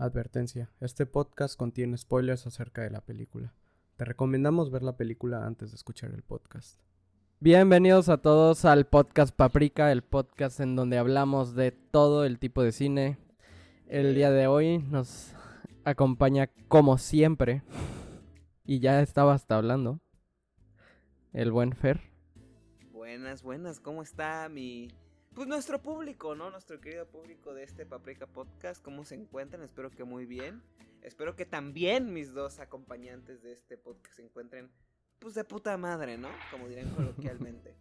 Advertencia, este podcast contiene spoilers acerca de la película. Te recomendamos ver la película antes de escuchar el podcast. Bienvenidos a todos al podcast Paprika, el podcast en donde hablamos de todo el tipo de cine. El día de hoy nos acompaña como siempre, y ya estaba hasta hablando, el buen Fer. Buenas, buenas, ¿cómo está mi pues nuestro público, ¿no? Nuestro querido público de este Paprika Podcast, ¿cómo se encuentran? Espero que muy bien. Espero que también mis dos acompañantes de este podcast se encuentren, pues de puta madre, ¿no? Como dirán coloquialmente.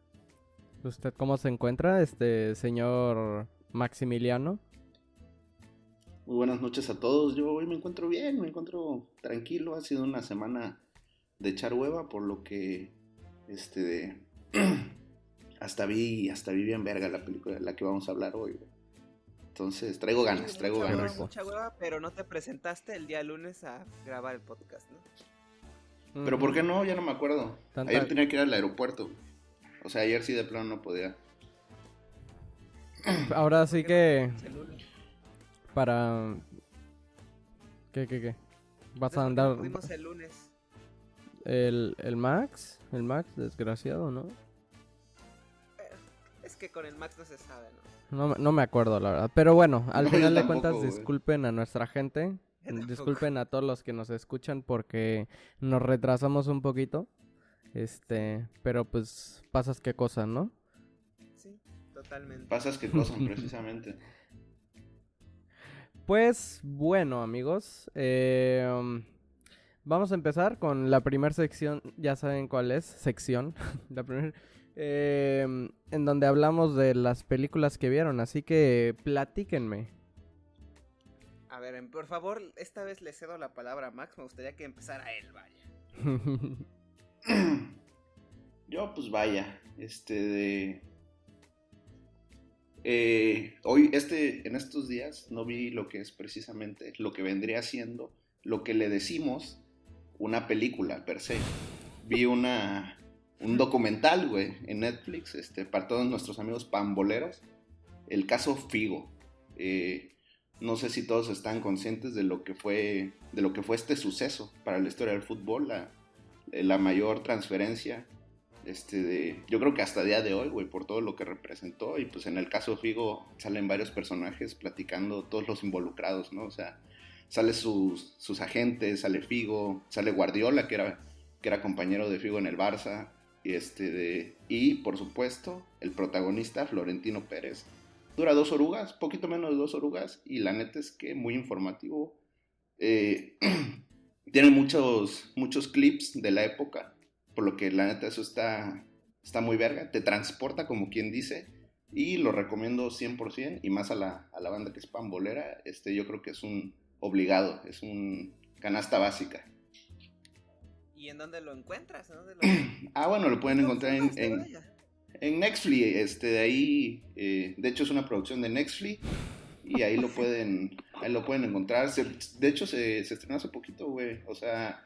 ¿Usted cómo se encuentra, este señor Maximiliano? Muy buenas noches a todos. Yo hoy me encuentro bien, me encuentro tranquilo. Ha sido una semana de echar hueva, por lo que, este, de... hasta vi, hasta vi bien verga la película de la que vamos a hablar hoy, Entonces, traigo ganas, traigo mucha ganas. Hueva, mucha hueva, pero no te presentaste el día lunes a grabar el podcast, ¿no? Pero ¿por qué no? Ya no me acuerdo. Ayer tenía que ir al aeropuerto. O sea, ayer sí de plano no podía. Ahora sí que... Para... ¿Qué, qué, qué? ¿Vas a andar...? el lunes. El, el Max, el Max, desgraciado, ¿no? Que con el Max no se sabe, ¿no? No, me acuerdo, la verdad. Pero bueno, al final de cuentas, disculpen a nuestra gente. Disculpen a todos los que nos escuchan porque nos retrasamos un poquito. Este, pero pues pasas qué cosas, ¿no? Sí, totalmente. Pasas qué cosas, precisamente. Pues bueno, amigos, eh, vamos a empezar con la primera sección. Ya saben cuál es, sección. la primera Em, en donde hablamos de las películas que vieron, así que platíquenme. A ver, por favor, esta vez le cedo la palabra a Max, me gustaría que empezara él, vaya. Yo, pues vaya, este de... Eh, hoy, este, en estos días, no vi lo que es precisamente lo que vendría siendo lo que le decimos una película per se. Vi una, un documental, güey, en Netflix, este, para todos nuestros amigos pamboleros, el caso Figo. Eh, no sé si todos están conscientes de lo que fue, de lo que fue este suceso para la historia del fútbol, la, la mayor transferencia, este, de, yo creo que hasta día de hoy, güey, por todo lo que representó, y pues en el caso Figo salen varios personajes platicando, todos los involucrados, ¿no? O sea, sale sus, sus agentes, sale Figo, sale Guardiola, que era, que era compañero de Figo en el Barça, este de, y por supuesto, el protagonista, Florentino Pérez. Dura dos orugas, poquito menos de dos orugas, y la neta es que muy informativo. Eh, tiene muchos, muchos clips de la época, por lo que la neta eso está, está muy verga. Te transporta, como quien dice, y lo recomiendo 100%, y más a la, a la banda que es pambolera, este, yo creo que es un obligado, es un canasta básica. ¿Y en dónde lo encuentras? ah, bueno, lo pueden encontrar en, en, Netflix. Este, de ahí, eh, de hecho es una producción de Netflix y ahí lo pueden, ahí lo pueden encontrar. de hecho se, se, estrenó hace poquito, güey. O sea,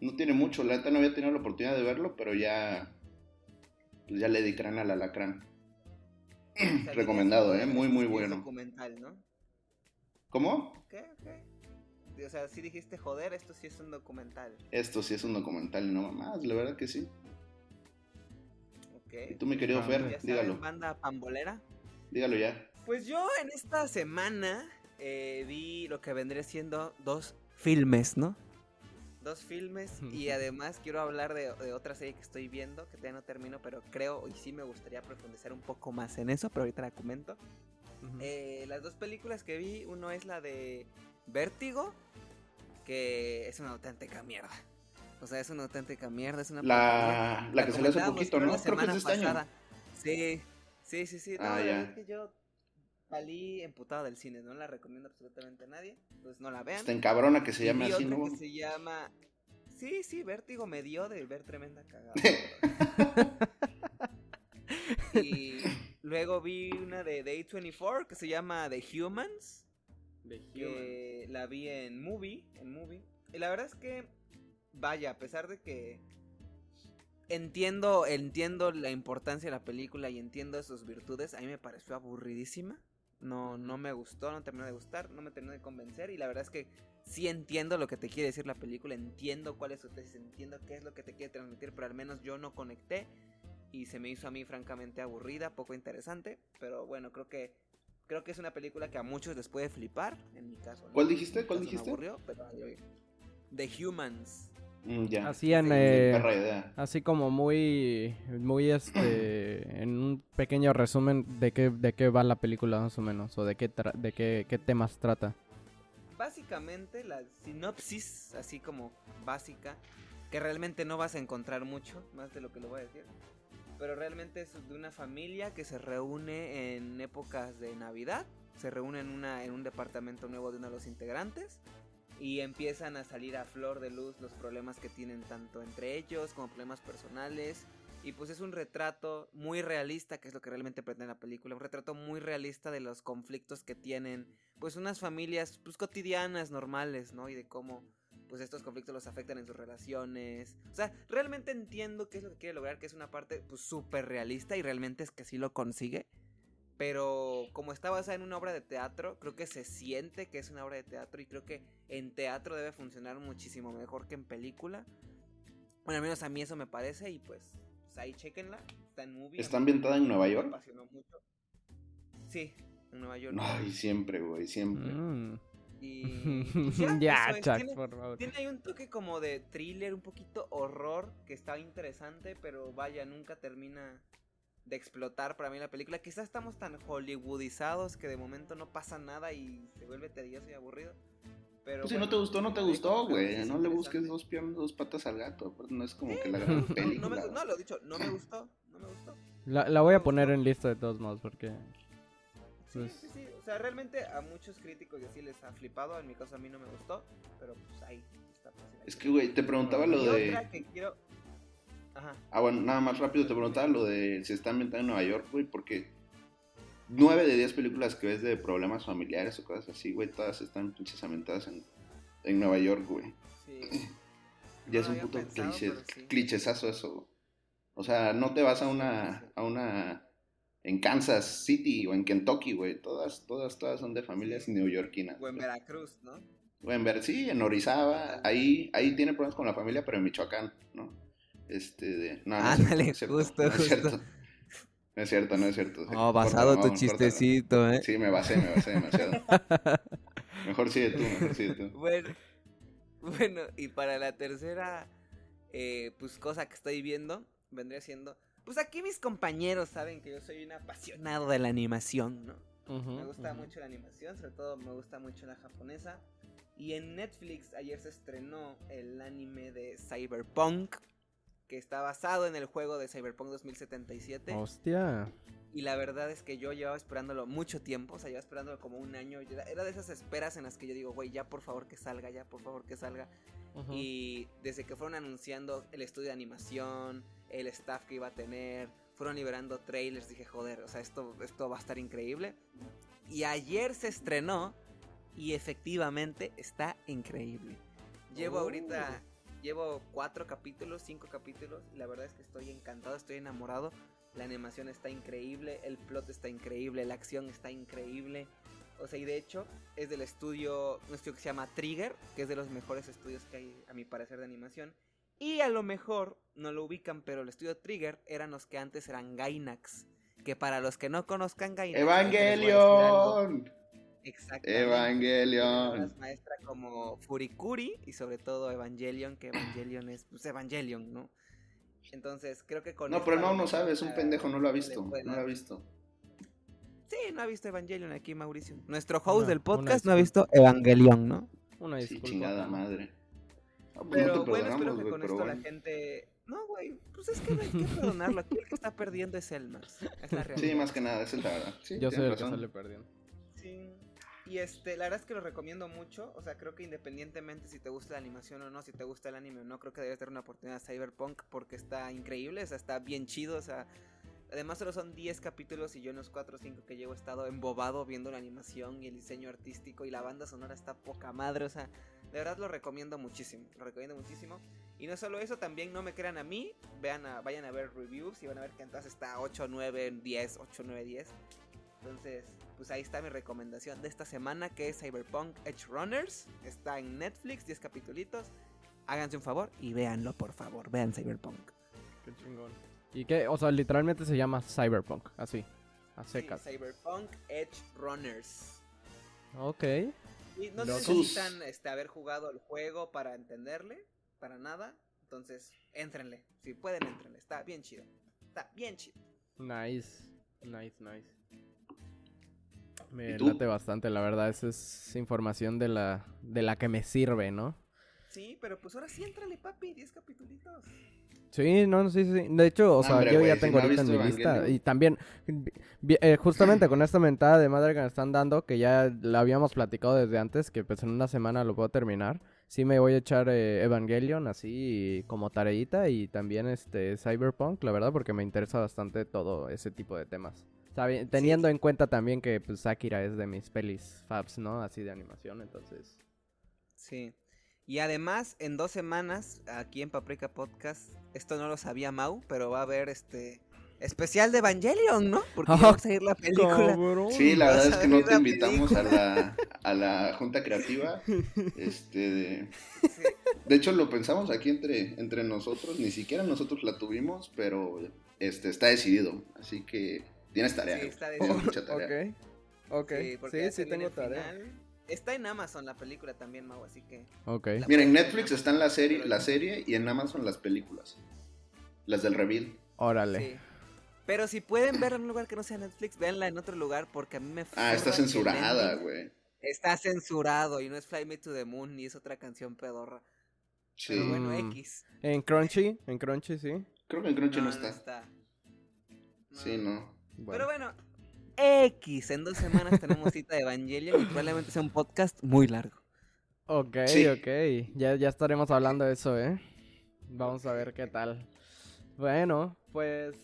no tiene mucho. La neta no había tenido la oportunidad de verlo, pero ya, pues ya le dedicarán al alacrán. Recomendado, ¿eh? Muy, muy bueno. documental, ¿no? ¿Cómo? ¿Qué? ¿Qué? O sea, si dijiste, joder, esto sí es un documental. Esto sí es un documental, no más, la verdad que sí. Ok. ¿Y tú, mi querido Fer? Dígalo. banda pambolera? Dígalo ya. Pues yo en esta semana eh, vi lo que vendría siendo dos filmes, ¿no? Dos filmes y además quiero hablar de, otra serie que estoy viendo, que todavía no termino, pero creo y sí me gustaría profundizar un poco más en eso, pero ahorita la comento. Eh, las dos películas que vi, uno es la de Vértigo, que es una auténtica mierda. O sea, es una auténtica mierda. Es una la, la, que salió hace poquito, ¿no? Creo que es este año. Sí, sí, sí, sí. ah, ya. Es que yo salí emputado del cine, no la recomiendo absolutamente a nadie. Pues no la vean. Está en cabrona que se llame así, ¿no? que se llama. Sí, sí, Vértigo me dio de ver tremenda cagada. y luego vi una de Day 24 que se llama The Humans que la vi en movie, en movie. Y la verdad es que, vaya, a pesar de que entiendo, entiendo la importancia de la película y entiendo sus virtudes, a mí me pareció aburridísima. no, no me gustó, no terminó de gustar, no me terminó de convencer y la verdad es que sí entiendo lo que te quiere decir la película, entiendo cuál es su tesis, entiendo qué es lo que te quiere transmitir, pero al menos yo no conecté y se me hizo a mí francamente aburrida, poco interesante, pero bueno, creo que creo que es una película que a muchos les puede flipar, en mi caso. ¿Cuál dijiste? ¿Cuál dijiste? aburrió, pero The Humans. Mm, ya. Así en, Sí, eh, idea. así como muy, muy este, en un pequeño resumen de qué, de qué va la película más o menos, o de qué, tra- de qué, qué temas trata. Básicamente la sinopsis, así como básica, que realmente no vas a encontrar mucho, más de lo que lo voy a decir. Pero realmente es de una familia que se reúne en épocas de Navidad. Se reúne en, una, en un departamento nuevo de uno de los integrantes. Y empiezan a salir a flor de luz los problemas que tienen tanto entre ellos como problemas personales. Y pues es un retrato muy realista, que es lo que realmente pretende la película. Un retrato muy realista de los conflictos que tienen pues unas familias pues cotidianas, normales, ¿no? Y de cómo pues estos conflictos los afectan en sus relaciones. O sea, realmente entiendo qué es lo que quiere lograr, que es una parte pues súper realista y realmente es que sí lo consigue. Pero como está basada en una obra de teatro, creo que se siente que es una obra de teatro y creo que en teatro debe funcionar muchísimo mejor que en película. Bueno, al menos a mí eso me parece y pues, pues ahí chequenla. Está en movie. ¿Está ambientada en Nueva Me York? apasionó mucho. Sí, en Nueva York. Ay, siempre, güey, siempre. Mm. Y pues ya, ya, eso es. Chuck, Tiene- por favor. Tiene ahí un toque como de thriller, un poquito horror, que está interesante, pero vaya, nunca termina de explotar para mí la película. Quizás estamos tan hollywoodizados que de momento no pasa nada y se vuelve tedioso y aburrido. Pero Pues si no bueno, te gustó, no te gustó, güey. No le busques dos dos patas al gato. aparte No es como que la No, gran no, película. no, me, no, lo he dicho, no me gustó, no me gustó. La, la voy a poner en lista de todos modos porque... Sí, Pues- sí, sí. O sea, realmente a muchos críticos y así les ha flipado. En mi caso a mí no me gustó, pero pues ahí está. pues, ahí. Es que, güey, te preguntaba lo Y otra de. que quiero... Ajá. Ah, bueno, nada más rápido te preguntaba lo de si está ambientada en Nueva York, güey, porque nueve de diez películas que ves de problemas familiares o cosas así, güey, todas están pinches ambientadas en, en Nueva York, güey. Sí. Ya No es un puto pensado, cliché, sí. clichesazo eso. O sea, no te vas a una, a una, en Kansas City o en Kentucky, güey. Todas, todas, todas son de familias neoyorquinas. O en Veracruz, ¿no? O en Ver, sí, en Orizaba, ahí, ahí tiene problemas con la familia, pero en Michoacán, ¿no? Este, de, no, no Ándale, no es cierto, justo, no es justo. cierto. No es cierto, no es cierto. Oh, basado tu chistecito, ¿eh? córtalo. Sí, me basé, me basé demasiado. Mejor sigue tú, mejor sigue tú. Bueno, bueno, y para la tercera, eh, pues cosa que estoy viendo, vendría siendo, pues aquí mis compañeros saben que yo soy un apasionado de la animación, ¿no? Me gusta mucho la animación, sobre todo me gusta mucho la japonesa. Y en Netflix ayer se estrenó el anime de Cyberpunk, que está basado en el juego de Cyberpunk 2077. Hostia. Y la verdad es que yo llevaba esperándolo mucho tiempo, o sea, llevaba esperándolo como un año. Era, de esas esperas en las que yo digo, güey, ya por favor que salga, ya por favor que salga. Ujú. Y desde que fueron anunciando el estudio de animación, el staff que iba a tener, fueron liberando trailers, dije, joder, o sea, esto, esto va a estar increíble. Y ayer se estrenó y efectivamente está increíble. Llevo Oh. ahorita, llevo cuatro capítulos, cinco capítulos, y la verdad es que estoy encantado, estoy enamorado. La animación está increíble, el plot está increíble, la acción está increíble. O sea, y de hecho es del estudio, un estudio que se llama Trigger, que es de los mejores estudios que hay, a mi parecer, de animación. Y a lo mejor no lo ubican, pero el estudio Trigger eran los que antes eran Gainax. Que para los que no conozcan Gainax... ¡Evangelion! Exactamente. Evangelion. Obras maestras como Furikuri y sobre todo Evangelion, que Evangelion es pues, Evangelion, ¿no? Entonces, creo que con No, pero no, no sabe, es un pendejo, no lo ha visto. No lo ha visto. Sí, no ha visto Evangelion aquí, Mauricio. Nuestro host Una- del podcast no ha visto Evangelion, ¿no? Una Sí, disculpa. chingada madre. Pero no bueno, espero que con esto la gente... No, güey, pues es que no hay que perdonarlo. Aquí el que está perdiendo es el Max. Es la realidad. Sí, más que nada, es la verdad. Sí, Yo soy el que razón. sale perdiendo. Sí. Y este, la verdad es que lo recomiendo mucho. O sea, creo que independientemente si te gusta la animación o no, si te gusta el anime o no, creo que debes dar una oportunidad a Cyberpunk porque está increíble, o sea, está bien chido. O sea, además solo son 10 capítulos y yo en los 4 o 5 que llevo he estado embobado viendo la animación y el diseño artístico y la banda sonora está poca madre. O sea, de verdad lo recomiendo muchísimo. Lo recomiendo muchísimo. Y no solo eso, también no me crean a mí. Vean a, vayan a ver reviews y van a ver que entonces está 8, 9, 10, 8, 9, 10. Entonces, pues ahí está mi recomendación de esta semana que es Cyberpunk Edge Runners. Está en Netflix, 10 capítulos. Háganse un favor y véanlo, por favor. Vean Cyberpunk. Qué chingón. ¿Y qué? O sea, literalmente se llama Cyberpunk, así. A Sí, secas. Cyberpunk Edge Runners. ok. Y no necesitan este, haber jugado el juego para entenderle, para nada. Entonces, éntrenle. Si pueden, éntrenle. Está bien chido. Está bien chido. Nice. Nice, nice. Me late bastante, la verdad. Esa es información de la, de la que me sirve, ¿no? Sí, pero pues ahora sí, éntrale, papi. 10 capítulos. Sí, no, sí, sí. De hecho, o sea, Hombre, yo ya si tengo no has ahorita en mi lista. Y también, eh, justamente con esta mentada de madre que me están dando, que ya la habíamos platicado desde antes, que pues en una semana lo puedo terminar. Sí me voy a echar eh, Evangelion así como tareita y también este Cyberpunk, la verdad, porque me interesa bastante todo ese tipo de temas. Sabi- Teniendo en cuenta también que pues Akira es de mis pelis fabs, ¿no? Así de animación, entonces... Sí. Y además, en dos semanas, aquí en Paprika Podcast, esto no lo sabía Mau, pero va a haber este especial de Evangelion, ¿no? Porque ya va a salir la película. Sí, la verdad es que no te invitamos a la, a la junta creativa. Este, de, Sí. de hecho, lo pensamos aquí entre, entre nosotros, ni siquiera nosotros la tuvimos, pero este, está decidido. Así que tienes tarea. Sí, está decidido. mucha tarea. Ok, ok. Sí, porque Sí, sí, tengo tarea. final. Está en Amazon la película también, Mau, así que... Ok. Mira, en Netflix están la serie, la serie y en Amazon las películas. Las del reveal. Órale. Sí. Pero si pueden verla en un lugar que no sea Netflix, véanla en otro lugar porque a mí me Ah, está censurada, güey. Está censurado y no es Fly Me to the Moon ni es otra canción pedorra. Sí. Pero bueno. X. En Crunchy, en Crunchy, sí. Creo que en Crunchy no, está. No. Sí, no. Pero bueno, X. En dos semanas tenemos cita de Evangelion y probablemente sea un podcast muy largo. Ok, Sí. ok. Ya, ya estaremos hablando de eso, ¿eh? Vamos a ver qué tal. Bueno, pues...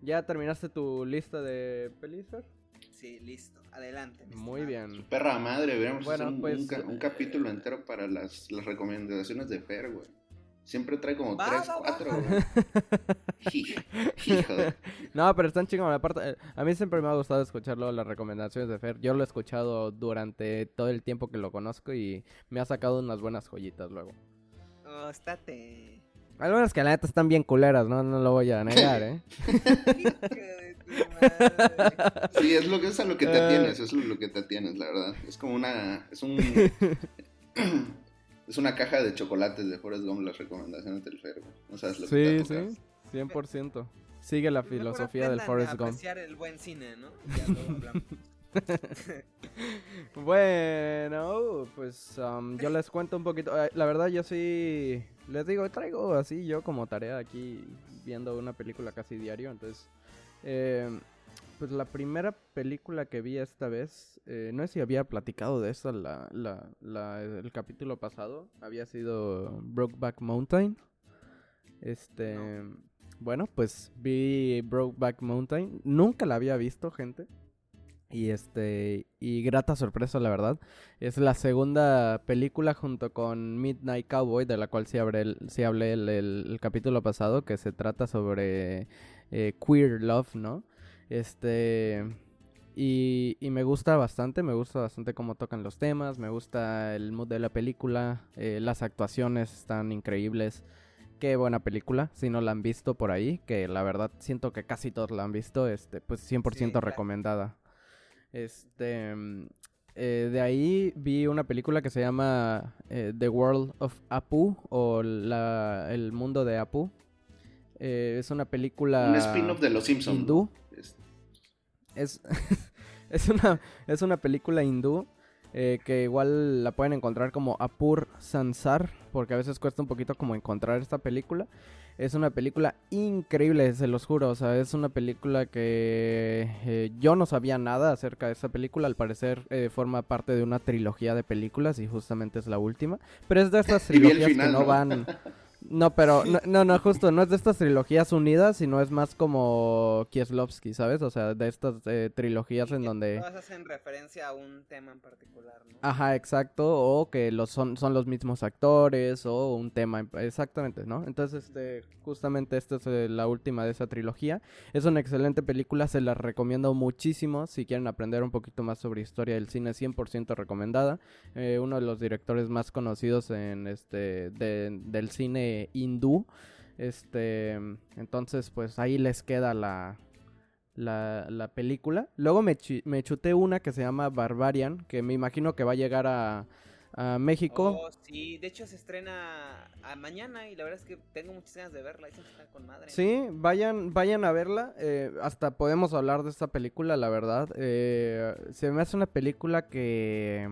¿Ya terminaste tu lista de pelis, Fer? Sí, listo. Adelante. mi Muy bien. Perra madre, deberíamos Bueno, un, pues, un un capítulo entero para las, las recomendaciones de Fer, güey. Siempre trae como Va, 3, va, va, 4, va. güey. Hijo, de- No, pero están chingón. Aparte, eh, a mí siempre me ha gustado escucharlo, las recomendaciones de Fer. Yo lo he escuchado durante todo el tiempo que lo conozco y me ha sacado unas buenas joyitas luego. Oh, estate. Algunas que la neta están bien culeras, ¿no? No lo voy a negar, ¿eh? Sí, es lo que es a lo que te Eh. atienes, es lo que te atienes, la verdad. Es como una, es un, es una caja de chocolates de Forrest Gump las recomendaciones del Fer, güey. No sabes lo que te Sí, sí, 100%. Sigue la filosofía del Forrest Gump. apreciar el buen cine, ¿no? Ya luego hablamos. Bueno, pues um, yo les cuento un poquito. La verdad, yo sí les digo, traigo así yo como tarea aquí viendo una película casi diario. Entonces, eh, pues la primera película que vi esta vez, eh, no sé si había platicado de eso la, la, la- el capítulo pasado, había sido Brokeback Mountain. Este, bueno, pues vi Brokeback Mountain. Nunca la había visto, gente. Y este, y grata sorpresa, la verdad. Es la segunda película junto con Midnight Cowboy, de la cual sí hablé, el- sí hablé el, el- el capítulo pasado, que se trata sobre eh, queer love, ¿no? Este, y, y me gusta bastante, me gusta bastante cómo tocan los temas, me gusta el mood de la película, eh, las actuaciones están increíbles. Qué buena película, si no la han visto por ahí, que la verdad siento que casi todos la han visto, este, pues 100% Sí, recomendada. Este, mm, eh, de ahí vi una película que se llama eh, The World of Apu o la, El Mundo de Apu. Es una película Un spin-off de Los Simpsons. hindú. Es, es, una, es una película hindú eh, que igual la pueden encontrar como Apur Sansar, porque a veces cuesta un poquito como encontrar esta película. Es una película increíble, se los juro. O sea, es una película que eh, yo no sabía nada acerca de esa película. Al parecer eh, forma parte de una trilogía de películas y justamente es la última. Pero es de estas trilogías final, que no ¿no? van... No, pero no, no, no, justo, no es de estas trilogías unidas, sino es más como Kieslowski, ¿sabes? O sea, de estas eh, trilogías en que donde... Todas hacen referencia a un tema en particular, ¿no? Ajá, exacto, o que los son, son los mismos actores, o un tema, en- exactamente, ¿no? Entonces, este, justamente esta es eh, la última de esa trilogía. Es una excelente película, se la recomiendo muchísimo si quieren aprender un poquito más sobre historia del cine, 100% recomendada. Eh, uno de los directores más conocidos en este de- del cine hindú. Este, entonces, pues ahí les queda la, la, la película. Luego me, me chuté una que se llama Barbarian, que me imagino que va a llegar a, a México. Oh, sí, de hecho se estrena a mañana y la verdad es que tengo muchas ganas de verla. Dicen que está con madre. Sí, vayan, vayan a verla. eh, hasta podemos hablar de esta película, la verdad. Eh, se me hace una película que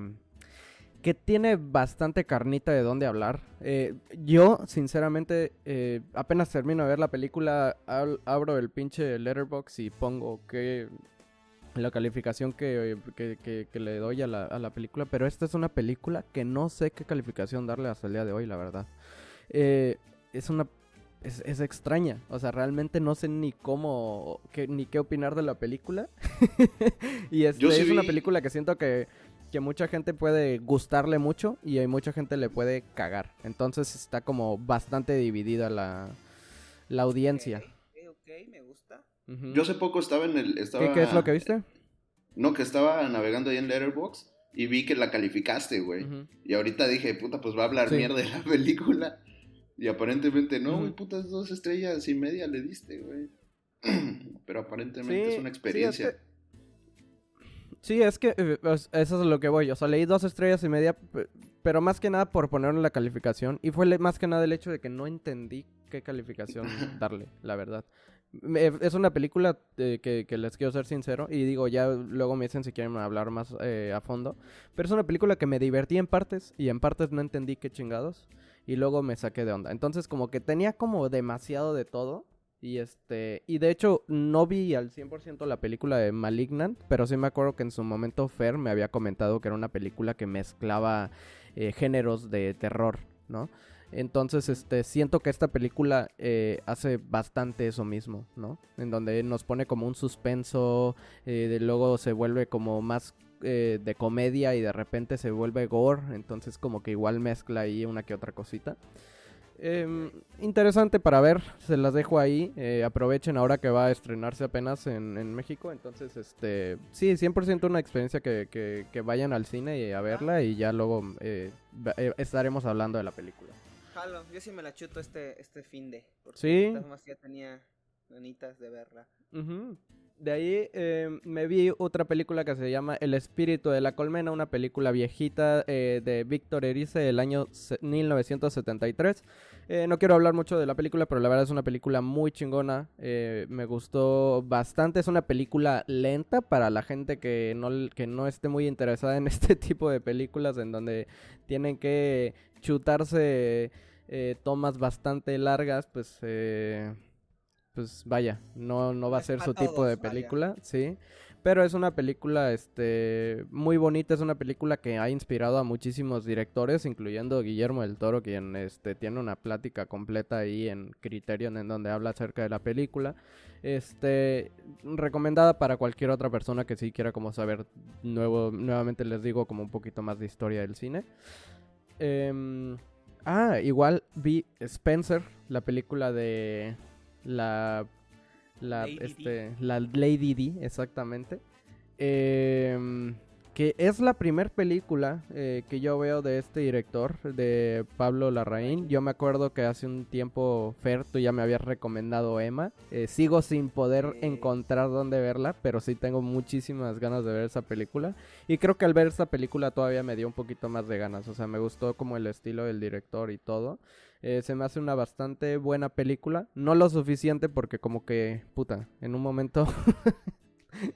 que tiene bastante carnita de dónde hablar. Eh, yo, sinceramente, eh, apenas termino de ver la película, abro el pinche letterbox y pongo que la calificación que, que- que- que le doy a la, a la película. Pero esta es una película que no sé qué calificación darle hasta el día de hoy, la verdad. Eh, es una es, es extraña. O sea, realmente no sé ni cómo, qué- ni qué opinar de la película. y sí es una película que siento que, que mucha gente puede gustarle mucho y hay mucha gente le puede cagar. Entonces está como bastante dividida la, la audiencia. Ok, ok, me gusta. Yo hace poco estaba en el. Estaba, ¿Qué, qué es lo que viste? No, que estaba navegando ahí en Letterboxd y vi que la calificaste, güey. Y ahorita dije, puta, pues va a hablar Sí. mierda de la película. Y aparentemente no, güey, putas dos estrellas y media le diste, güey. Pero aparentemente es una experiencia. Sí, es que, sí, es que, eh, eso es lo que voy. O sea, leí dos estrellas y media, pe- pero más que nada por ponerle la calificación. Y fue más que nada el hecho de que no entendí qué calificación darle, la verdad. Me- es una película eh, que, que les quiero ser sincero. Y digo, ya luego me dicen si quieren hablar más eh, a fondo. Pero es una película que me divertí en partes y en partes no entendí qué chingados. Y luego me saqué de onda. Entonces, como que tenía como demasiado de todo. Y este, y de hecho no vi al 100% la película de Malignant, pero sí me acuerdo que en su momento Fer me había comentado que era una película que mezclaba eh, géneros de terror, ¿no? Entonces, este, siento que esta película eh, hace bastante eso mismo, ¿no? En donde nos pone como un suspenso, eh, luego se vuelve como más eh, de comedia y de repente se vuelve gore, entonces como que igual mezcla ahí una que otra cosita. Em, interesante para ver, se las dejo ahí. eh, aprovechen ahora que va a estrenarse apenas en, en México. Entonces, este sí, 100% una experiencia que, que, que vayan al cine y a verla y ya luego eh, eh, estaremos hablando de la película. Jalo, yo sí me la chuto este, este fin de. Porque Sí. formas ya tenía ganitas de verla. Ujú. De ahí eh, me vi otra película que se llama El espíritu de la colmena, una película viejita eh, de Víctor Erice del año se- 1973. Eh, no quiero hablar mucho de la película, pero la verdad es una película muy chingona. eh, me gustó bastante. Es una película lenta para la gente que no, que no esté muy interesada en este tipo de películas en donde tienen que chutarse eh, tomas bastante largas, pues... pues vaya, no, no va a ser su tipo de vaya. película, sí. Pero es una película este muy bonita, es una película que ha inspirado a muchísimos directores, incluyendo Guillermo del Toro, quien este tiene una plática completa ahí en Criterion en donde habla acerca de la película. Este recomendada para cualquier otra persona que sí quiera como saber nuevo nuevamente les digo como un poquito más de historia del cine. Em, ah, igual vi Spencer, la película de la la Lady D. este la Lady D exactamente. Em, que es la primer película eh, que yo veo de este director de Pablo Larraín. Yo me acuerdo que hace un tiempo Fer tú ya me habías recomendado Emma. Eh, sigo sin poder encontrar dónde verla pero sí tengo muchísimas ganas de ver esa película. Y creo que al ver esta película todavía me dio un poquito más de ganas. O sea me gustó como el estilo del director y todo eh, se me hace una bastante buena película. No lo suficiente porque como que, puta, en un momento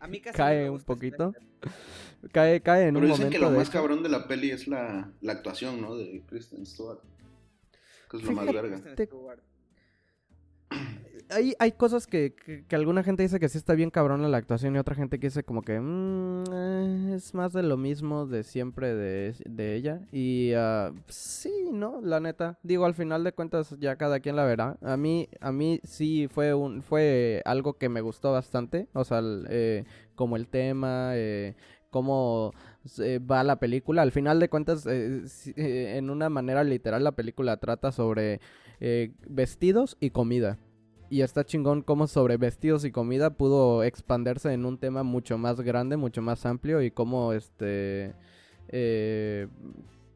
A mí casi Cae no un gusta poquito. Spencer. cae, cae en Pero un dicen momento que lo de más cabrón de la peli es la, la actuación, ¿no? De Kristen Stewart. Que es lo más verga. Hay, hay cosas que, que, alguna gente dice que sí está bien cabrona la actuación y otra gente que dice como que mm, eh, es más de lo mismo de siempre de, de ella. Y ah, sí, ¿no? La neta. Digo, al final de cuentas ya cada quien la verá. A mí, a mí sí fue, un, fue algo que me gustó bastante. O sea, eh, como el tema, eh, cómo va la película. Al final de cuentas, en una manera literal, la película trata sobre eh, vestidos y comida. Y está chingón cómo sobre vestidos y comida pudo expandirse en un tema mucho más grande, mucho más amplio y cómo este... Eh,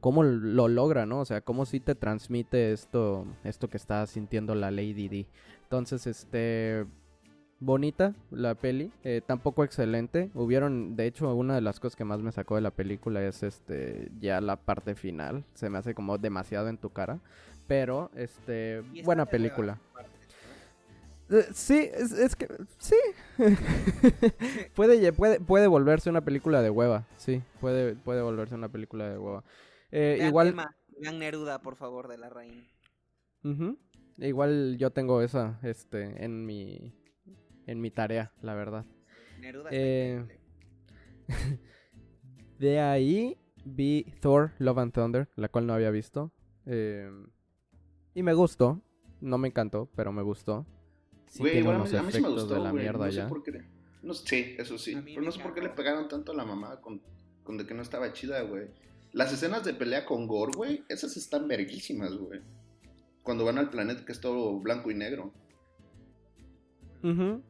cómo lo logra, ¿no? O sea, cómo sí te transmite esto, esto que está sintiendo la Lady D. Entonces, este, bonita la peli, eh, tampoco excelente. Hubieron, de hecho, una de las cosas que más me sacó de la película es este, ya la parte final. Se me hace como demasiado en tu cara. Pero, este, buena película. Eh, sí, es, es que, sí. puede, puede, puede volverse una película de hueva, sí. Puede, puede volverse una película de hueva. Eh, Vean igual... Vean Neruda, por favor, de la reina. Igual yo tengo esa, este, en mi, en mi tarea, la verdad. Neruda Eh. De ahí vi Thor, Love and Thunder, la cual no había visto. eh, y me gustó. No me encantó, pero me gustó. Sí Güey, tiene a unos mí, a mí sí me efectos gustó, de la güey. mierda no sé ya. por qué. No, sí, eso sí. Pero no sé por qué le pegaron tanto a la mamá con, con de que no estaba chida, güey. Las escenas de pelea con Gore, güey, esas están verguísimas, güey. Cuando van al planeta que es todo blanco y negro. Ujú.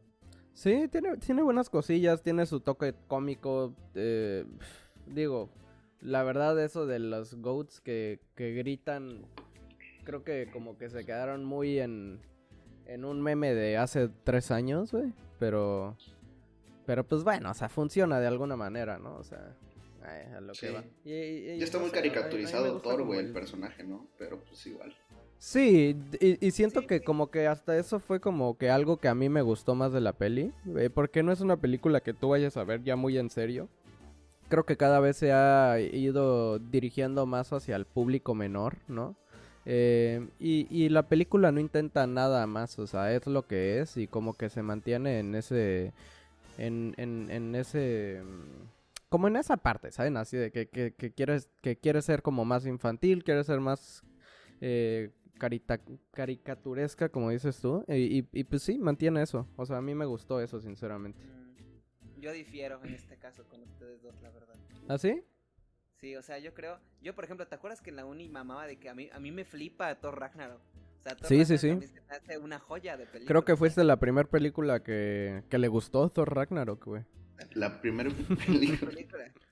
Sí, tiene, tiene buenas cosillas, tiene su toque cómico. eh, digo, la verdad eso de los goats que, que gritan, creo que como que se quedaron muy en, en un meme de hace tres años, güey. Pero, pero pues bueno, o sea, funciona de alguna manera, ¿no? O sea, ay, a lo Sí. que va. Y- y- y Ya está muy caricaturizado Thor, güey, el- el personaje, ¿no? Pero pues igual. Sí, y, y siento Sí, que sí. como que hasta eso fue como que algo que a mí me gustó más de la peli, eh, porque no es una película que tú vayas a ver ya muy en serio. Creo que cada vez se ha ido dirigiendo más hacia el público menor, ¿no? Eh, y, y la película no intenta nada más, o sea, es lo que es y como que se mantiene en ese, en, en, en ese, mm, como en esa parte, ¿saben? Así de que, que, que quieres, que quiere ser como más infantil, quiere ser más eh, carita- caricaturesca, como dices tú. Y, y- y, pues sí, mantiene eso. O sea, a mí me gustó eso, sinceramente. Yo difiero en este caso con ustedes dos, la verdad. ¿Ah, sí? Sí, o sea, yo creo, yo por ejemplo, ¿te acuerdas que en la uni mamaba de que a mí, a mí me flipa Thor Ragnarok? O sea, Thor Sí, sí, Ragnarok sí. me hace una joya de película. Creo que fuiste la primera película que, que le gustó Thor Ragnarok, güey. La primera película.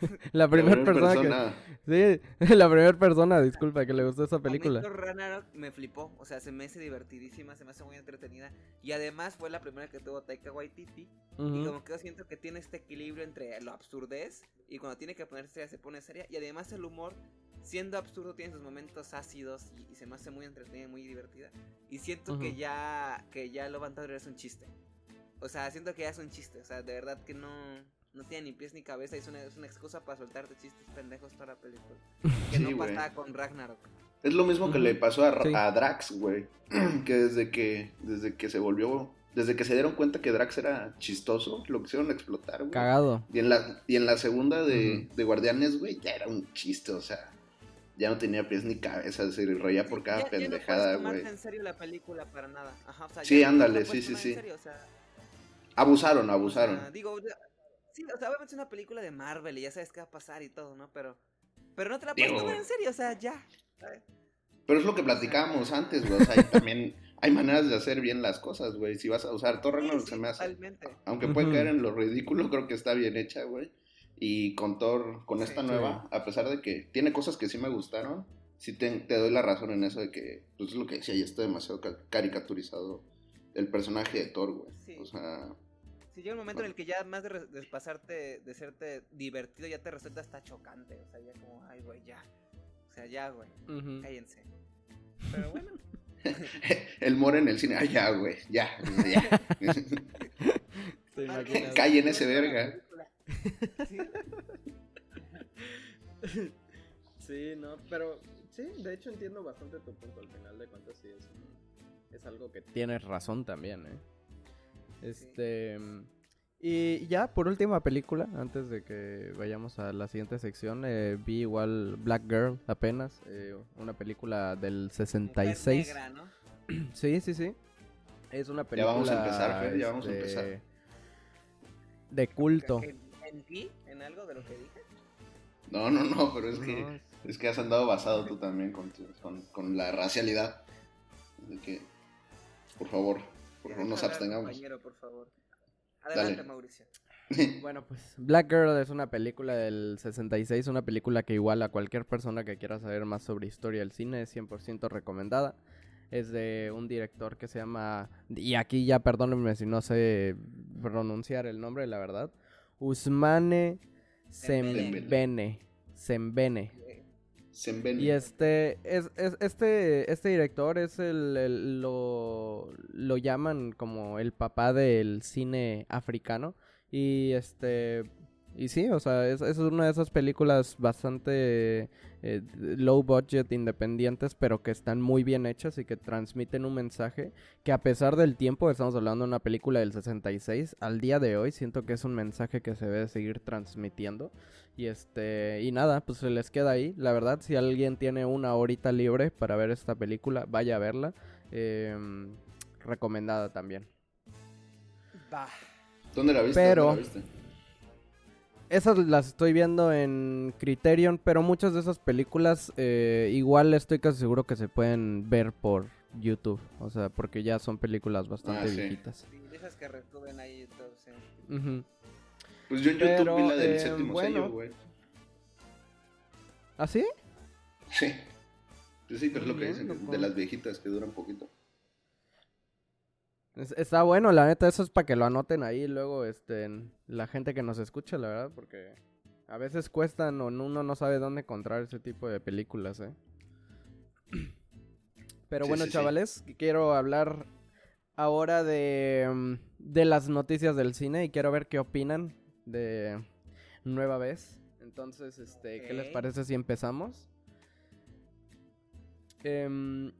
La primera persona, persona- que... Sí, la primera persona, disculpa, que le gustó esa A mí película. Ragnarok me flipó, o sea, se me hace divertidísima, se me hace muy entretenida y además fue la primera que tuvo Taika Waititi y Ujú. como que yo siento que tiene este equilibrio entre lo absurdez y cuando tiene que ponerse seria se pone seria y además el humor siendo absurdo tiene sus momentos ácidos y, y se me hace muy entretenida y muy divertida y siento que Ujú. ya que ya Love and Thunder es un chiste. O sea, siento que ya es un chiste, o sea, de verdad que no no tiene ni pies ni cabeza, y es una, es una excusa para soltarte chistes pendejos toda la película. Que Sí, no pasaba con Ragnarok. Es lo mismo que le pasó a, Ra- Sí. a Drax, güey. que desde que desde que se volvió, desde que se dieron cuenta que Drax era chistoso, lo quisieron explotar, güey. Cagado. Y en la y en la segunda de, Ujú. de Guardianes, güey, ya era un chiste, o sea, ya no tenía pies ni cabeza, se reía por cada Ya- no pendejada, güey. en serio la película para nada. Ajá, o sea, Sí, no- no ándale, sí, sí, sí. serio, o sea, Abusaron, o sea, abusaron. digo, sí, o sea, obviamente es una película de Marvel y ya sabes qué va a pasar y todo, ¿no? Pero, pero no te la puedes Digo- tomar en serio, o sea, ya. ¿sabes? Pero es lo que platicábamos antes, güey. O sea, también hay maneras de hacer bien las cosas, güey. Si vas a usar Thor Sí, Ragnarok sí, se me hace. totalmente. Aunque puede caer en lo ridículo, creo que está bien hecha, güey. Y con Thor, con Sí. esta Sí. nueva, a pesar de que tiene cosas que sí me gustaron, sí te, te doy la razón en eso de que, pues es lo que decía, ya está demasiado ca- caricaturizado el personaje de Thor, güey. Sí. O sea, Si llega un momento en el que ya más de, de pasarte, de serte divertido, ya te resulta hasta chocante. O sea, ya como, ay, güey, ya. O sea, ya, güey, cállense. Pero bueno. el More en el cine, ay, ya, güey, ya, ya. Callen ese verga. Sí. Sí, no, pero sí, de hecho entiendo bastante tu punto al final de cuentas, sí es es algo que tienes razón también, ¿eh? Este... Y ya, por última película, antes de que vayamos a la siguiente sección, eh, vi igual Black Girl apenas, eh, una película del 66. Negra, ¿no? Sí, sí, sí. Es una Ya película... vamos a empezar, Fer, ya vamos a este, empezar. De culto. ¿Que ¿Mentí en algo de lo que dije? No, no, no, pero es que, No, es que has andado basado tú también con, tu- con, con la racialidad. Así que, por favor, nos abstengamos. Compañero, por favor. Adelante, Dale. Mauricio. Bueno, pues Black Girl es una película del 66, una película que igual a cualquier persona que quiera saber más sobre historia del cine es 100% recomendada. Es de un director que se llama, y aquí ya perdónenme si no sé pronunciar el nombre, la verdad, Usmane Sembene. Sembene. Y este, es, es- este, este director es el, el- lo, lo llaman como el papá del cine africano. Y este, y sí, o sea, es, es una de esas películas bastante eh, low budget, independientes, pero que están muy bien hechas y que transmiten un mensaje que a pesar del tiempo, estamos hablando de una película del 66, al día de hoy siento que es un mensaje que se debe seguir transmitiendo. Y este, y nada, pues se les queda ahí. La verdad, si alguien tiene una horita libre para ver esta película, vaya a verla. Em, recomendada también. Va. ¿Dónde la viste? Pero- ¿Dónde la viste? Esas las estoy viendo en Criterion, pero muchas de esas películas eh, igual estoy casi seguro que se pueden ver por YouTube. O sea, porque ya son películas bastante Ah, sí. viejitas. Esas que retuven ahí todo, sí. Ujú. Pues yo en YouTube Pero, vi la del eh, séptimo bueno. sello, güey. ¿Ah, sí? Sí. Pues sí, pero es lo que dicen, loco. de las viejitas que duran poquito. Es- está bueno, la neta, eso es para que lo anoten ahí luego, este, en la gente que nos escucha, la verdad, porque a veces cuestan o uno no sabe dónde encontrar ese tipo de películas, ¿eh? Pero Sí, bueno, sí, sí. chavales, quiero hablar ahora de, mm, de las noticias del cine y quiero ver qué opinan de Nueva Vez. Entonces, este, ¿qué les parece si empezamos? Em,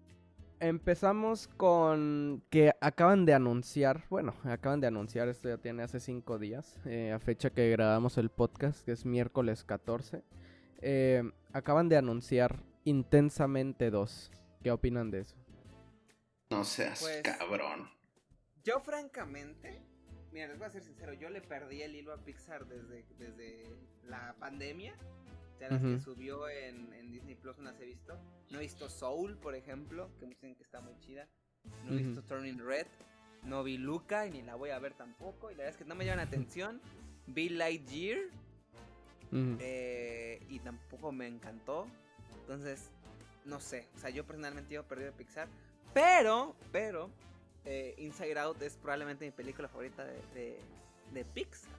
empezamos con que acaban de anunciar, bueno, acaban de anunciar, esto ya tiene hace cinco días, eh, a fecha que grabamos el podcast, que es miércoles 14. eh, acaban de anunciar Intensamente 2. ¿Qué opinan de eso? No seas Pues- cabrón. Yo, francamente, mira, les voy a ser sincero, yo le perdí el hilo a Pixar desde, desde la pandemia. O sea, las que subió en, en Disney Plus no las he visto. No he visto Soul, por ejemplo, que muchos dicen que está muy chida. No he visto Turning Red. No vi Luca y ni la voy a ver tampoco. Y la verdad es que no me llaman la atención. Vi Lightyear eh, y tampoco me encantó. Entonces, no sé. O sea, yo personalmente yo perdido de Pixar. Pero, pero, eh, Inside Out es probablemente mi película favorita de, de, de Pixar.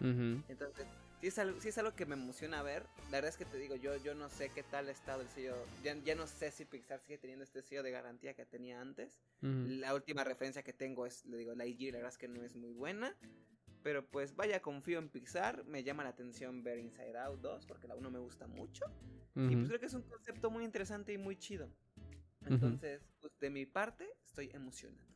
Ujú. Entonces, sí es, algo, sí es algo que me emociona ver. La verdad es que te digo, yo, yo no sé qué tal ha estado el sello. Ya, ya no sé si Pixar sigue teniendo este sello de garantía que tenía antes. Ujú. La última referencia que tengo es, le digo, Lightyear, la verdad es que no es muy buena. Pero pues vaya, confío en Pixar. Me llama la atención ver Inside Out 2 porque la 1 me gusta mucho. Y pues creo que es un concepto muy interesante y muy chido. Entonces, pues de mi parte, estoy emocionado.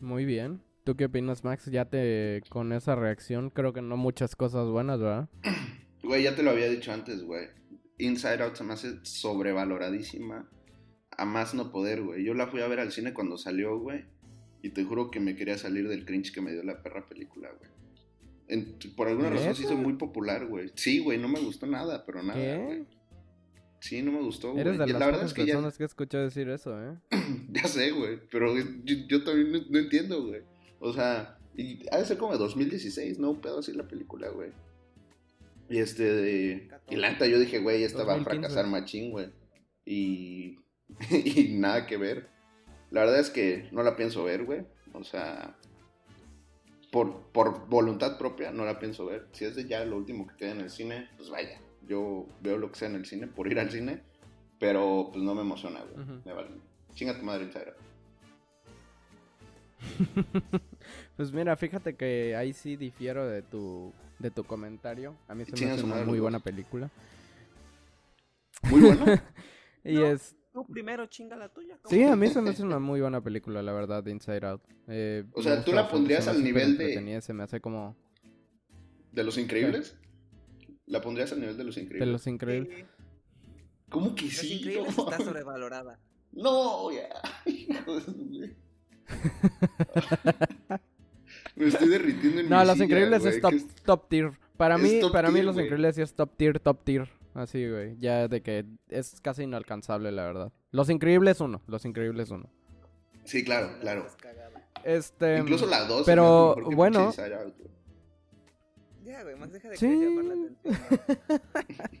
Muy bien. ¿Tú qué opinas, Max? Ya te con esa reacción creo que no muchas cosas buenas, ¿verdad? Güey, ya te lo había dicho antes, güey. Inside Out se me hace sobrevaloradísima. A más no poder, güey. Yo la fui a ver al cine cuando salió, güey. Y te juro que me quería salir del cringe que me dio la perra película, güey. En- por alguna razón se hizo muy popular, güey. Sí, güey, no me gustó nada, pero nada, güey. Sí, no me gustó, güey. Eres de las la verdad es que ya, personas que escuchado decir eso, ¿eh? ya sé, güey. Pero yo, yo también no, no entiendo, güey. O sea, y ha de ser como 2016, ¿no? Un pedo así la película, güey. Y este de... Y la neta yo dije, güey, esta va a 2015. fracasar machín, güey. Y... y nada que ver. La verdad es que no la pienso ver, güey. O sea... Por, por voluntad propia no la pienso ver. Si es de ya lo último que queda en el cine, pues vaya. Yo veo lo que sea en el cine por ir al cine. Pero pues no me emociona, güey. Me vale. Chinga tu madre, Inside Out. pues mira, fíjate que ahí sí difiero de tu de tu comentario. A mí se me hace una muy buena película. Muy bueno. Y No. es tú primero, chinga la tuya. Sí, a mí se me hace una muy buena película, la verdad, de Inside Out. Eh, O sea, ¿tú la pondrías al nivel de- Se me hace como... ¿De los increíbles? ¿La pondrías al nivel de los De increíbles? los increíbles. Sí, ¿Cómo que Los sí? Increíbles No, está sobrevalorada. No, ya. De. Me estoy derritiendo en No, mi Los silla, Increíbles es top, es- top tier. Para es mí, para mí Los. Increíbles sí es top tier, top tier. Así, güey. Ya de que es casi inalcanzable, la verdad. Los Increíbles uno. Los Increíbles uno. Sí, claro, La claro. Este... Incluso la 2 pero, bueno. Ya, güey, más deja de Sí. querer llamar la atención.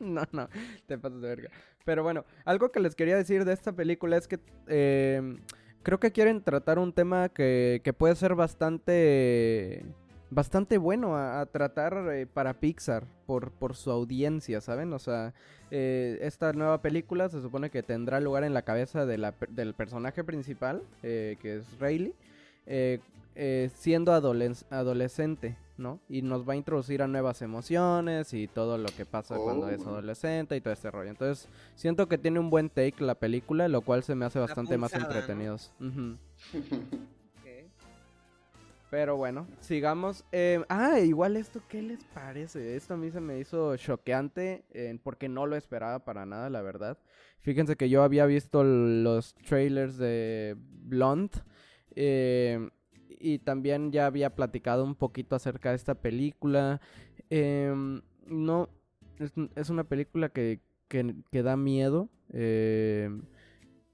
no, no, te pasas de verga. Pero bueno, algo que les quería decir de esta película es que eh, creo que quieren tratar un tema que, que puede ser bastante bastante bueno a, a tratar eh, para Pixar por, por su audiencia, ¿saben? O sea, eh, esta nueva película se supone que tendrá lugar en la cabeza de la del personaje principal, eh, que es Rayleigh, eh, eh, siendo adoles- adolescente, ¿no? Y nos va a introducir a nuevas emociones y todo lo que pasa cuando es Oh. adolescente y todo este rollo. Entonces, siento que tiene un buen take la película, lo cual se me hace bastante más ¿no? entretenidos. Ok. Pero bueno, sigamos. Eh, ah, igual esto, ¿qué les parece? Esto a mí se me hizo choqueante eh, porque no lo esperaba para nada, la verdad. Fíjense que yo había visto los trailers de Blonde eh, y también ya había platicado un poquito acerca de esta película. Em, no, es, es una película que, que, que da miedo. em,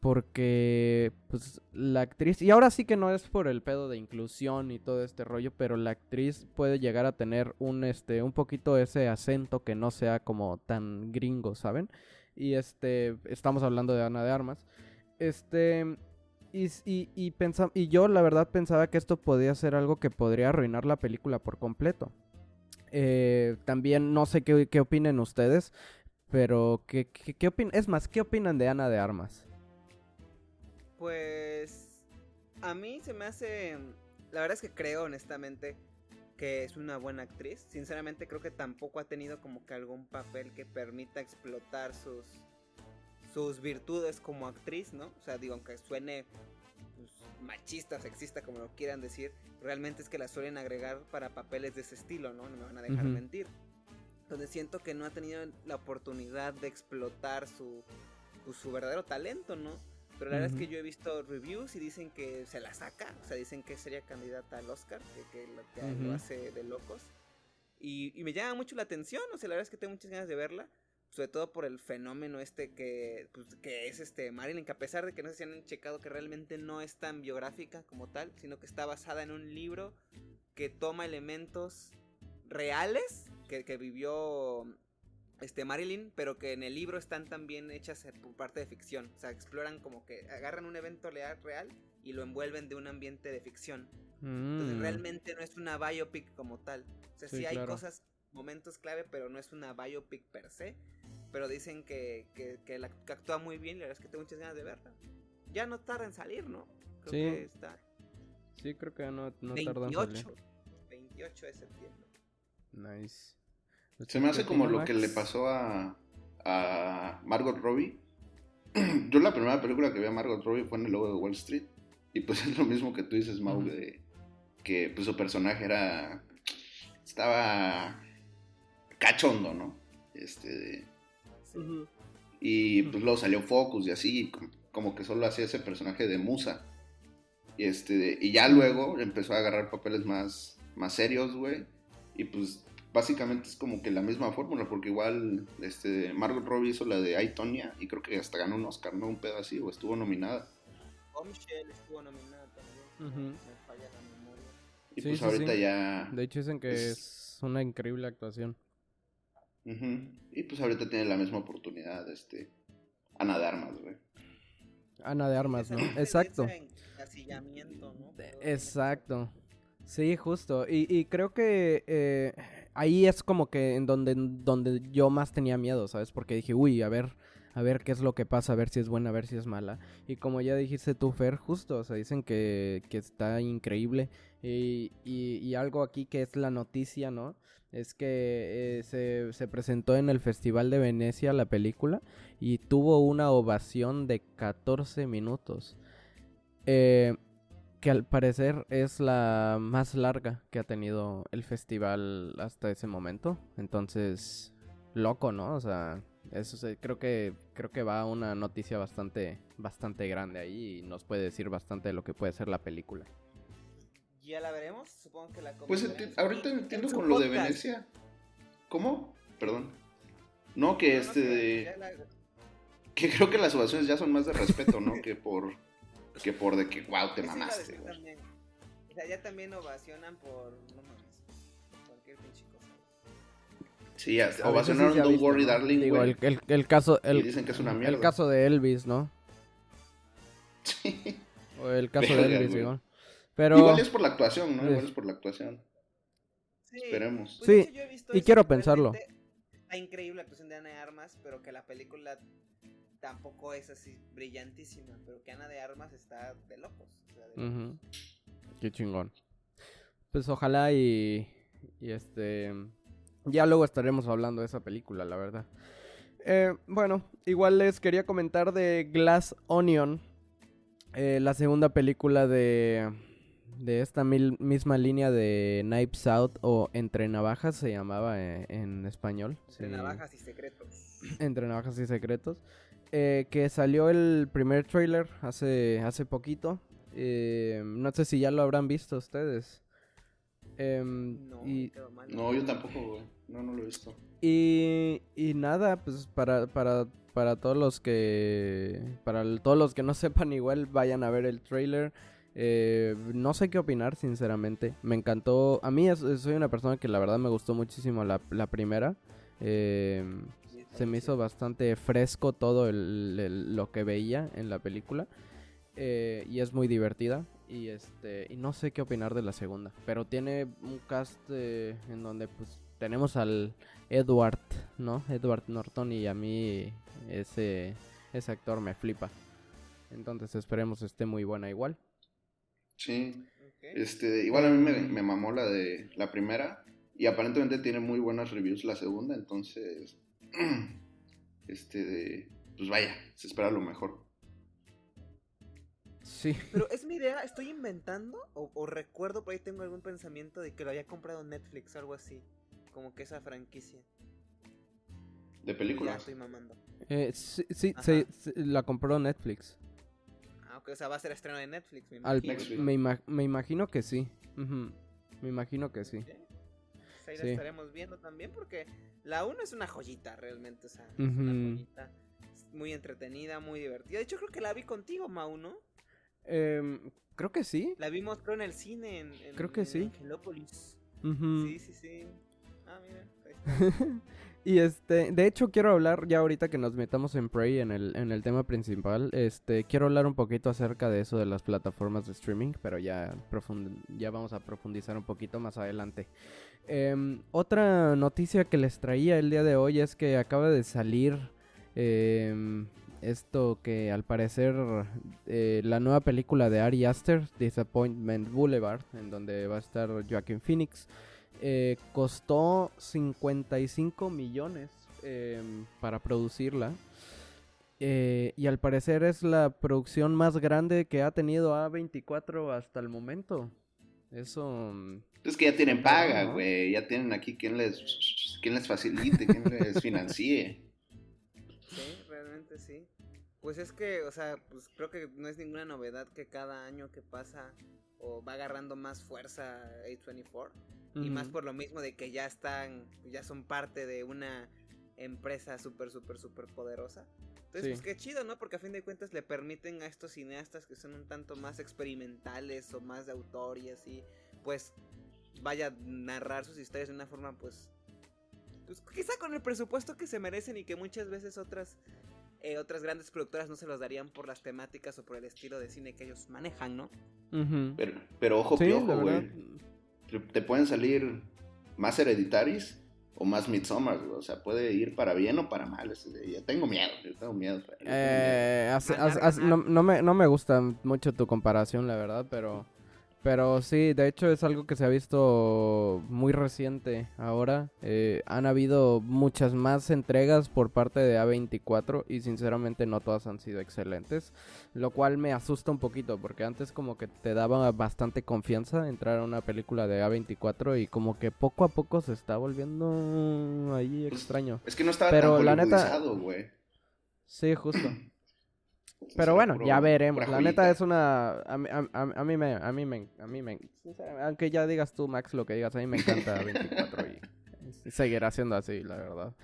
porque pues la actriz y ahora sí que no es por el pedo de inclusión y todo este rollo pero la actriz puede llegar a tener un este un poquito ese acento que no sea como tan gringo saben y este estamos hablando de Ana de Armas este y, y, y, yo la verdad pensaba que esto podía ser algo que podría arruinar la película por completo Eh, también no sé qué, qué opinen ustedes pero ¿qué, qué, qué opin- es más, ¿qué opinan de Ana de Armas? Pues a mí se me hace, la verdad es que creo honestamente que es una buena actriz. Sinceramente creo que tampoco ha tenido como que algún papel que permita explotar sus sus virtudes como actriz, ¿no? O sea, digo, aunque suene pues, machista sexista como lo quieran decir, realmente es que la suelen agregar para papeles de ese estilo, ¿no? No me van a dejar mentir. Donde siento que no ha tenido la oportunidad de explotar su, pues, su verdadero talento, ¿no? Pero la verdad es que yo he visto reviews y dicen que se la saca, o sea, dicen que sería candidata al Oscar, que, que lo, que lo Ujú. hace de locos. Y, y me llama mucho la atención, o sea, la verdad es que tengo muchas ganas de verla, sobre todo por el fenómeno este que, pues, que es este Marilyn, que a pesar de que no sé si han checado que realmente no es tan biográfica como tal, sino que está basada en un libro que toma elementos reales que, que vivió este Marilyn, pero que en el libro están también hechas por parte de ficción. O sea, exploran como que agarran un evento real y lo envuelven de un ambiente de ficción. Entonces Mm, realmente no es una biopic como tal. O sea, sí, Sí, hay claro. cosas, momentos clave, pero no es una biopic per se. Pero dicen que, que, que la, que actúa muy bien y la verdad es que tengo muchas ganas de verla. Ya no tarda en salir, ¿no? Creo Sí. que está Sí, creo que no, no tardan en 28. salir. 28 de septiembre. Nice. Se me hace ¿Qué como lo que le pasó a, a Margot Robbie. Yo la primera película que vi a Margot Robbie fue en el logo de Wall Street. Y pues es lo mismo que tú dices, Mau, de que pues su personaje era... Estaba cachondo, ¿no? Este... Y pues luego salió Focus y así, como que solo hacía ese personaje de musa. Y, este, y ya luego empezó a agarrar papeles más, más serios, güey. Y pues básicamente es como que la misma fórmula, porque igual este, Margot Robbie hizo la de I, Tonya y creo que hasta ganó un Oscar, ¿no? Un pedo así, o estuvo nominada. Bombshell estuvo nominada también. Me falla la memoria. Y Sí, pues sí, ahorita sí. ya... De hecho dicen que Es- es una increíble actuación. Y pues ahorita tiene la misma oportunidad, este... Ana de Armas, güey. Ana de Armas, ¿no? Exacto. Exacto. Sí, justo. Y, y creo que eh, ahí es como que en donde, donde yo más tenía miedo, ¿sabes? Porque dije, uy, a ver, a ver qué es lo que pasa, a ver si es buena, a ver si es mala. Y como ya dijiste tú, Fer, justo, o sea, dicen que, que está increíble. Y, y, algo aquí que es la noticia, ¿no? Es que eh, se, se, presentó en el Festival de Venecia la película y tuvo una ovación de 14 minutos. Eh, que al parecer es la más larga que ha tenido el festival hasta ese momento. Entonces, loco, ¿no? O sea, eso creo que creo que va una noticia bastante bastante grande ahí y nos puede decir bastante de lo que puede ser la película. Ya la veremos, supongo que la Pues ahorita entiendo con lo de Venecia. ¿Cómo? Perdón. No, que este de... Que creo que las ovaciones ya son más de respeto, ¿no? que por que por de que wow te mamaste. O sea, ya también ovacionan por no mames, cualquier pinche Sí, ovacionaron Don't Worry Darling, Digo, el, el, el, caso el, y dicen que es una mierda. El caso de Elvis, ¿no? Sí. O el caso de Elvis, digo. Pero... Igual es por la actuación, ¿no? Igual es por la actuación. Sí. Esperemos. Pues sí, y quiero pensarlo. La increíble actuación de Ana de Armas, pero que la película tampoco es así brillantísima, pero que Ana de Armas está de locos. Qué chingón. Pues ojalá y, y este... Ya luego estaremos hablando de esa película, la verdad. Eh, bueno, igual les quería comentar de Glass Onion, eh, la segunda película de, de esta misma línea de Knives Out o Entre Navajas se llamaba eh, en español. Entre Navajas y Secretos. Entre Navajas y Secretos. Eh, que salió el primer trailer hace, hace poquito. No sé si ya lo habrán visto ustedes. Em, no, no, yo tampoco, güey. No, no lo he visto. Y, y nada, pues para, para, para todos los que. Para todos los que no sepan, igual vayan a ver el trailer. Eh, no sé qué opinar, sinceramente. Me encantó. A mí soy una persona que la verdad me gustó muchísimo la, la primera. Eh, se me hizo bastante fresco todo el, lo que veía en la película. Eh, y es muy divertida. Y este y no sé qué opinar de la segunda. Pero tiene un cast eh, en donde pues tenemos al Edward, ¿no? Edward Norton y a mí ese, ese actor me flipa. Entonces esperemos esté muy buena igual. Sí. Este, igual a mí me, me mamó la de la primera. Y aparentemente tiene muy buenas reviews la segunda. Entonces este, de, pues vaya, se espera lo mejor. Sí. Pero es mi idea, estoy inventando o, recuerdo por ahí tengo algún pensamiento de que lo había comprado Netflix o algo así, como que esa franquicia. ¿De películas? Ya estoy mamando. Eh, sí, sí, sí, la compró Netflix. Ah, ok, o sea, va a ser estreno de Netflix, me imagino. me, me, imagino que sí. Me imagino que sí ahí la estaremos viendo también porque la 1 es una joyita realmente, o sea, es una joyita muy entretenida, muy divertida. De hecho, creo que la vi contigo, Mau, ¿no? Em, creo que sí. La vimos creo en el cine en, creo que sí. Angelópolis. Sí, sí, sí. Ah, mira. y este, de hecho quiero hablar ya ahorita que nos metamos en Prey en el, en el tema principal, este, quiero hablar un poquito acerca de eso de las plataformas de streaming, pero ya, ya vamos a profundizar un poquito más adelante. Em, otra noticia que les traía el día de hoy es que acaba de salir em, esto que al parecer eh, la nueva película de Ari Aster, Disappointment Boulevard, en donde va a estar Joaquin Phoenix, eh, costó 55 millones em, para producirla. Eh, y al parecer es la producción más grande que ha tenido A24 hasta el momento. Eso es que ya tienen paga, güey. Ya tienen aquí quien les, quien les facilite, quien les financie. Sí, realmente sí. Pues es que, o sea, pues creo que no es ninguna novedad que cada año que pasa o va agarrando más fuerza A24. Y más por lo mismo de que ya están, ya son parte de una empresa súper, súper, súper poderosa. Entonces, pues qué chido, ¿no? Porque a fin de cuentas le permiten a estos cineastas que son un tanto más experimentales o más de autor y así, pues vaya a narrar sus historias de una forma, pues, pues quizá con el presupuesto que se merecen y que muchas veces otras eh, otras grandes productoras no se los darían por las temáticas o por el estilo de cine que ellos manejan, ¿no? pero, pero ojo, piojo, güey. Te, pueden salir más Hereditaris o más Midsommar, güey. O sea, puede ir para bien o para mal. Ya tengo miedo, yo tengo miedo. Yo tengo miedo. Eh, no, no me, no me gusta mucho tu comparación, la verdad, pero... Pero sí, de hecho es algo que se ha visto muy reciente ahora. Eh, han habido muchas más entregas por parte de A24 y sinceramente no todas han sido excelentes. Lo cual me asusta un poquito porque antes como que te daba bastante confianza entrar a una película de A24 y como que poco a poco se está volviendo ahí extraño. Es que no estaba Pero tan la neta- güey. Sí, justo. Pero bueno, puro- ya veremos. La neta es una... A, mí- a, a- a mí me... A mí me... A mí me... sinceramente, Aunque ya digas tú, Max, lo que digas, a mí me encanta 24 y seguirá siendo así, la verdad.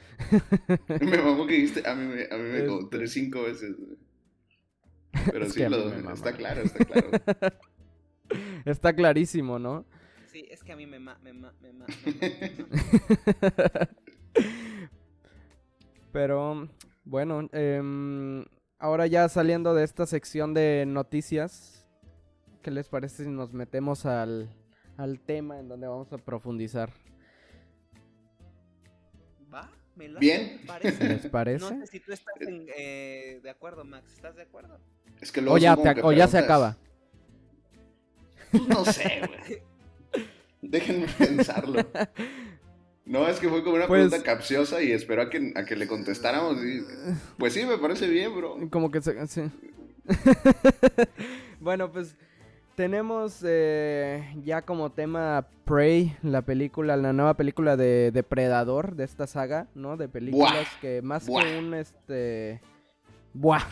Me mamó que dijiste, a mí me, a mí me como tres, cinco veces. Pero Es sí, lo- está claro, está claro. Está clarísimo, ¿no? Sí, es que a mí me ma, me ma, me ma, me ma, me ma. Pero bueno, em, ahora ya saliendo de esta sección de noticias, ¿qué les parece si nos metemos al, al tema en donde vamos a profundizar? ¿Va? ¿Me? Bien. Parece. ¿Les parece? No sé si tú estás en, eh, de acuerdo, Max. ¿Estás de acuerdo? Es que luego O ya, te que o ya se acaba. Pues no sé, güey. Déjenme pensarlo. No, es que fue como una Pues- pregunta capciosa y esperó a que, a que le contestáramos. y- Pues sí, me parece bien, bro. Como que se... sí. bueno, pues tenemos eh, ya como tema Prey, la película, la nueva película de Depredador de esta saga, ¿no? De películas que más Buah. que un este... Buah.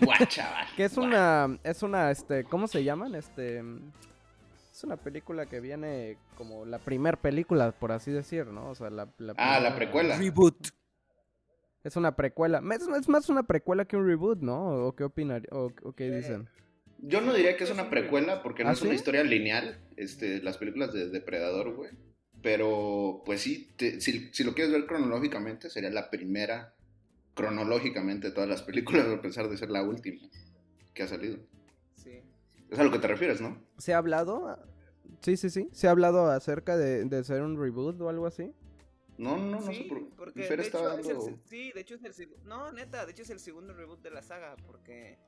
Buah, chaval. Que es buah. una, es una, este, ¿cómo se llaman? Este, es una película que viene como la primer película, por así decir, ¿no? O sea, la, la Ah, la primera- precuela. Reboot. Es una precuela. Es, es más una precuela que un reboot, ¿no? ¿O qué opinan? ¿O, o qué dicen? Yo no diría que es una precuela porque no ¿Ah, es una sí? historia lineal, este, las películas de Depredador, güey. Pero, pues sí, te- si, si lo quieres ver cronológicamente, sería la primera cronológicamente de todas las películas, a pesar de ser la última que ha salido. Es a lo que te refieres, ¿no? ¿Se ha hablado? Sí, sí, sí. ¿Se ha hablado acerca de, de ser un reboot o algo así? No, no, no sí, sé por porque Fer de estaba hecho es el dando- se- sí, de hecho es el no, neta, de hecho es el segundo reboot de la saga porque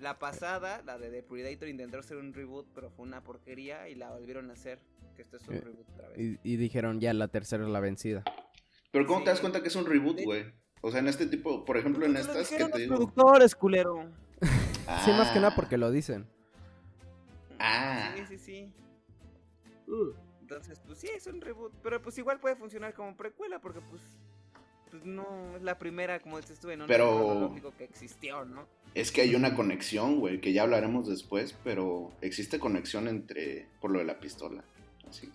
la pasada, la de The Predator intentó hacer un reboot, pero fue una porquería y la volvieron a hacer, que esto es un Eh, reboot otra vez. Y, y dijeron ya la tercera es la vencida. Pero ¿cómo te das cuenta que es un reboot, De- güey? O sea, en este tipo, por ejemplo, en estas que te los digo... productores, culero. Sí, más que nada Ah, porque lo dicen. Ah. Sí, sí, sí. Entonces, pues sí, es un reboot, pero pues igual puede funcionar como precuela porque pues pues no es la primera, como dices tú, en un Pero- que existió, ¿no? Es que hay una conexión, güey, que ya hablaremos después, pero existe conexión entre, por lo de la pistola. Así.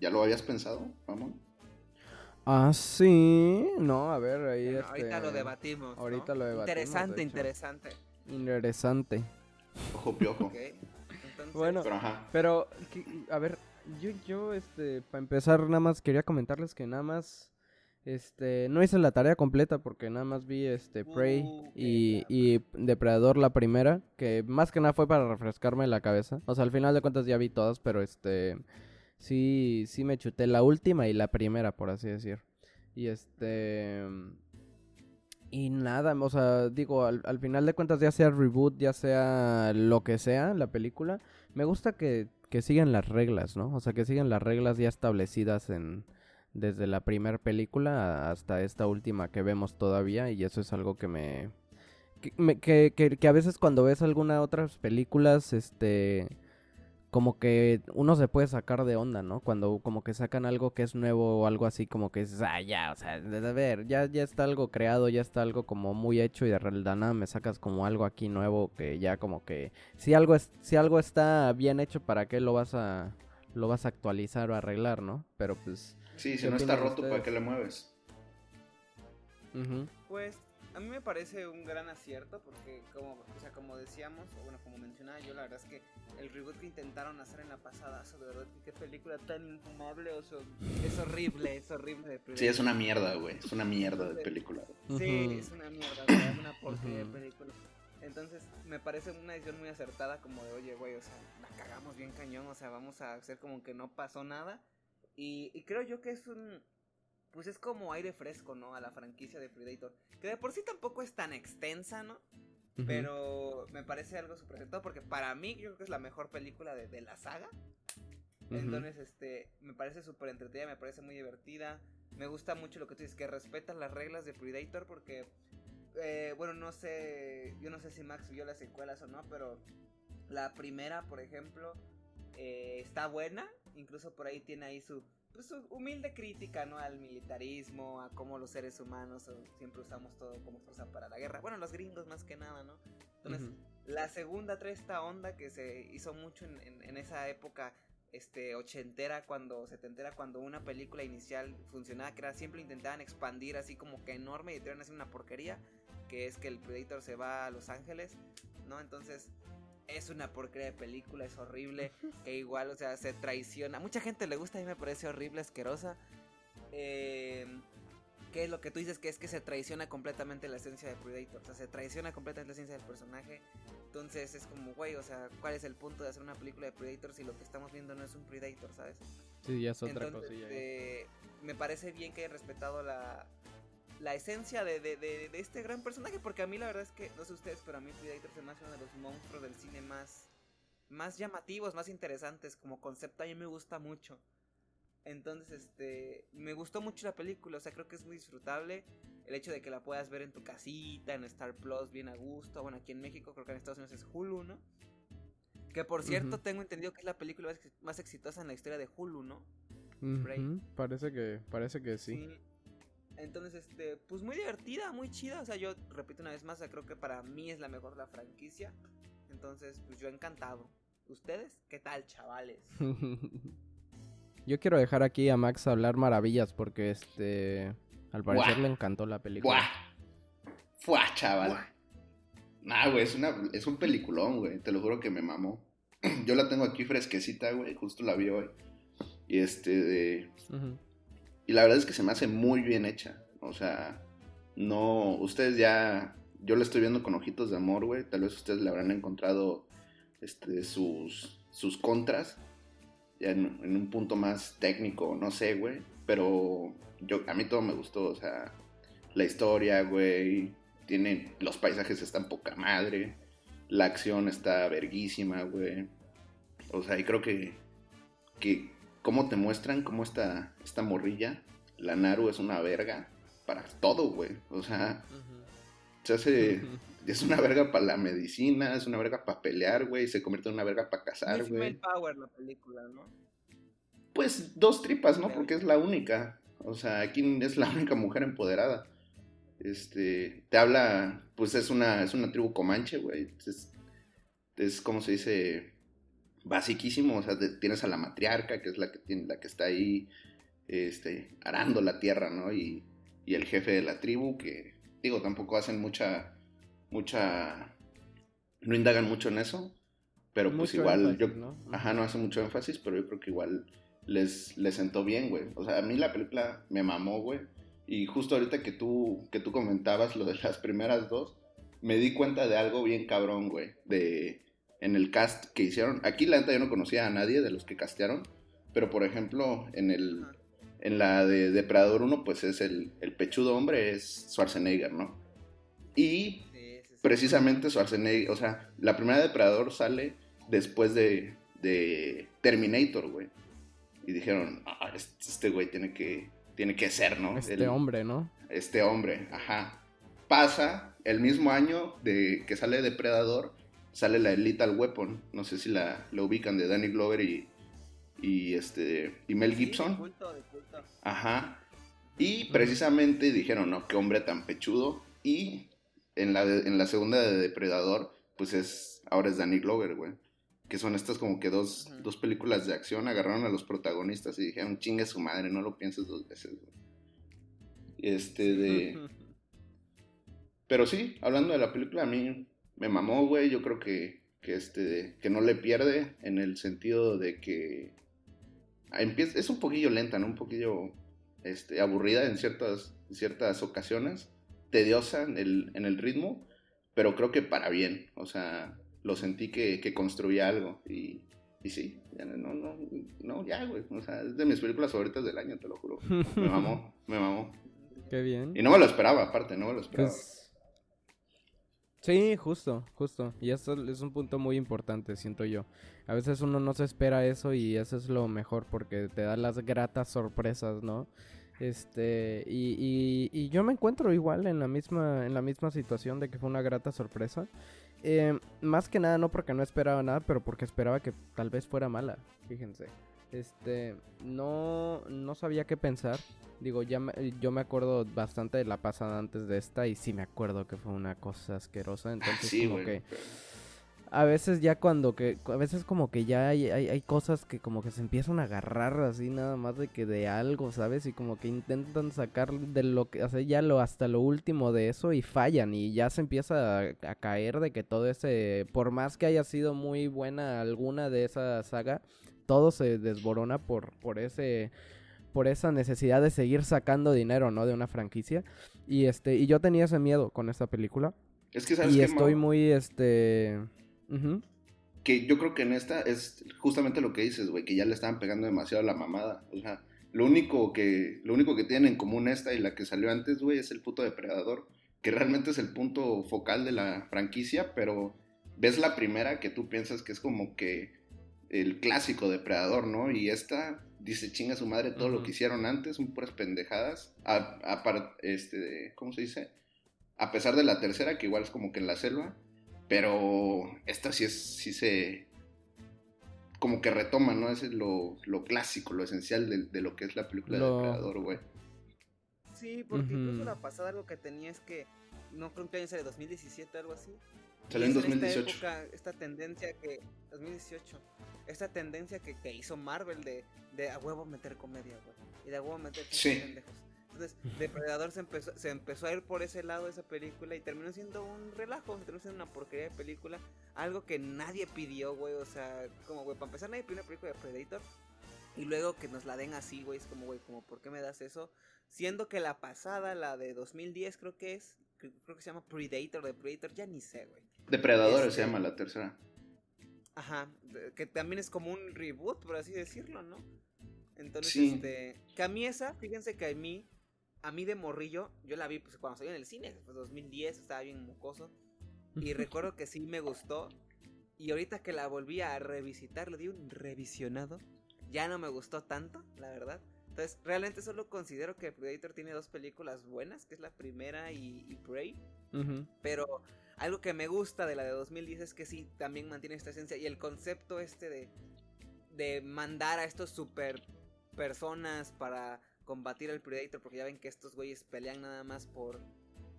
¿Ya lo habías pensado, Ramón? Ah, sí. No, a ver, ahí Bueno, este... ahorita lo debatimos. ¿no? ahorita lo debatimos, Interesante, de interesante. Interesante. Ojo piojo. Ok. Bueno. Pero ajá. Pero, que- a ver, yo, yo, este, para empezar, nada más quería comentarles que nada más, este, no hice la tarea completa porque nada más vi, este, Prey Uh, y, qué y Depredador la primera, que más que nada fue para refrescarme la cabeza. O sea, al final de cuentas ya vi todas, pero este, sí, sí me chuté la última y la primera, por así decir. Y este... Y nada, o sea, digo, al, al final de cuentas, ya sea reboot, ya sea lo que sea, la película, me gusta que, que sigan las reglas, ¿no? O sea, que sigan las reglas ya establecidas en desde la primera película hasta esta última que vemos todavía y eso es algo que me que, que- que a veces cuando ves alguna otras películas, este como que uno se puede sacar de onda, ¿no? Cuando como que sacan algo que es nuevo o algo así, como que dices, ah, ya, o sea, de- de ver, ya, ya está algo creado, ya está algo como muy hecho y de realidad nada me sacas como algo aquí nuevo que ya como que si algo es, si algo está bien hecho, ¿para qué lo vas a lo vas a actualizar o arreglar, ¿no? Pero pues Sí, si ¿Qué no está roto, ustedes? ¿para qué le mueves? ujú, Pues a mí me parece un gran acierto porque como, o sea, como decíamos, o bueno, como mencionaba yo, la verdad es que el reboot que intentaron hacer en la pasada, eso de verdad que qué película tan infumable, o sea, es horrible, es horrible de Sí, es una mierda, güey. Es una mierda de película. Sí, es una mierda, güey, es una porquería de película. Entonces, me parece una decisión muy acertada como de, oye, güey, o sea, la cagamos bien cañón, o sea, vamos a hacer como que no pasó nada Y, creo yo que es un... Pues es como aire fresco, ¿no? A la franquicia de Predator. Que de por sí tampoco es tan extensa, ¿no? Pero me parece algo súper porque para mí yo creo que es la mejor película de, la saga. Entonces, este, me parece súper entretenida, me parece muy divertida. Me gusta mucho lo que tú dices, que respetan las reglas de Predator porque, eh, bueno, no sé, yo no sé si Max vio las secuelas o no, pero la primera, por ejemplo, eh, está buena, incluso por ahí tiene ahí su, pues, humilde crítica, ¿no? Al militarismo, a cómo los seres humanos siempre usamos todo como fuerza para la guerra. Bueno, los gringos más que nada, ¿no? Entonces, la segunda trae esta onda que se hizo mucho en, en esa época este ochentera cuando se te entera cuando una película inicial funcionaba que era siempre intentaban expandir así como que enorme y te iban a hacer una porquería que es que el Predator se va a Los Ángeles no entonces es una porquería de película es horrible que igual o sea se traiciona mucha gente le gusta a mí me parece horrible asquerosa eh, ¿Qué es lo que tú dices? Que es que se traiciona completamente la esencia de Predator. O sea, se traiciona completamente la esencia del personaje. Entonces es como, güey, o sea, ¿cuál es el punto de hacer una película de Predator si lo que estamos viendo no es un Predator, ¿sabes? Sí, ya es otra cosilla. Eh, me parece bien que haya respetado la, la esencia de, de, de, este gran personaje, porque a mí la verdad es que, no sé ustedes, pero a mí Predator se me hace uno de los monstruos del cine más, más llamativos, más interesantes. Como concepto a mí me gusta mucho. Entonces, este, me gustó mucho la película, o sea, creo que es muy disfrutable. El hecho de que la puedas ver en tu casita, en Star Plus, bien a gusto. Bueno, aquí en México, creo que en Estados Unidos es Hulu, ¿no? Que por cierto, tengo entendido que es la película más exitosa en la historia de Hulu, ¿no? Parece que, parece que sí. Entonces, este, pues muy divertida, muy chida. O sea, yo repito una vez más, creo que para mí es la mejor la franquicia. Entonces, pues yo encantado. ¿Ustedes? ¿Qué tal, chavales? Yo quiero dejar aquí a Max hablar maravillas porque este al parecer le encantó la película. ¡Buah! ¡Fua, chaval! Nah, güey, es, una, es un peliculón, güey. Te lo juro que me mamó. Yo la tengo aquí fresquecita, güey. Justo la vi hoy. Y este de... Y la verdad es que se me hace muy bien hecha. O sea, no... Ustedes ya... Yo la estoy viendo con ojitos de amor, güey. Tal vez ustedes le habrán encontrado este, sus, sus contras ya en, un punto más técnico, no sé, güey. Pero yo, a mí todo me gustó, o sea, la historia, güey. Tiene, los paisajes están poca madre. La acción está verguísima, güey. O sea, y creo que, que cómo te muestran cómo esta, esta morrilla, la Naru es una verga para todo, güey. O sea, se hace es una verga para la medicina, es una verga para pelear, güey, se convierte en una verga para cazar, güey. Es Power la película, ¿no? Pues dos tripas, ¿no? Porque es la única. O sea, aquí es la única mujer empoderada. Este, te habla, pues es una, es una tribu comanche, güey. Es, es como se dice, basiquísimo. O sea, tienes a la matriarca, que es la que tiene, la que está ahí, este, arando la tierra, ¿no? Y, y el jefe de la tribu, que, digo, tampoco hacen mucha mucha... No indagan mucho en eso, pero pues igual yo... ¿no? Ajá, no hace mucho énfasis, pero yo creo que igual les, les sentó bien, güey. O sea, a mí la película me mamó, güey. Y justo ahorita que tú, que tú comentabas lo de las primeras dos, me di cuenta de algo bien cabrón, güey. De, en el cast que hicieron. Aquí la neta yo no conocía a nadie de los que castearon. Pero por ejemplo, en el. En la de Depredador 1, pues es el, el pechudo hombre, es Schwarzenegger, ¿no? Y precisamente Schwarzenegger, o sea, la primera Depredador sale después de, de Terminator, güey. Y dijeron, ah, este güey tiene que, tiene que ser, ¿no? Este hombre, ¿no? Este hombre, ajá. Pasa el mismo año de que sale Depredador, sale la Lethal Weapon. No sé si la, ubican de Danny Glover y, y, este, y Mel Gibson. Ajá. Y precisamente dijeron, no, qué hombre tan pechudo. Y en la, en la segunda de Depredador, pues es, ahora es Danny Glover, güey. Que son estas como que dos, dos películas de acción, agarraron a los protagonistas y dijeron, chingue su madre, no lo pienses dos veces, güey. Este de... Pero sí, hablando de la película, a mí me mamó, güey. Yo creo que, que, este, que no le pierde en el sentido de que empieza, es un poquillo lenta, ¿no? Un poquillo este, aburrida en ciertas, en ciertas ocasiones tediosa en el, en el ritmo, pero creo que para bien. O sea, lo sentí que, construía algo y, Y sí, ya no, no, no, ya, güey. O sea, es de mis películas favoritas del año, te lo juro. Me mamó, me mamó. Qué bien. Y no me lo esperaba, aparte, no me lo esperaba. Pues, Sí, justo, justo. Y eso es un punto muy importante, siento yo. A veces uno no se espera eso y eso es lo mejor porque te da las gratas sorpresas, ¿no? Este, y, y, y yo me encuentro igual en la misma, en la misma situación de que fue una grata sorpresa. Eh, más que nada no porque no esperaba nada, pero porque esperaba que tal vez fuera mala, fíjense. Este, no, no sabía qué pensar. Digo, ya yo me acuerdo bastante de la pasada antes de esta y sí me acuerdo que fue una cosa asquerosa. Entonces, Sí, como que a veces ya cuando que, a veces como que ya hay, hay, hay cosas que como que se empiezan a agarrar así nada más de que de algo, ¿sabes? Y como que intentan sacar de lo que, o sea, ya lo hasta lo último de eso y fallan y ya se empieza a, a caer de que todo ese, por más que haya sido muy buena alguna de esa saga, todo se desborona por, por ese por esa necesidad de seguir sacando dinero, ¿no? De una franquicia. Y este, y yo tenía ese miedo con esta película. Es que, ¿sabes Y estoy Mau? muy, este... Que yo creo que en esta es justamente lo que dices, güey, que ya le estaban pegando demasiado la mamada. O sea, lo único que, lo único que tienen en común esta y la que salió antes, güey, es el puto depredador. Que realmente es el punto focal de la franquicia, pero ves la primera que tú piensas que es como que el clásico depredador, ¿no? Y esta dice chinga su madre todo lo que hicieron antes, son puras pendejadas. A, a este, ¿cómo se dice? A pesar de la tercera, que igual es como que en la selva, pero esta sí es, sí se, como que retoma, ¿no? Es lo, lo clásico, lo esencial de, de lo que es la película Lo- de Depredador, güey. Sí, porque incluso la pasada algo que tenía es que no creo que año sea de 2017 algo así. Salió en es Esta, 2018. época, esta tendencia que 2018, esta tendencia que, que hizo Marvel de, de a huevo meter comedia, güey, y de a huevo meter Sí. pendejos. Entonces, Depredador se empezó, se empezó a ir por ese lado de esa película y terminó siendo un relajo, terminó siendo una porquería de película, algo que nadie pidió, güey, o sea, como, güey, para empezar nadie pidió una película de Predator y luego que nos la den así, güey, es como, güey, como, ¿por qué me das eso? Siendo que la pasada, la de 2010 creo que es, cre- creo que se llama Predator, de Predator, ya ni sé, güey. Depredadores Este- se llama la tercera. Ajá, que también es como un reboot, por así decirlo, ¿no? Entonces, Sí. este, que a mí esa, fíjense que a mí, a mí de morrillo, yo la vi pues cuando salió en el cine, fue 2010, estaba bien mocoso, y recuerdo que sí me gustó, y ahorita que la volví a revisitar, le di un revisionado, ya no me gustó tanto, la verdad. Entonces, realmente solo considero que Predator tiene dos películas buenas, que es la primera y, y Prey. Ujú. Pero algo que me gusta de la de 2010 es que sí, también mantiene esta esencia. Y el concepto este de, de mandar a estos super personas para combatir al Predator, porque ya ven que estos güeyes pelean nada más por,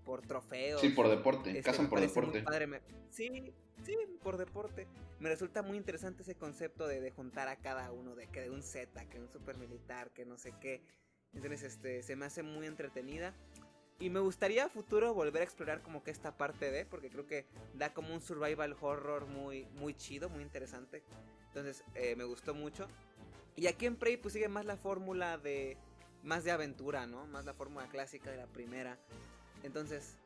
por trofeos. Sí, por deporte, Este, cazan por deporte. padre, me- Sí, sí, por deporte. Me resulta muy interesante ese concepto de, de juntar a cada uno, de que de un Z, que un super militar, que no sé qué. Entonces, este, se me hace muy entretenida. Y me gustaría a futuro volver a explorar como que esta parte de, porque creo que da como un survival horror muy, muy chido, muy interesante. Entonces, eh, me gustó mucho. Y aquí en Prey pues sigue más la fórmula de, más de aventura, ¿no? Más la fórmula clásica de la primera. Entonces,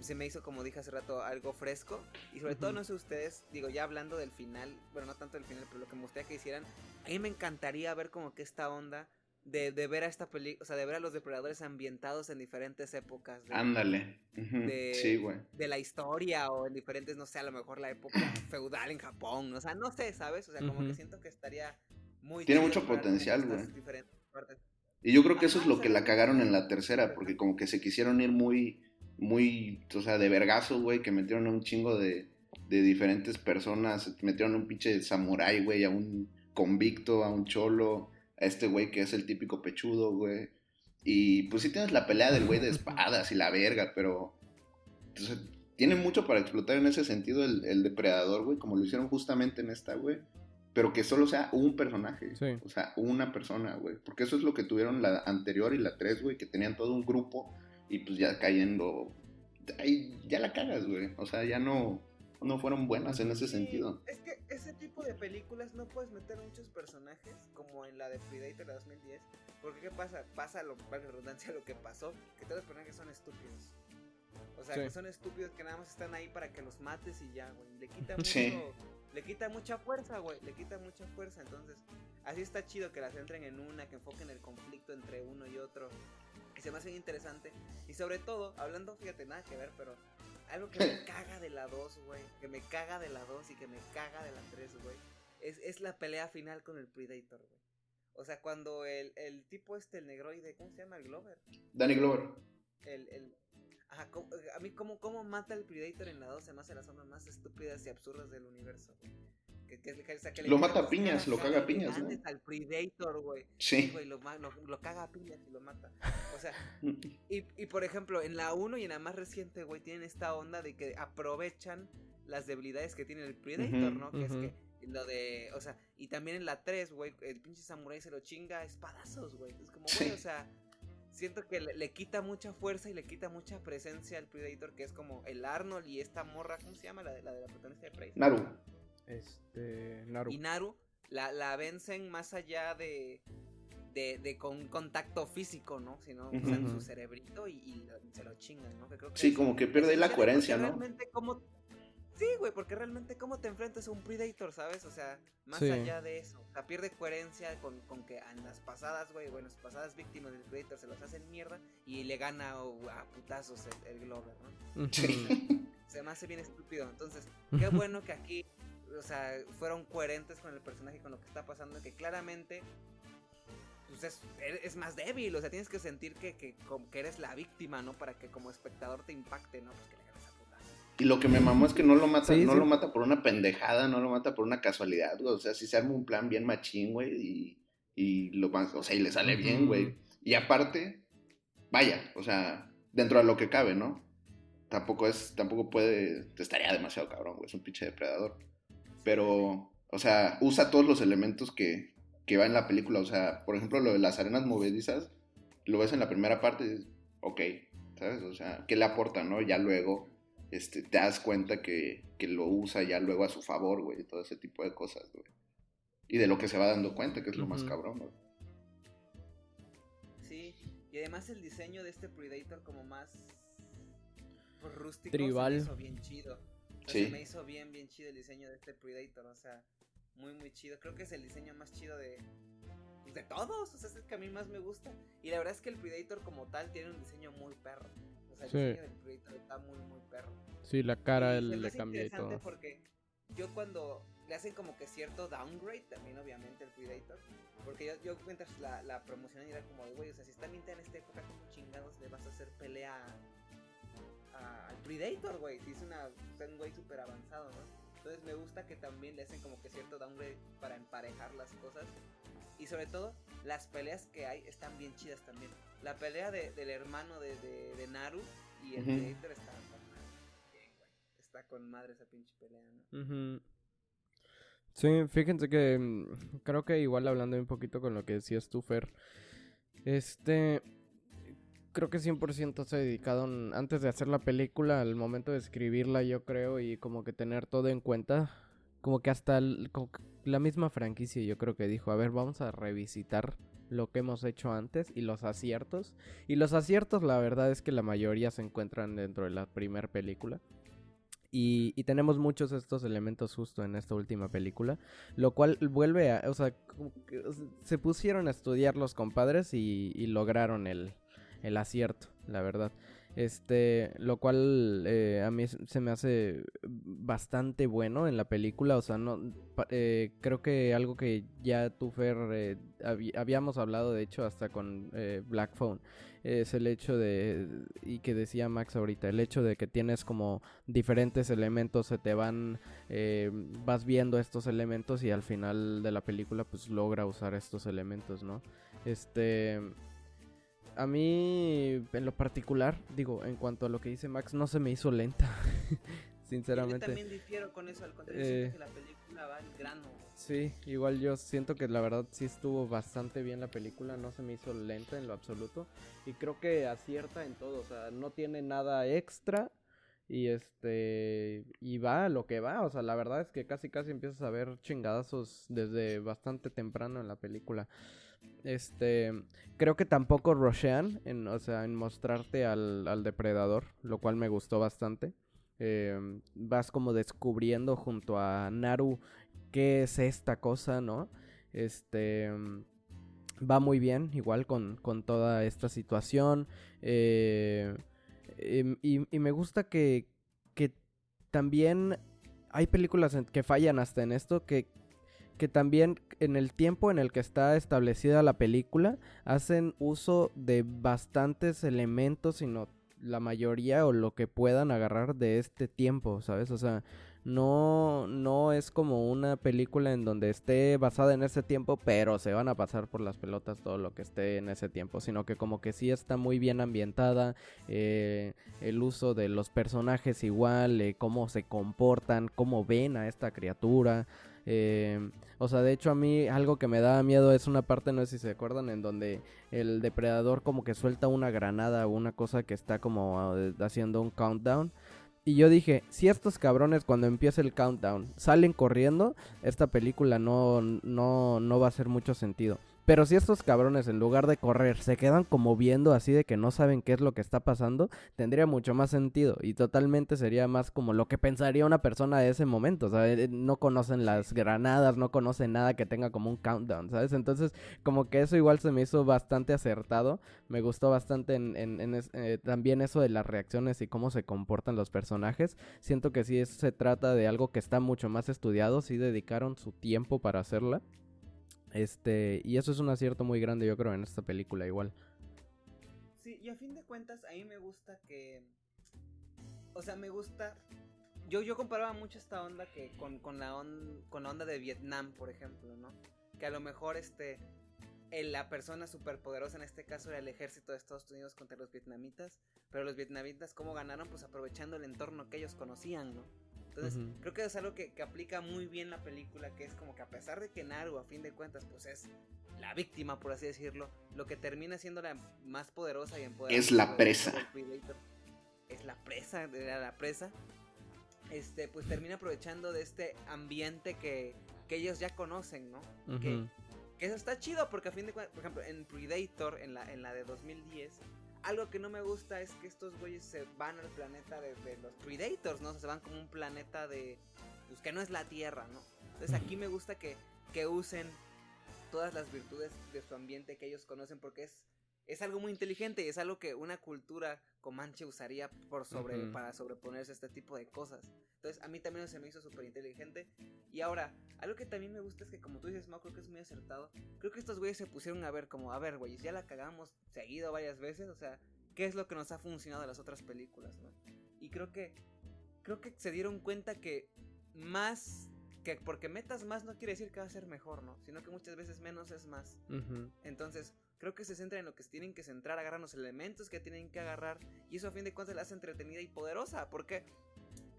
se me hizo, como dije hace rato, algo fresco. Y sobre todo, no sé ustedes, digo, ya hablando del final, bueno, no tanto del final, pero lo que me gustaría que hicieran, a mí me encantaría ver como que esta onda de, de ver a esta película, o sea, de ver a los depredadores ambientados en diferentes épocas. de- Ándale. De- Sí, güey. de la historia o en diferentes, no sé, a lo mejor la época feudal en Japón, o sea, no sé, ¿sabes? O sea, como que siento que estaría muy... Tiene mucho potencial, güey. Y yo creo que eso es lo que la cagaron en la tercera, porque como que se quisieron ir muy, muy, o sea, de vergazo, güey, que metieron a un chingo de, de diferentes personas, metieron a un pinche samurái, güey, a un convicto, a un cholo, a este güey que es el típico pechudo, güey. Y pues sí tienes la pelea del güey de espadas y la verga, pero sea, tiene mucho para explotar en ese sentido el, el depredador, güey, como lo hicieron justamente en esta, güey. Pero que solo sea un personaje. Sí. O sea, una persona, güey. Porque eso es lo que tuvieron la anterior y la 3, güey, que tenían todo un grupo y pues ya cayendo. Ahí ya la cagas, güey. O sea, ya no, no fueron buenas en ese sentido. Es que ese de películas no puedes meter muchos personajes como en la de Predator de 2010. Porque ¿qué pasa? Pasa, lo, valga la redundancia, lo que pasó, que todos los personajes son estúpidos. O sea, Sí. que son estúpidos que nada más están ahí para que los mates y ya, güey. Le quita mucho, Sí. le quita mucha fuerza, güey. Le quita mucha fuerza. Entonces, así está chido que las entren en una, que enfoquen el conflicto entre uno y otro. Y se me hace bien interesante. Y sobre todo, hablando, fíjate, nada que ver, pero algo que me caga de la 2, güey. Que me caga de la 2 y que me caga de la 3, güey. Es, es la pelea final con el Predator, güey. O sea, cuando el, el tipo este, el negroide, ¿cómo se llama? El Glover. Danny Glover. El, el... Ajá, ¿cómo- a mí cómo, cómo mata el Predator en la 2 se me hace las sombras más estúpidas y absurdas del universo, güey. Que, Lo mata a piñas, lo caga a piñas, ¿no? Al Predator, güey. Sí. Güey, lo, ma- lo, lo caga a piñas y lo mata. O sea, y, y por ejemplo, en la 1 y en la más reciente, güey, tienen esta onda de que aprovechan las debilidades que tiene el Predator, ¿no? Que es que lo de, o sea, y también en la 3, güey, el pinche samurái se lo chinga a espadazos, güey. Es como, güey, Sí. o sea, siento que le, le quita mucha fuerza y le quita mucha presencia al Predator, que es como el Arnold y esta morra, ¿cómo se llama? La de la, de la protagonista de Prey. Naru. Este. Naru. Y Naru la, la vencen más allá de, de, de con contacto físico, ¿no? Sino usan su cerebrito y, y lo- se lo chingan, ¿no? Que creo que Sí, es- como que pierde la coherencia, ¿no? Realmente cómo... Sí, güey, porque realmente cómo te enfrentas a un Predator, ¿sabes? O sea, más Sí. allá de eso. O sea, pierde coherencia con, con que en las pasadas, güey, bueno, las pasadas víctimas del Predator se los hacen mierda y le gana oh, a putazos el, el Glover, ¿no? Sí. Se me hace bien estúpido. Entonces, qué bueno que aquí, o sea, fueron coherentes con el personaje y con lo que está pasando, que claramente pues es, es más débil, o sea, tienes que sentir que, que, eres la víctima, ¿no? Para que como espectador te impacte, ¿no? Pues que le ganes a putazos. Y lo que me mamó es que no lo mata, Sí, no sí. lo mata por una pendejada, no lo mata por una casualidad, güey. O sea, si se arma un plan bien machín, güey, y, y lo o sea, y le sale bien, güey. Y aparte, vaya, o sea, dentro de lo que cabe, ¿no? Tampoco es, tampoco puede, estaría demasiado cabrón, güey, es un pinche depredador. Pero, o sea, usa todos los elementos que, que va en la película. O sea, por ejemplo, lo de las arenas movedizas, lo ves en la primera parte y dices, ok, ¿sabes? O sea, ¿qué le aporta, no? Ya luego este, te das cuenta que, que lo usa ya luego a su favor, güey, todo ese tipo de cosas, güey. Y de lo que se va dando cuenta, que es lo más cabrón, güey. Sí, y además el diseño de este Predator como más rústico Tribal. se me hizo bien chido. Sí. Me hizo bien, bien chido el diseño de este Predator, o sea, muy, muy chido. Creo que es el diseño más chido de, pues, de todos, o sea, es el que a mí más me gusta. Y la verdad es que el Predator como tal tiene un diseño muy perro. O sea, el Sí. diseño del Predator está muy, muy perro. Sí, la cara Y él le cambia y todo. porque yo cuando le hacen como que cierto downgrade también obviamente el Predator porque yo, yo mientras la, la promoción era como de güey o sea si está Minta en esta época como chingados le vas a hacer pelea a- al Predator güey si es una un güey súper avanzado no entonces me gusta que también le hacen como que cierto downgrade para emparejar las cosas y sobre todo las peleas que hay están bien chidas también la pelea de- del hermano de, de, de Naru y el Ujú. Predator está con madre. Bien, güey. Está con madre esa pinche pelea, ¿no? Ujú. Sí, fíjense que mm, creo que igual hablando un poquito con lo que decías tú, Fer, este, creo que 100% se dedicaron antes de hacer la película, al momento de escribirla, yo creo, y como que tener todo en cuenta, como que hasta la misma franquicia yo creo que dijo, a ver, vamos a revisitar lo que hemos hecho antes y los aciertos. Y los aciertos, la verdad es que la mayoría se encuentran dentro de la primera película. Y, y tenemos muchos estos elementos justo en esta última película, lo cual vuelve a, o sea, se pusieron a estudiar los compadres y lograron el, el acierto, la verdad. Este, lo cual eh, a mí se me hace bastante bueno en la película, o sea, no, eh, creo que algo que ya tú, Fer, eh, habíamos hablado, de hecho, hasta con eh, Black Phone, es el hecho de, y que decía Max ahorita, el hecho de que tienes como diferentes elementos, se te van, eh, vas viendo estos elementos y al final de la película pues logra usar estos elementos, ¿no? Este... A mí, en lo particular, digo, en cuanto a lo que dice Max, no se me hizo lenta, Yo sinceramente. también difiero con eso, al contrario, Eh, siento que la película va al grano. Sí, igual yo siento que la verdad sí estuvo bastante bien la película, no se me hizo lenta en lo absoluto y creo que acierta en todo, o sea, no tiene nada extra Y este, y va a lo que va, o sea, la verdad es que casi casi empiezas a ver chingadazos desde bastante temprano en la película. Este, creo que tampoco Roshan, en, o sea, en mostrarte al, al depredador, lo cual me gustó bastante. Em, vas como descubriendo junto a Naru qué es esta cosa, ¿no? Este va muy bien, igual con, con toda esta situación. Eh, em, y, y, me gusta que, que también hay películas que fallan hasta en esto, que, que también en el tiempo en el que está establecida la película hacen uso de bastantes elementos, sino la mayoría o lo que puedan agarrar de este tiempo, ¿sabes? O sea, no, no es como una película en donde esté basada en ese tiempo, pero se van a pasar por las pelotas todo lo que esté en ese tiempo, sino que como que sí está muy bien ambientada, eh, el uso de los personajes igual, eh, cómo se comportan, cómo ven a esta criatura. Eh, o sea, de hecho a mí algo que me da miedo es una parte, no sé si se acuerdan, en donde el depredador como que suelta una granada o una cosa que está como ah, haciendo un countdown. Y yo dije, si estos cabrones cuando empiece el countdown salen corriendo, esta película no, no, no va a hacer mucho sentido. Pero si estos cabrones en lugar de correr se quedan como viendo así de que no saben qué es lo que está pasando, tendría mucho más sentido y totalmente sería más como lo que pensaría una persona de ese momento, o sea, eh, no conocen las granadas, no conocen nada que tenga como un countdown, ¿sabes? Entonces, como que eso igual se me hizo bastante acertado, me gustó bastante en, en, eh, también eso de las reacciones y cómo se comportan los personajes, siento que sí se trata de algo que está mucho más estudiado, sí dedicaron su tiempo para hacerla. Este, y eso es un acierto muy grande, yo creo, en esta película igual. Sí, y a fin de cuentas, a mí me gusta que. O sea, me gusta. Yo, yo comparaba mucho esta onda que con, con, la con la onda de Vietnam, por ejemplo, ¿no? Que a lo mejor este. la persona superpoderosa en este caso era el ejército de Estados Unidos contra los vietnamitas. Pero los vietnamitas, ¿cómo ganaron? Pues aprovechando el entorno que ellos conocían, ¿no? Entonces, creo que es algo que, aplica muy bien la película, que es como que a pesar de que Naru, a fin de cuentas, pues es la víctima, por así decirlo, lo que termina siendo la más poderosa y empoderada. Es la presa. Es la presa, era la presa. Este, pues termina aprovechando de este ambiente que, que ellos ya conocen, ¿no? que, que, eso está chido, porque a fin de cuentas, por ejemplo, en Predator, en la, en la de 2010, algo que no me gusta es que estos güeyes se van al planeta de, los Predators, ¿no? se van como un planeta de. Pues que no es la Tierra, ¿no? Entonces aquí me gusta que, que usen todas las virtudes de su ambiente que ellos conocen porque es es algo muy inteligente y es algo que una cultura comanche usaría por sobre, para sobreponerse a este tipo de cosas. Entonces, a mí también se me hizo súper inteligente. Y ahora, algo que también me gusta es que, como tú dices, Mau, creo que es muy acertado. Creo que estos güeyes se pusieron a ver como, a ver, güeyes, ya la cagamos seguido varias veces. O sea, ¿qué es lo que nos ha funcionado de las otras películas, no? Y creo que, creo que se dieron cuenta que más que porque metas más no quiere decir que va a ser mejor, ¿no? Sino que muchas veces menos es más. Entonces, creo que se centra en lo que se tienen que centrar, agarran los elementos que tienen que agarrar y eso a fin de cuentas la hace entretenida y poderosa. ¿Por qué?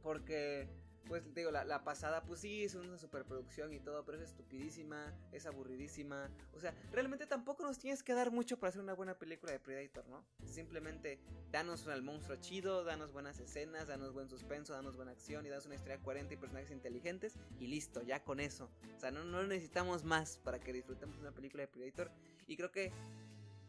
Porque, pues digo, la, pasada, pues sí, es una superproducción y todo, pero es estupidísima, es aburridísima. O sea, realmente tampoco nos tienes que dar mucho para hacer una buena película de Predator, ¿no? Simplemente danos al monstruo chido, danos buenas escenas, danos buen suspenso, danos buena acción y danos una historia coherente y personajes inteligentes y listo, ya con eso. O sea, no, no necesitamos más para que disfrutemos una película de Predator y creo que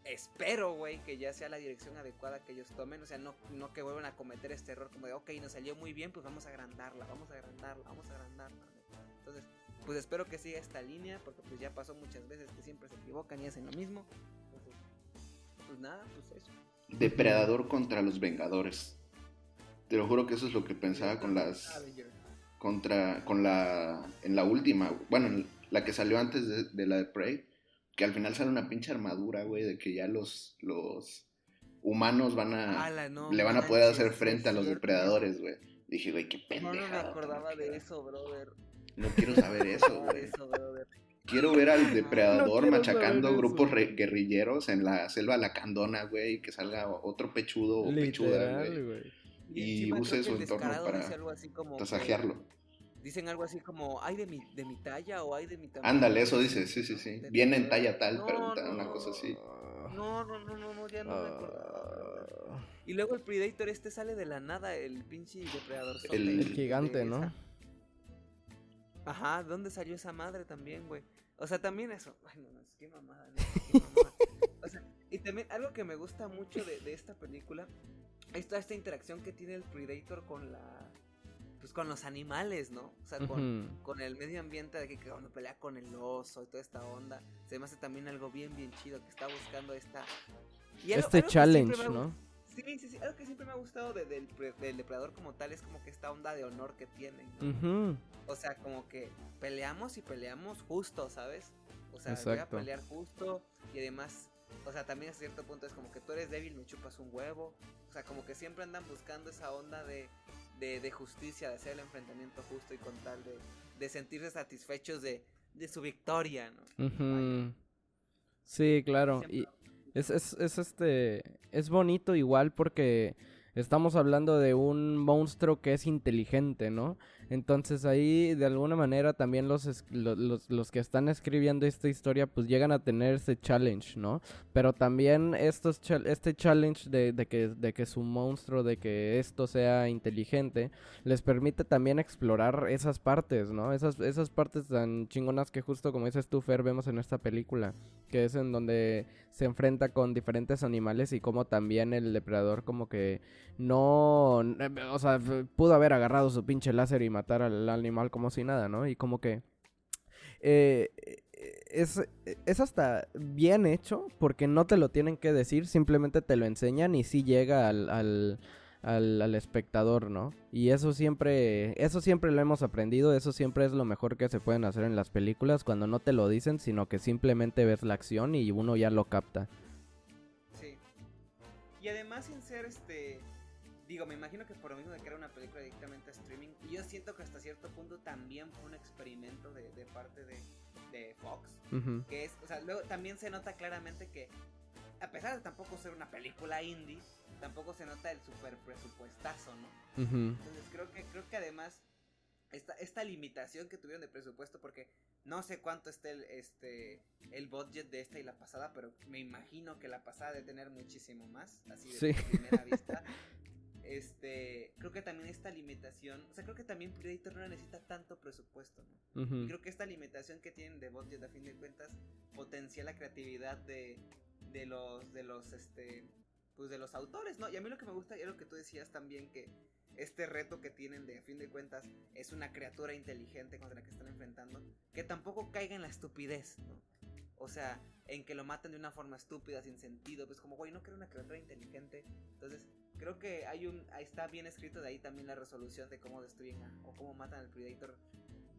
espero, güey, que ya sea la dirección adecuada que ellos tomen. O sea, no, no que vuelvan a cometer este error como de, ok, nos salió muy bien, pues vamos a agrandarla, vamos a agrandarla, vamos a agrandarla. Entonces, pues espero que siga esta línea, porque pues ya pasó muchas veces que siempre se equivocan y hacen lo mismo. pues nada, pues eso. Depredador contra los Vengadores. Te lo juro que eso es lo que pensaba con las... Contra, con la... En la última, bueno, la que salió antes de, de la de Prey que al final sale una pinche armadura, güey, de que ya los, los humanos van a... le van a poder hacer frente a los depredadores, güey. Dije, güey, qué pendejo. No, no me acordaba de eso, brother. No quiero saber eso, güey. Quiero ver al depredador machacando grupos guerrilleros en la selva lacandona, güey, y que salga otro pechudo o pechuda, güey. Y, use su entorno para tasajearlo. Dicen algo así como, hay de mi, de mi talla o hay de mi tamaño. Ándale, eso dice, sí, sí, sí. Viene en talla tal, pregunta, una cosa así. No, no, no, no, no ya no me acuerdo. Y luego el Predator este sale de la nada, el pinche depredador. El- El gigante, ¿no? Ajá, ¿dónde salió esa madre también, güey? O sea, también eso. Ay, no, no, es que mamada, ¿no? Qué mamada. O sea, y también algo que me gusta mucho de, de esta película es toda esta interacción que tiene el Predator con la. Pues con los animales, ¿no? O sea, con, con el medio ambiente de que, cuando pelea con el oso y toda esta onda. Se me hace también algo bien, bien chido que está buscando esta. y algo- Este algo challenge, ha ¿no? Sí, sí, sí. Algo que siempre me ha gustado de- del, del depredador como tal es como que esta onda de honor que tienen. ¿no? O sea, como que peleamos y peleamos justo, ¿sabes? O sea, voy a Exacto. pelear justo y además, o sea, también a cierto punto es como que tú eres débil, me chupas un huevo. O sea, como que siempre andan buscando esa onda de, de, de justicia, de hacer el enfrentamiento justo y con tal de, de sentirse satisfechos de, de su victoria, ¿no? Sí, claro. Y es, es, es este. Es bonito igual porque estamos hablando de un monstruo que es inteligente, ¿no? Entonces ahí de alguna manera también los, los, los que están escribiendo esta historia pues llegan a tener ese challenge, ¿no? Pero también estos este challenge de, de que, de que su monstruo, de que esto sea inteligente, les permite también explorar esas partes, ¿no? Esas, esas partes tan chingonas que justo como dices tú, Fer, vemos en esta película, que es en donde se enfrenta con diferentes animales y como también el depredador como que no, o sea, pudo haber agarrado su pinche láser y matar al animal como si nada, ¿no? Y como que eh, es, es hasta bien hecho porque no te lo tienen que decir, simplemente te lo enseñan y sí llega al, al, al, al espectador, ¿no? Y eso siempre, eso siempre lo hemos aprendido, eso siempre es lo mejor que se pueden hacer en las películas cuando no te lo dicen, sino que simplemente ves la acción y uno ya lo capta. Sí. Y además sin ser este... Digo, me imagino que por lo mismo de que era una película directamente a streaming, y yo siento que hasta cierto punto también fue un experimento de, de parte de, de Fox, que es, o sea, luego también se nota claramente que, a pesar de tampoco ser una película indie, tampoco se nota el super presupuestazo, ¿no? Entonces creo que, creo que además esta, esta limitación que tuvieron de presupuesto, porque no sé cuánto esté el, este, el budget de esta y la pasada, pero me imagino que la pasada debe tener muchísimo más, así de Sí. primera vista. Este, creo que también esta limitación, o sea, creo que también Predator no necesita tanto presupuesto, ¿no? Y creo que esta limitación que tienen de budget a fin de cuentas potencia la creatividad de, de los de los este pues de los autores, ¿no? Y a mí lo que me gusta es lo que tú decías también que este reto que tienen de a fin de cuentas es una criatura inteligente contra la que están enfrentando, que tampoco caiga en la estupidez, ¿no? O sea, en que lo maten de una forma estúpida, sin sentido, pues como, güey, no quiero una criatura inteligente. Entonces, creo que hay un ahí está bien escrito de ahí también la resolución de cómo destruyen a- o cómo matan al Predator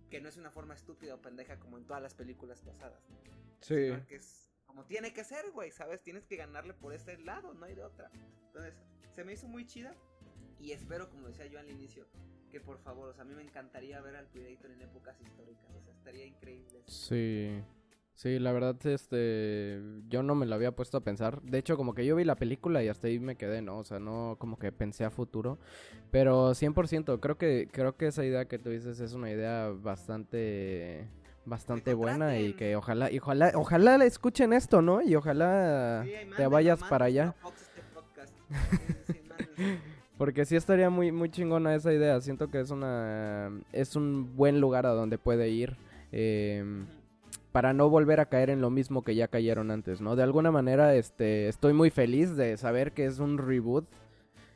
que no es una forma estúpida o pendeja como en todas las películas pasadas, ¿no? Sí. Sino que es como tiene que ser, güey, ¿sabes? Tienes que ganarle por ese lado, no hay de otra. Entonces, se me hizo muy chida y espero, como decía yo al inicio, que por favor, o sea, a mí me encantaría ver al Predator en épocas históricas, o sea, estaría increíble. Sí. Sí, la verdad, este, yo no me lo había puesto a pensar. De hecho, como que yo vi la película y hasta ahí me quedé, ¿no? O sea, no como que pensé a futuro. Pero 100%, creo que, creo que esa idea que tú dices es una idea bastante, bastante buena y que ojalá, y ojalá, ojalá la escuchen esto, ¿no? Y ojalá Sí, te vayas para allá. este. Porque sí estaría muy, muy chingona esa idea. Siento que es una, es un buen lugar a donde puede ir. Ujú. Para no volver a caer en lo mismo que ya cayeron antes, ¿no? De alguna manera, este, estoy muy feliz de saber que es un reboot,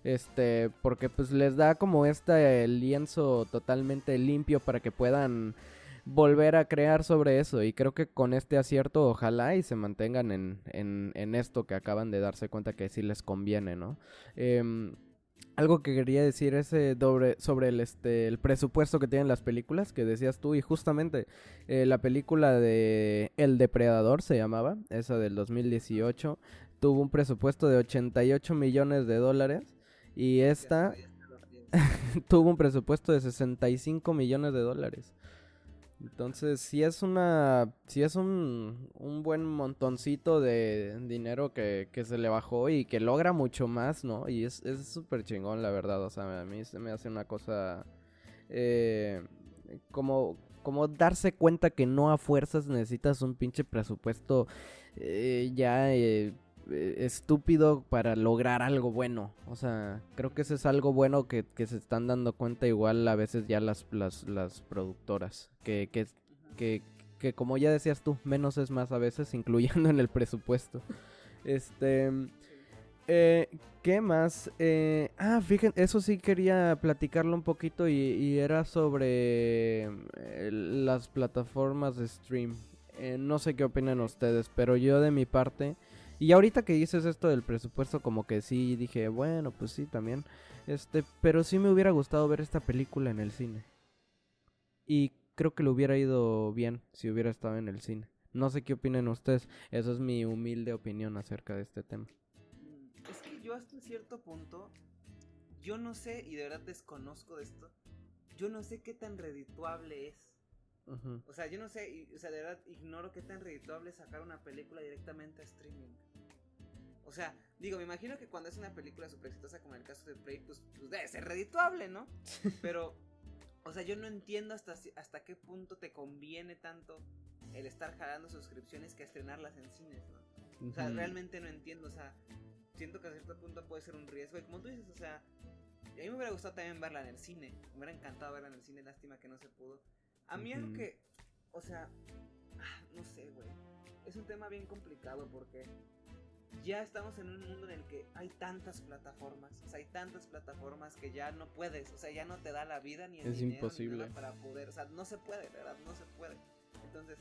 este, porque pues les da como este lienzo totalmente limpio para que puedan volver a crear sobre eso y creo que con este acierto ojalá y se mantengan en, en, en esto que acaban de darse cuenta que sí les conviene, ¿no? Em, algo que quería decir es eh, dobre- sobre el, este, el presupuesto que tienen las películas, que decías tú, y justamente eh, la película de El Depredador se llamaba, esa del 2018, tuvo un presupuesto de 88 millones de dólares, y esta tuvo un presupuesto de 65 millones de dólares. Entonces, sí es una. Sí es un, un buen montoncito de dinero que, que se le bajó y que logra mucho más, ¿no? Y es es súper chingón, la verdad. O sea, a mí se me hace una cosa. eh, como, como darse cuenta que no a fuerzas necesitas un pinche presupuesto eh, ya. eh, estúpido para lograr algo bueno. O sea, creo que eso es algo bueno que, que se están dando cuenta igual a veces ya las, las, las productoras. Que, que, que, como ya decías tú, menos es más a veces, incluyendo en el presupuesto. Este... Eh, ¿Qué más? Eh, ah, fíjense, eso sí quería platicarlo un poquito y, y era sobre eh, las plataformas de stream. Eh, no sé qué opinan ustedes, pero yo de mi parte, y ahorita que dices esto del presupuesto, como que sí dije, bueno, pues sí, también. Este, pero sí me hubiera gustado ver esta película en el cine. Y creo que le hubiera ido bien si hubiera estado en el cine. No sé qué opinan ustedes, eso es mi humilde opinión acerca de este tema yo hasta un cierto punto, yo no sé, y de verdad desconozco de esto, yo no sé qué tan redituable es. O sea, yo no sé, o sea, de verdad ignoro qué tan redituable es sacar una película directamente a streaming. O sea, digo, me imagino que cuando es una película super exitosa como en el caso de Prey, pues, pues debe ser redituable, ¿no? Pero, o sea, yo no entiendo hasta, hasta qué punto te conviene tanto el estar jalando suscripciones que estrenarlas en cines, ¿no? O sea, realmente no entiendo, o sea, siento que a cierto punto puede ser un riesgo. Y como tú dices, o sea, a mí me hubiera gustado también verla en el cine. Me hubiera encantado verla en el cine, lástima que no se pudo. A mí algo que, o sea, ah, no sé, güey. Es un tema bien complicado porque ya estamos en un mundo en el que hay tantas plataformas, o sea, hay tantas plataformas que ya no puedes, o sea, ya no te da la vida ni el es imposible para poder, o sea, no se puede, ¿verdad? No se puede. Entonces,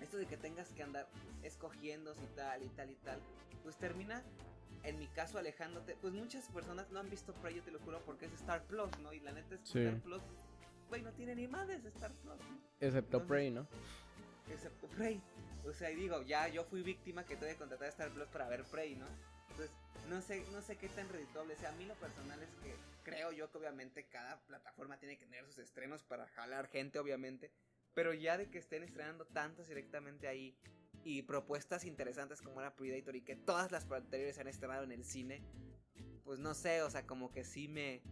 esto de que tengas que andar escogiendo si tal y tal y tal, pues termina en mi caso alejándote, pues muchas personas no han visto Prey, yo te lo juro, porque es Star Plus, ¿no? Y la neta es Star Plus, güey, no tiene ni madres Star Plus. Excepto Prey, ¿no? Excepto Prey. O sea, y digo, ya yo fui víctima que tuve que contratar a Star Plus para ver Prey, ¿no? Entonces, no sé, no sé qué tan redituable. O sea, a mí lo personal es que creo yo que obviamente cada plataforma tiene que tener sus estrenos para jalar gente, obviamente. Pero ya de que estén estrenando tantos directamente ahí y propuestas interesantes como era Predator y que todas las anteriores se han estrenado en el cine, pues no sé, o sea, como que sí me,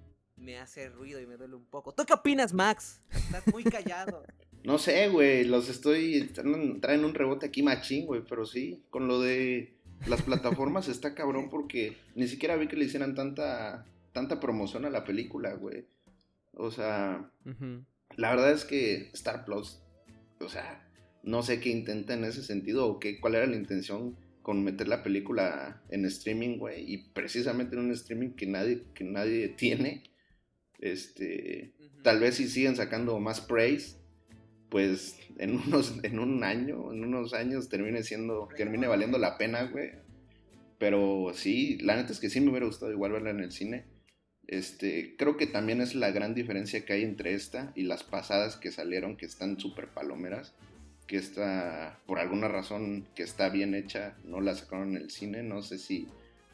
me hace ruido y me duele un poco. ¿Tú qué opinas, Max? Estás muy callado. no sé, güey, los estoy, traen un rebote aquí machín, güey, pero sí, con lo de las plataformas está cabrón porque ni siquiera vi que le hicieran tanta, tanta promoción a la película, güey. O sea, la verdad es que Star Plus, o sea, no sé qué intenta en ese sentido o qué, cuál era la intención con meter la película en streaming, güey, y precisamente en un streaming que nadie, que nadie tiene. Este, tal vez si siguen sacando más praise, pues en unos, en un año, en unos años termine siendo, termine valiendo la pena, güey. Pero sí, la neta es que sí me hubiera gustado igual verla en el cine. Este, creo que también es la gran diferencia que hay entre esta y las pasadas que salieron, que están súper palomeras que está, por alguna razón que está bien hecha, no la sacaron en el cine. No sé si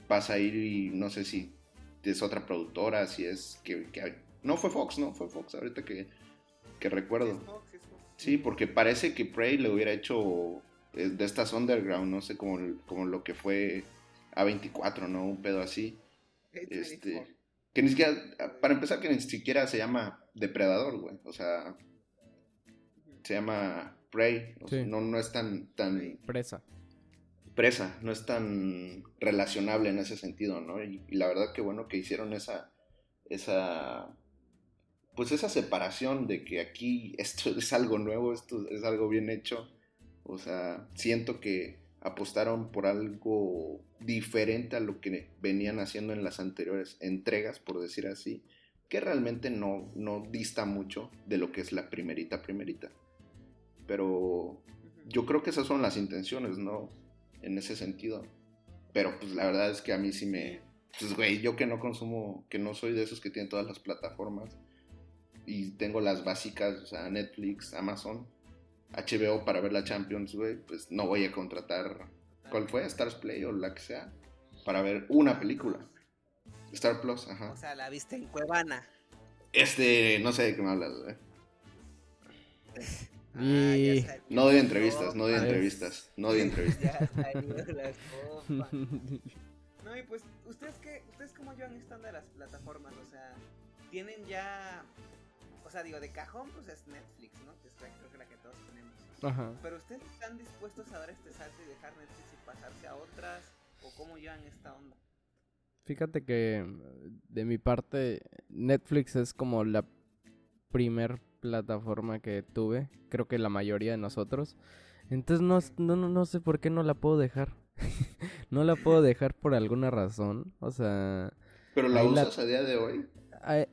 pasa a ir y no sé si es otra productora, si es que, no fue Fox, no fue Fox, ahorita que, que recuerdo. Sí, porque parece que Prey le hubiera hecho de estas underground, no sé, como, como lo que fue A24, ¿no? Un pedo así. Este, que ni siquiera, para empezar, que ni siquiera se llama Depredador, güey. O sea, se llama Prey. no, no es tan, tan... Presa. Presa, no es tan relacionable en ese sentido, ¿no? Y, la verdad que bueno que hicieron esa, esa, pues esa separación de que aquí esto es algo nuevo, esto es algo bien hecho. O sea, siento que apostaron por algo diferente a lo que venían haciendo en las anteriores entregas, por decir así, que realmente no, no dista mucho de lo que es la primerita primerita. Pero yo creo que esas son las intenciones, ¿no? En ese sentido. Pero pues la verdad es que a mí sí me... Pues güey, yo que no consumo, que no soy de esos que tienen todas las plataformas y tengo las básicas, o sea, Netflix, Amazon, HBO para ver la Champions, güey, pues no voy a contratar, ¿cuál fue? Stars Play o la que sea, para ver una película. Star Plus, ajá. O sea, la viste en Cuevana. Este, no sé de qué me hablas, güey. Y... no doy entrevistas, no doy entrevistas, no doy entrevistas. no, y pues, ¿ustedes qué, ustedes cómo llevan esta de las plataformas? O sea, tienen ya, o sea, digo, de cajón, pues es Netflix, ¿no? Que es creo que la que todos tenemos. Ajá. Pero ustedes están dispuestos a dar este salto y dejar Netflix y pasarse a otras, o cómo llevan esta onda? Fíjate que de mi parte Netflix es como la primer plataforma que tuve, creo que la mayoría de nosotros. Entonces no, no, no sé por qué no la puedo dejar. no la puedo dejar por alguna razón. O sea... ¿Pero la usas a día de hoy?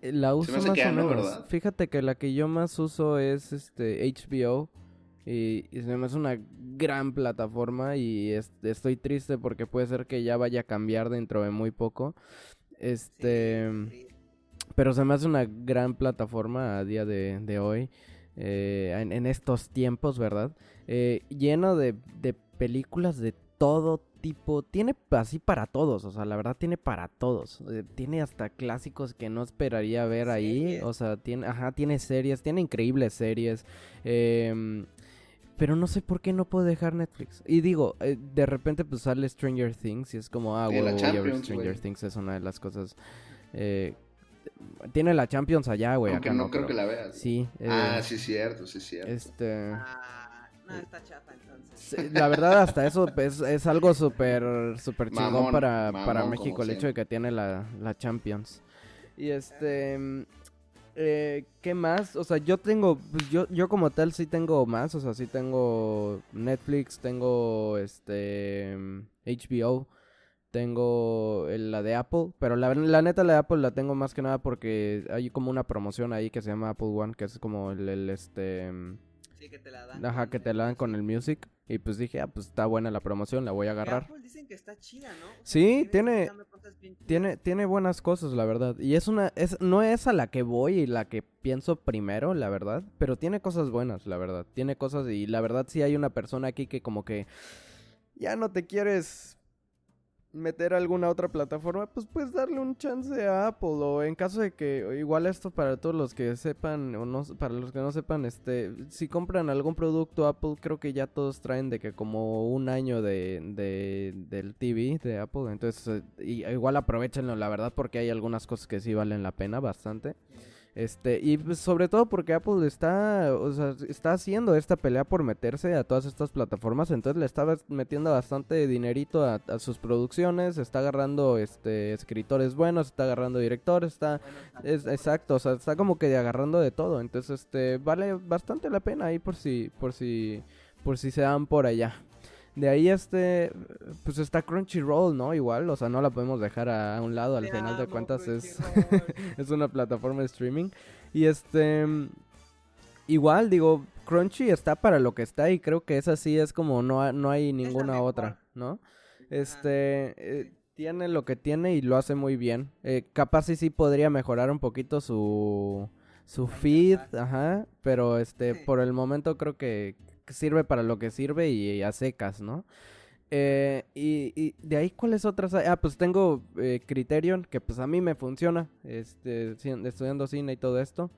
La uso más o menos. Fíjate que la que yo más uso es este HBO. Y, se me hace una gran plataforma y estoy triste porque puede ser que ya vaya a cambiar dentro de muy poco. Este... Pero se me hace una gran plataforma a día de, hoy. Eh, en, estos tiempos, ¿verdad? Eh, lleno de, de películas de todo tipo. Tiene así para todos, o sea, la verdad tiene para todos. Eh, tiene hasta clásicos que no esperaría ver ahí. O sea, tiene, ajá, tiene series, tiene increíbles series. Em, pero no sé por qué no puedo dejar Netflix. Y digo, de repente pues sale Stranger Things y es como, ah, bueno, Stranger Things es una de las cosas eh, tiene la Champions allá, güey. Aunque no, creo que la veas. Sí. ah, sí, cierto, sí, cierto. Este. Ah, no, está chafa entonces. La verdad, hasta eso es, es algo súper, súper chingón para, para México, el hecho de que tiene la, la Champions. Y este. Eh, ¿Qué más? O sea, yo tengo, pues yo, yo como tal sí tengo más, o sea, sí tengo Netflix, tengo este HBO, tengo la de Apple, pero la, la, neta la de Apple la tengo más que nada porque hay como una promoción ahí que se llama Apple One, que es como el, este... Sí, que te la dan. Ajá, que te la dan con el Music. Y pues dije, ah, pues está buena la promoción, la voy a agarrar. Apple dicen que está chida, ¿no? sí, tiene, tiene, tiene buenas cosas, la verdad. Y es una, es, no es a la que voy y la que pienso primero, la verdad. Pero tiene cosas buenas, la verdad. Tiene cosas y la verdad sí hay una persona aquí que como que ya no te quieres meter alguna otra plataforma, pues puedes darle un chance a Apple o en caso de que igual esto para todos los que sepan o no para los que no sepan, este si compran algún producto Apple, creo que ya todos traen de que como un año de, de del TV de Apple, entonces eh, igual aprovechenlo la verdad porque hay algunas cosas que sí valen la pena bastante. Este, y pues, sobre todo porque Apple está, o sea, está haciendo esta pelea por meterse a todas estas plataformas, entonces le estaba metiendo bastante dinerito a, sus producciones, está agarrando este escritores buenos, está agarrando directores, está es, exacto, o sea, está como que agarrando de todo, entonces este vale bastante la pena ahí por si por si por si se dan por allá. De ahí este, pues está Crunchyroll, ¿no? Igual, o sea, no la podemos dejar a, un lado, al final de cuentas es, es una plataforma de streaming. Y este, igual, digo, Crunchy está para lo que está y creo que esa sí es como no, no hay ninguna otra, ¿no? Este, eh, tiene lo que tiene y lo hace muy bien. Eh, capaz sí sí podría mejorar un poquito su su feed, ajá, pero este, por el momento creo que, sirve para lo que sirve y, a secas, ¿no? Eh, y, de ahí, ¿cuáles otras Ah, pues tengo eh, Criterion, que pues a mí me funciona, este, estudiando cine y todo esto.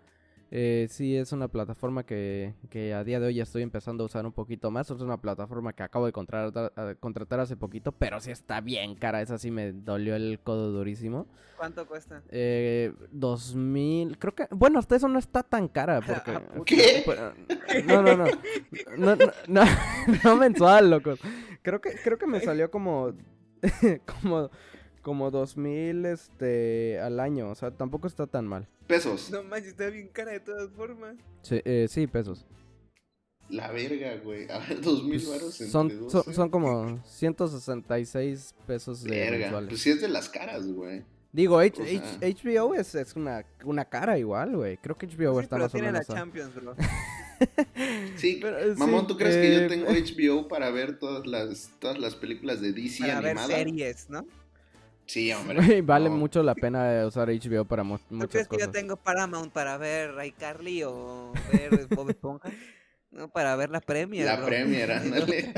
Eh, sí, es una plataforma que, que, a día de hoy ya estoy empezando a usar un poquito más. Es una plataforma que acabo de contratar, contratar hace poquito, pero sí está bien cara. Esa sí me dolió el codo durísimo. ¿Cuánto cuesta? Eh, dos mil, creo que... Bueno, hasta eso no está tan cara porque... ¿Qué? No, no, no. No, no, no, no mensual, loco. Creo que, creo que me salió como... como como dos mil este al año, o sea, tampoco está tan mal. Pesos. No manches, está bien cara de todas formas. Sí, eh, sí pesos. La verga, güey. A ver, dos mil varos son, son, son, como 166 pesos de verga. Pues sí es de las caras, güey. Digo, HBO es, es una, una cara igual, güey. Creo que HBO está más o menos. la Champions, bro. sí, pero, mamón, ¿tú crees que yo eh, tengo HBO para ver todas las, todas las películas de DC para animadas? Ver series, ¿no? Sí, hombre. vale mucho la pena usar HBO para muchas ¿Tú crees que yo tengo Paramount para ver iCarly o ver Bob Esponja? No, para ver la Premier. La Premier, ándale.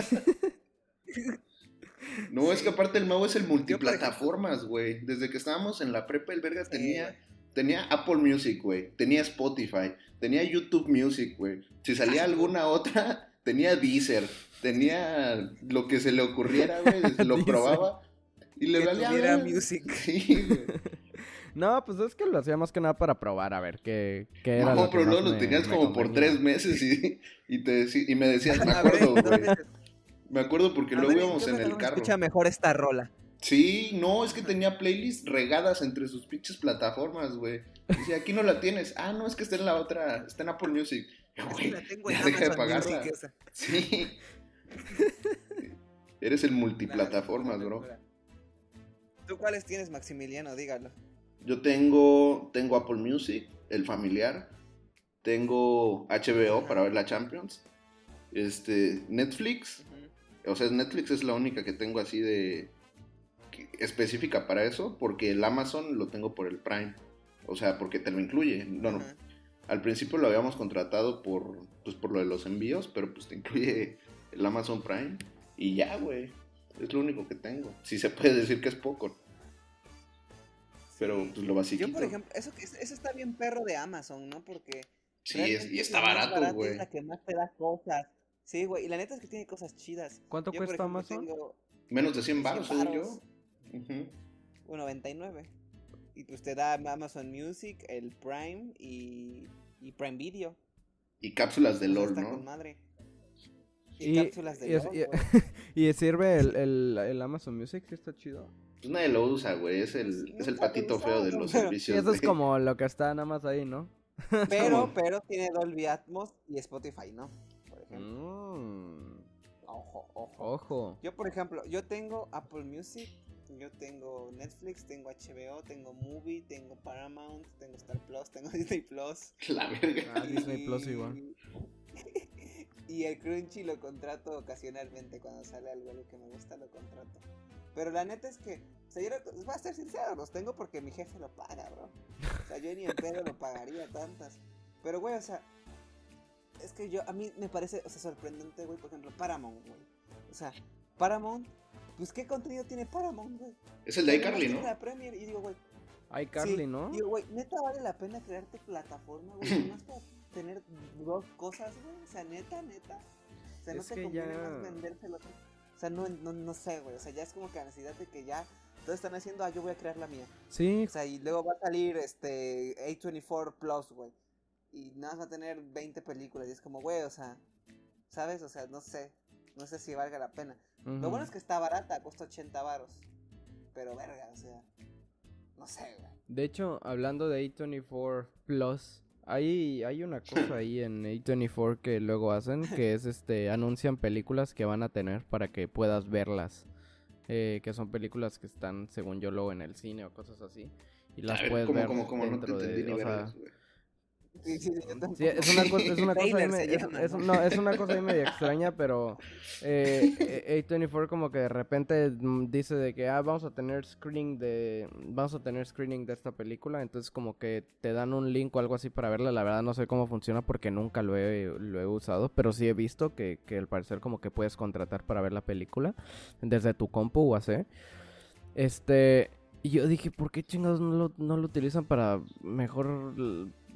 no, es que aparte el Mau es el multiplataformas, güey. Desde que estábamos en la prepa, el verga tenía, tenía Apple Music, güey. Tenía Spotify. Tenía YouTube Music, güey. Si salía alguna otra, tenía Deezer. Tenía lo que se le ocurriera, güey. Lo probaba y le valía music. No, pues es que lo hacía más que nada para probar a ver qué, qué era. No, pero no lo tenías como por tres meses y, y, te, y me decías, me acuerdo, güey. Me acuerdo porque A luego ver, íbamos en el carro. Escucha mejor esta rola. Sí, no, es que tenía playlists regadas entre sus pinches plataformas, güey. Dice, aquí no la tienes. Ah, no, es que está en la otra, está en Apple Music. Que Güey, la tengo en ya deja de pagarla. Music. Sí. Eres el multiplataformas, bro. ¿Tú cuáles tienes, Maximiliano? Dígalo. Yo tengo, tengo Apple Music, el familiar. Tengo HBO para ver la Champions. Este, Netflix. O sea, Netflix es la única que tengo así de que- específica para eso, porque el Amazon lo tengo por el Prime. O sea, porque te lo incluye. No, no. Al principio lo habíamos contratado por, pues, por lo de los envíos, pero pues te incluye el Amazon Prime. Y ya, güey. Es lo único que tengo. Si se puede decir que es poco. Pero pues lo básico. Yo, por ejemplo, eso, que- eso está bien perro de Amazon, ¿no? Porque Sí, es- y está barato, güey. Es la que más te da cosas. Sí, güey. Y la neta es que tiene cosas chidas. ¿Cuánto Yo, cuesta ejemplo, Amazon? tengo Menos de 100 baros, 100 según yo. varos. Ujú. 1.99. Y pues te da Amazon Music, el Prime y, y Prime Video. Y cápsulas de LOL, está ¿no? con madre. Y, Y, cápsulas de y LOL, y-. y sirve el, el, el Amazon Music, sí está chido. Pues nadie lo usa, güey. Es el, Sí, es el patito feo de los servicios. eso es de- como lo que está nada más ahí, ¿no? Pero, pero tiene Dolby Atmos y Spotify, ¿no? Por ejemplo. Mm, Ojo, ojo. ojo. Yo, por ejemplo, yo tengo Apple Music, yo tengo Netflix, tengo HBO, tengo Movie, tengo Paramount, tengo Star Plus, tengo Disney Plus. La verga. Ah, Disney Plus igual. Y el Crunchy lo contrato ocasionalmente cuando sale algo, algo que me gusta, lo contrato. Pero la neta es que, o sea, yo no- voy a ser sincero, los tengo porque mi jefe lo paga, bro. O sea, yo ni en pedo lo pagaría tantas. Pero, güey, o sea, es que yo, a mí me parece, o sea, sorprendente, güey, por ejemplo, Paramount, güey. O sea, Paramount, pues, ¿qué contenido tiene Paramount, güey? Es el de más iCarly, ¿no? La Premier, y digo, güey, Hay Carly, sí, ¿no? Digo, güey, neta vale la pena crearte plataforma, güey, nomás para tener dos cosas, güey. O sea, neta, neta. O sea, no Es te conviene ya- más vendérselo. O sea, no, no, no sé, güey. O sea, ya es como que la necesidad de que ya todos están haciendo, ah, yo voy a crear la mía. Sí, O sea, y luego va a salir este A24 Plus, güey. Y nada más va a tener 20 películas. Y es como, güey, o sea, ¿sabes? O sea, no sé. No sé si valga la pena. Lo bueno es que está barata, cuesta 80 varos. Pero verga, o sea. No sé, güey. De hecho, hablando de A24 Plus, hay, hay una cosa ahí en A24 que luego hacen, que es este, anuncian películas que van a tener para que puedas verlas. Eh, que son películas que están, según yo, luego en el cine o cosas así. Y las ver, puedes ¿cómo, ver cómo, cómo? No te dentro de, o sea. Sí, sí, yo tampoco. Sí, es una, co- es una cosa ahí me- es, es- ¿no? es una cosa ahí medio extraña, pero eh, eh, A24 como que de repente mm, dice de que ah, vamos a tener screening de vamos a tener screening de esta película, entonces como que te dan un link o algo así para verla, la verdad no sé cómo funciona porque nunca lo he, lo he usado, pero sí he visto que, que al parecer como que puedes contratar para ver la película desde tu compu o así. Este, y yo dije, ¿por qué chingados no lo, no lo utilizan para mejor,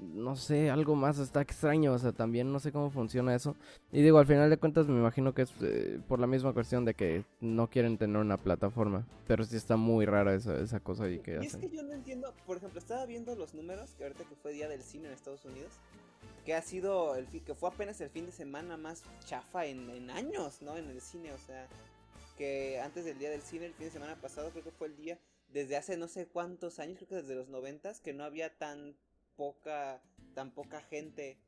no sé, algo más? Está extraño, o sea, también no sé cómo funciona eso. Y digo, al final de cuentas me imagino que es eh, por la misma cuestión de que no quieren tener una plataforma. Pero sí está muy rara esa, esa cosa ahí que Y es que yo no entiendo, por ejemplo, estaba viendo los números, que ahorita que fue día del cine en Estados Unidos, que ha sido, el que fue apenas el fin de semana más chafa en, en años, ¿no? En el cine, o sea, que antes del día del cine, el fin de semana pasado, creo que fue el día, desde hace no sé cuántos años, creo que desde los noventas, que no había tan poca, tan poca gente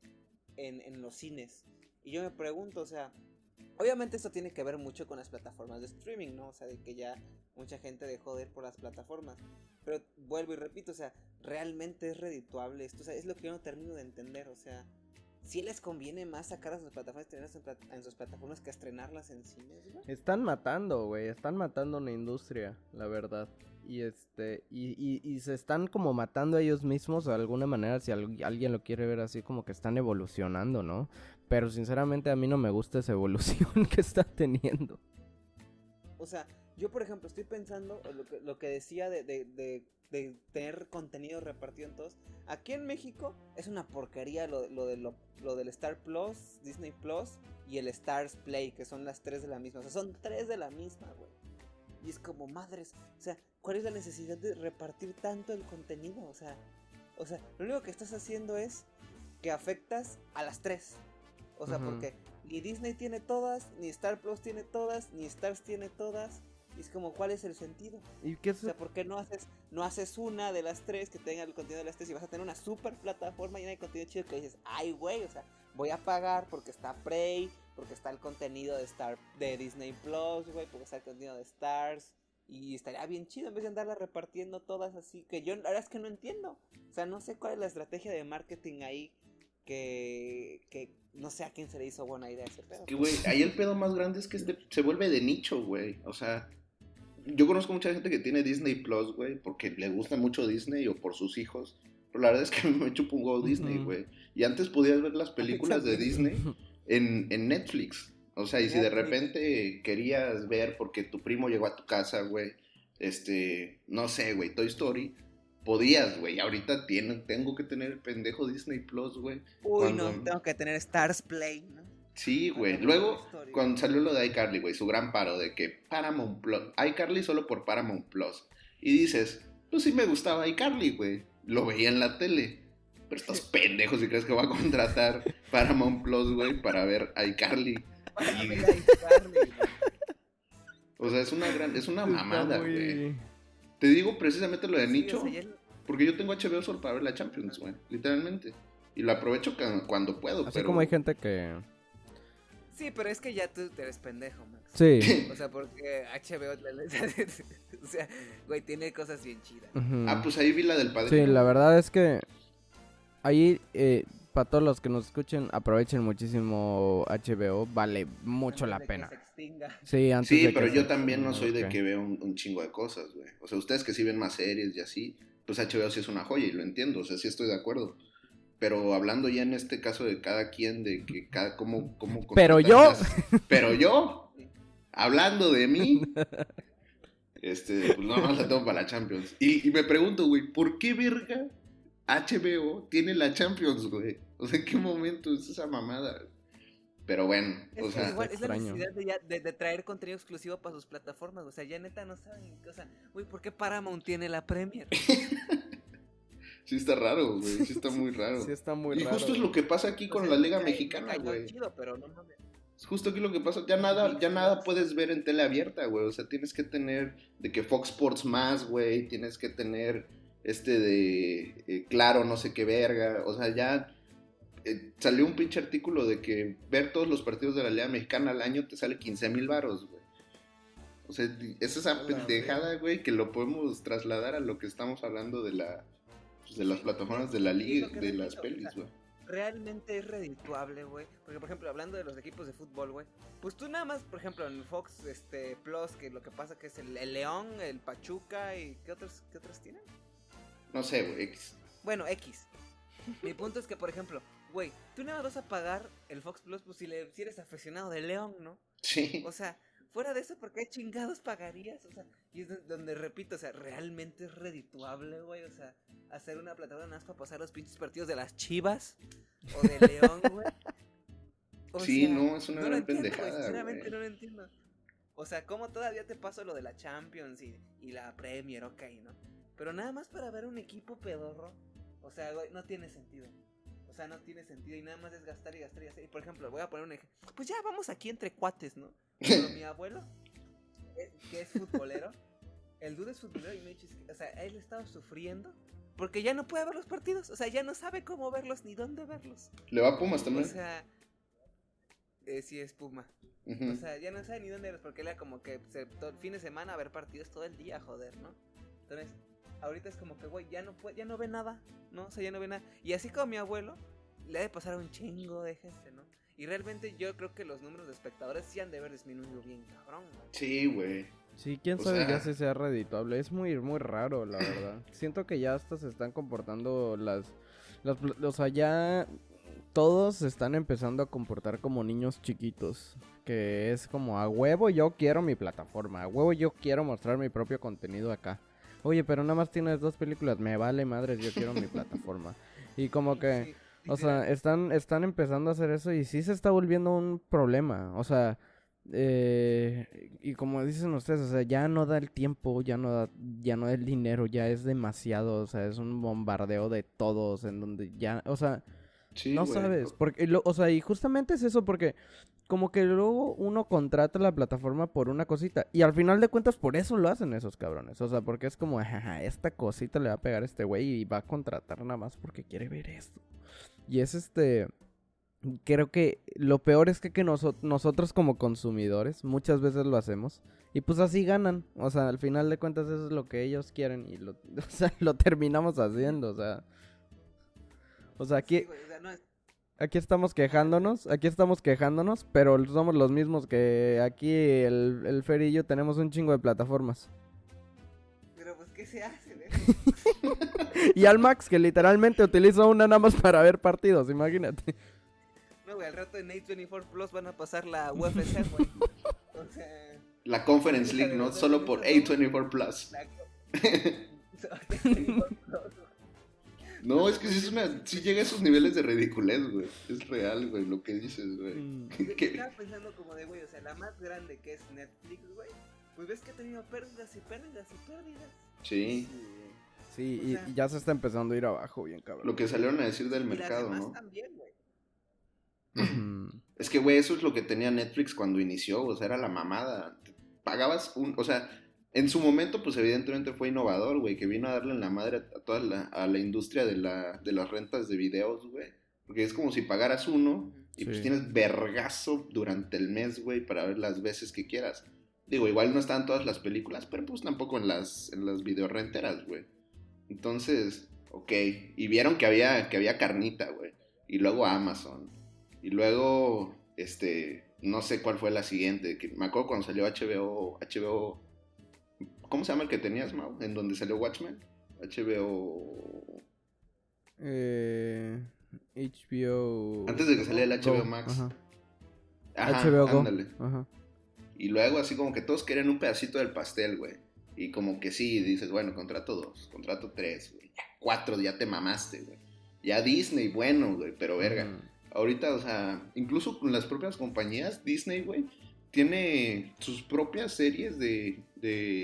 en, en los cines. Y yo me pregunto, o sea, obviamente esto tiene que ver mucho con las plataformas de streaming, ¿no? O sea, de que ya mucha gente dejó de ir por las plataformas. Pero vuelvo y repito, o sea, realmente es redituable esto. O sea, es lo que yo no termino de entender. O sea, si les conviene más sacar a sus plataformas, en sus plataformas que estrenarlas en cines, güey. Están matando, güey, están matando una industria, la verdad. Y este, y, y, y se están como matando a ellos mismos de alguna manera, si al- alguien lo quiere ver así, como que están evolucionando, ¿no? Pero sinceramente a mí no me gusta esa evolución que está teniendo. O sea, yo por ejemplo estoy pensando en lo que, lo que decía de, de, de, de tener contenido repartido en todos. Aquí en México es una porquería lo, lo, de lo, lo del Star Plus, Disney Plus y el Stars Play, que son las tres de la misma. O sea, son tres de la misma, güey. Y es como madres. O sea, ¿cuál es la necesidad de repartir tanto el contenido? O sea, o sea, lo único que estás haciendo es que afectas a las tres. O sea, Ujú. porque ni Disney tiene todas, ni Star Plus tiene todas, ni Stars tiene todas. Y es como, ¿cuál es el sentido? ¿Y qué O sea, ¿por qué no haces, no haces una de las tres que tenga el contenido de las tres y vas a tener una super plataforma llena de contenido chido que dices, ay, güey, o sea, voy a pagar porque está Prey, porque está el contenido de Star de Disney Plus, güey, porque está el contenido de Stars. Y estaría bien chido en vez de andarla repartiendo todas así. Que yo la verdad es que no entiendo. O sea, no sé cuál es la estrategia de marketing ahí. Que, que no sé a quién se le hizo buena idea ese pedo. Que, güey, ahí el pedo más grande es que este se vuelve de nicho, güey. O sea, yo conozco mucha gente que tiene Disney Plus, güey, porque le gusta mucho Disney o por sus hijos. Pero la verdad es que a mí me chupa un huevo Disney, güey. Y antes podías ver las películas de. Disney en, en Netflix. O sea, y si de repente querías ver porque tu primo llegó a tu casa, güey, este, no sé, güey, Toy Story, podías, güey. Ahorita tiene, tengo que tener el pendejo Disney Plus, güey. Uy, cuando- no, tengo que tener Stars Play, ¿no? Sí, güey. Luego, Story. cuando salió lo de iCarly, güey, su gran paro de que Paramount Plus, iCarly solo por Paramount Plus. Y dices, pues sí me gustaba iCarly, güey. Lo veía en la tele. Pero estos pendejos si crees que va a contratar Paramount Plus, güey, para ver a iCarly. O sea, es una gran, es una mamada, güey. Te digo precisamente lo de nicho, porque yo tengo HBO solo para ver la Champions, güey, literalmente. Y lo aprovecho cuando puedo, Así pero... como hay gente que... Sí, pero es que ya tú eres pendejo, Max. Sí. O sea, porque HBO, o sea, güey, tiene cosas bien chidas. Ah, pues ahí vi la del padre. Sí, la verdad es que ahí, eh, para todos los que nos escuchen, aprovechen muchísimo HBO, vale mucho Antes la de que pena. se extinga. Sí, antes Sí, de que pero se- yo también no soy de que vea un, un chingo de cosas, güey. O sea, ustedes que sí ven más series y así, pues HBO sí es una joya y lo entiendo, o sea, sí estoy de acuerdo. Pero hablando ya en este caso de cada quien, de que cada, cómo, cómo Pero yo. las- Pero yo, hablando de mí, este, pues no, no la tengo para la Champions. Y, y me pregunto, güey, ¿por qué verga HBO tiene la Champions, güey? O sea, ¿en qué momento es esa mamada? Pero bueno, Es, o sea, igual, es la extraño. necesidad de, ya- de- de traer contenido exclusivo para sus plataformas. O sea, ya neta no saben. O sea, güey, ¿por qué Paramount tiene la Premier? sí está raro, güey, sí está muy raro. Sí está muy y raro. justo es lo que pasa aquí O con sea, la Liga Mexicana, cayó güey. chido, pero no mames. Es justo aquí lo que pasa. Ya nada, ya nada puedes ver en tele abierta, güey. O sea, tienes que tener de que Fox Sports más, güey. Tienes que tener este de eh, claro, no sé qué verga. O sea, ya eh, salió un pinche artículo de que ver todos los partidos de la Liga Mexicana al año te sale 15 mil varos, güey. O sea, es esa pendejada, güey, que lo podemos trasladar a lo que estamos hablando de la pues, de las plataformas de la liga, de repito, las o pelis, sea, güey. realmente es redituable, güey. Porque, por ejemplo, hablando de los equipos de fútbol, güey. Pues tú nada más, por ejemplo, en Fox este, Plus, que lo que pasa que es el, el León, el Pachuca y... ¿Qué otros, qué otros tienen? No sé, güey. X. Bueno, X. Mi punto es que, por ejemplo, güey, tú nada más vas a pagar el Fox Plus pues si, le, si eres aficionado de León, ¿no? Sí. O sea, fuera de eso, ¿por qué chingados pagarías? O sea, y es do- donde repito, o sea, realmente es redituable, güey. O sea, hacer una plataforma más para pasar los pinches partidos de las chivas o de León, güey. O Sí, sea, no, es una no gran entiendo, pendejada, Sinceramente no lo entiendo. O sea, ¿cómo todavía te paso lo de la Champions y, y la Premier, ok, ¿no? Pero nada más para ver un equipo pedorro. O sea, güey, no tiene sentido. O sea, no tiene sentido y nada más es gastar y gastar y gastar. Y por ejemplo, voy a poner un ejemplo. Pues ya vamos aquí entre cuates, ¿no? Pero mi abuelo, que es futbolero, el dude es futbolero y me dice, o sea, él estaba sufriendo porque ya no puede ver los partidos. O sea, ya no sabe cómo verlos ni dónde verlos. ¿Le va a Pumas O también? sea, eh, sí es Puma. O sea, ya no sabe ni dónde verlos porque él era como que se, todo el fin de semana a ver partidos todo el día, joder, ¿no? Entonces, ahorita es como que, güey, ya no puede, ya no ve nada, ¿no? O sea, ya no ve nada. Y así como mi abuelo, le ha de pasar a un chingo de gente, ¿no? Y realmente yo creo que los números de espectadores sí han de haber disminuido bien, cabrón, güey. Sí, güey. Sí, quién O sabe ya si sea redituable. Es muy, muy raro, la verdad. Siento que ya hasta se están comportando las, las... O sea, ya todos se están empezando a comportar como niños chiquitos. Que es como, a huevo yo quiero mi plataforma. A huevo yo quiero mostrar mi propio contenido acá. Oye, pero nada más tienes dos películas. Me vale madres, yo quiero mi plataforma. Y como que... O sea, están, están empezando a hacer eso y sí se está volviendo un problema. O sea, eh, y como dicen ustedes, o sea, ya no da el tiempo, ya no da, ya no da el dinero, ya es demasiado, o sea, es un bombardeo de todos en donde ya, o sea, Sí, no güey. sabes, porque, lo- o sea, y justamente es eso, porque como que luego uno contrata la plataforma por una cosita, y al final de cuentas por eso lo hacen esos cabrones, o sea, porque es como, "Ajaja, esta cosita le va a pegar a este güey y va a contratar nada más porque quiere ver esto. Y es este, creo que lo peor es que, que noso- nosotros como consumidores muchas veces lo hacemos, y pues así ganan, o sea, al final de cuentas eso es lo que ellos quieren, y lo, o sea, lo terminamos haciendo, o sea... O sea, aquí, Sí, güey, o sea, no es- Aquí estamos quejándonos, aquí estamos quejándonos, pero somos los mismos que aquí el, el Fer y yo tenemos un chingo de plataformas. Pero pues, ¿qué se hace? Y al Max, que literalmente utiliza una nada más para ver partidos, imagínate. No, güey, al rato en A24 Plus van a pasar la UFC, güey. O sea, La Conference League, ¿no? Solo por A24 Plus. la... A24 Plus, No, es que sí, es una, sí llega a esos niveles de ridiculez, güey. Es real, güey, lo que dices, güey. Mm. Estaba pensando como de, güey, o sea, la más grande que es Netflix, güey. Pues ves que ha tenido pérdidas y pérdidas y pérdidas. Sí, Sí, O y, sea- y ya se está empezando a ir abajo bien cabrón. lo que salieron a decir del y las mercado, demás ¿no? también, güey. Es que, güey, eso es lo que tenía Netflix cuando inició, o sea, era la mamada. Pagabas un, o sea, en su momento, pues evidentemente fue innovador, güey, que vino a darle en la madre a toda la, a la industria de, la, de las rentas de videos, güey. Porque es como si pagaras uno y pues tienes vergazo durante el mes, güey, para ver las veces que quieras. Digo, igual no están todas las películas, pero pues tampoco en las, en las videorenteras, güey. Entonces, ok. Y vieron que había, que había carnita, güey. Y luego Amazon. Y luego, este, no sé cuál fue la siguiente. Que me acuerdo cuando salió HBO, HBO, ¿cómo se llama el que tenías, Mau? En donde salió Watchmen. HBO. Eh, HBO... Antes de que saliera el HBO Go, Max. Ajá. Ajá, HBO Go. ándale. Ajá. Y luego así como que todos querían un pedacito del pastel, güey. Y como que sí, dices, bueno, contrato dos, contrato tres, güey. Ya cuatro, ya te mamaste, güey. Ya Disney, bueno, güey, pero verga. Ujú. Ahorita, o sea, incluso con las propias compañías, Disney, güey, tiene sus propias series de,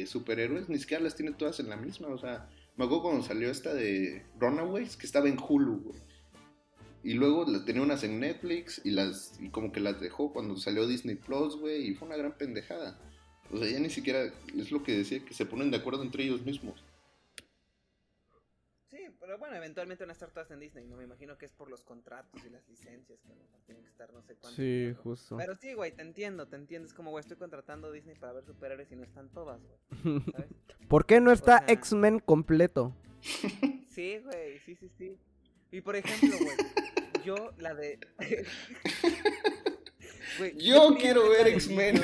superhéroes, ni siquiera las tiene todas en la misma, o sea, me acuerdo cuando salió esta de Runaways, que estaba en Hulu, güey. Y luego tenía unas en Netflix y las y como que las dejó cuando salió Disney Plus, güey, y fue una gran pendejada. O sea, ya ni siquiera es lo que decía, que se ponen de acuerdo entre ellos mismos. Pero bueno, eventualmente van a estar todas en Disney, ¿no? Me imagino que es por los contratos y las licencias que tienen que estar no sé cuánto. Sí, tiempo. justo. Pero sí, güey, te entiendo, te entiendo. Es como, güey, estoy contratando Disney para ver superhéroes y no están todas, güey. ¿Sabes? ¿Por qué no está O sea- X-Men completo? Sí, güey, sí, sí, sí. Y por ejemplo, güey, yo la de. Güey, Yo quería quiero ver X-Men.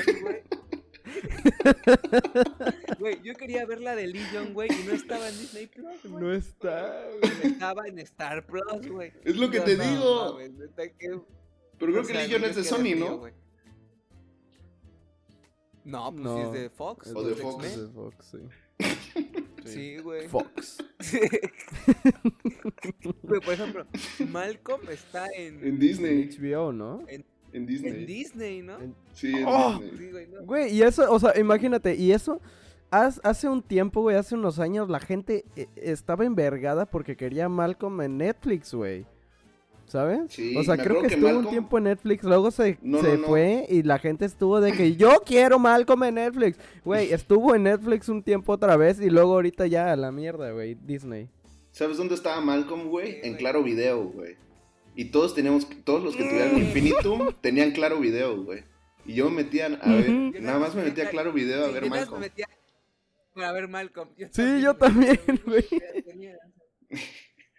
Legion, güey. Güey, yo quería ver la de Legion, güey, y no estaba en Disney Plus, güey. No está, Estaba en Star Plus, güey. Es lo que Yo, te no, digo. que- Pero creo o que sea, Legion yo es de Sony, ¿no? güey. No, pues No, sí es de Fox. O de Fox. Es de Fox, sí. Sí, güey. Fox. Güey, por ejemplo, Malcolm está en, En Disney. HBO, ¿no? En Disney. en Disney, ¿no? En- Sí, en ¡Oh! Disney. Sí, güey, no. Güey, y eso, o sea, imagínate, y eso, hace un tiempo, güey, hace unos años, la gente eh, estaba envergada porque quería Malcolm en Netflix, güey. ¿Sabes? Sí, o sea, creo que que estuvo un tiempo en Netflix, luego se, No, se no, no. fue y la gente estuvo de que yo quiero Malcolm en Netflix. Güey, estuvo en Netflix un tiempo otra vez y luego ahorita ya a la mierda, güey, Disney. ¿Sabes dónde estaba Malcolm, güey? Sí, en güey. Claro Video, güey. Y todos teníamos, todos los que tuvieran Infinitum tenían Claro Video, güey. Y yo me metía a ver, nada más me metía a Claro Video a ver yo nada más Malcolm. me metía para ver Malcolm. Yo Sí, yo también, güey. Ya tenía-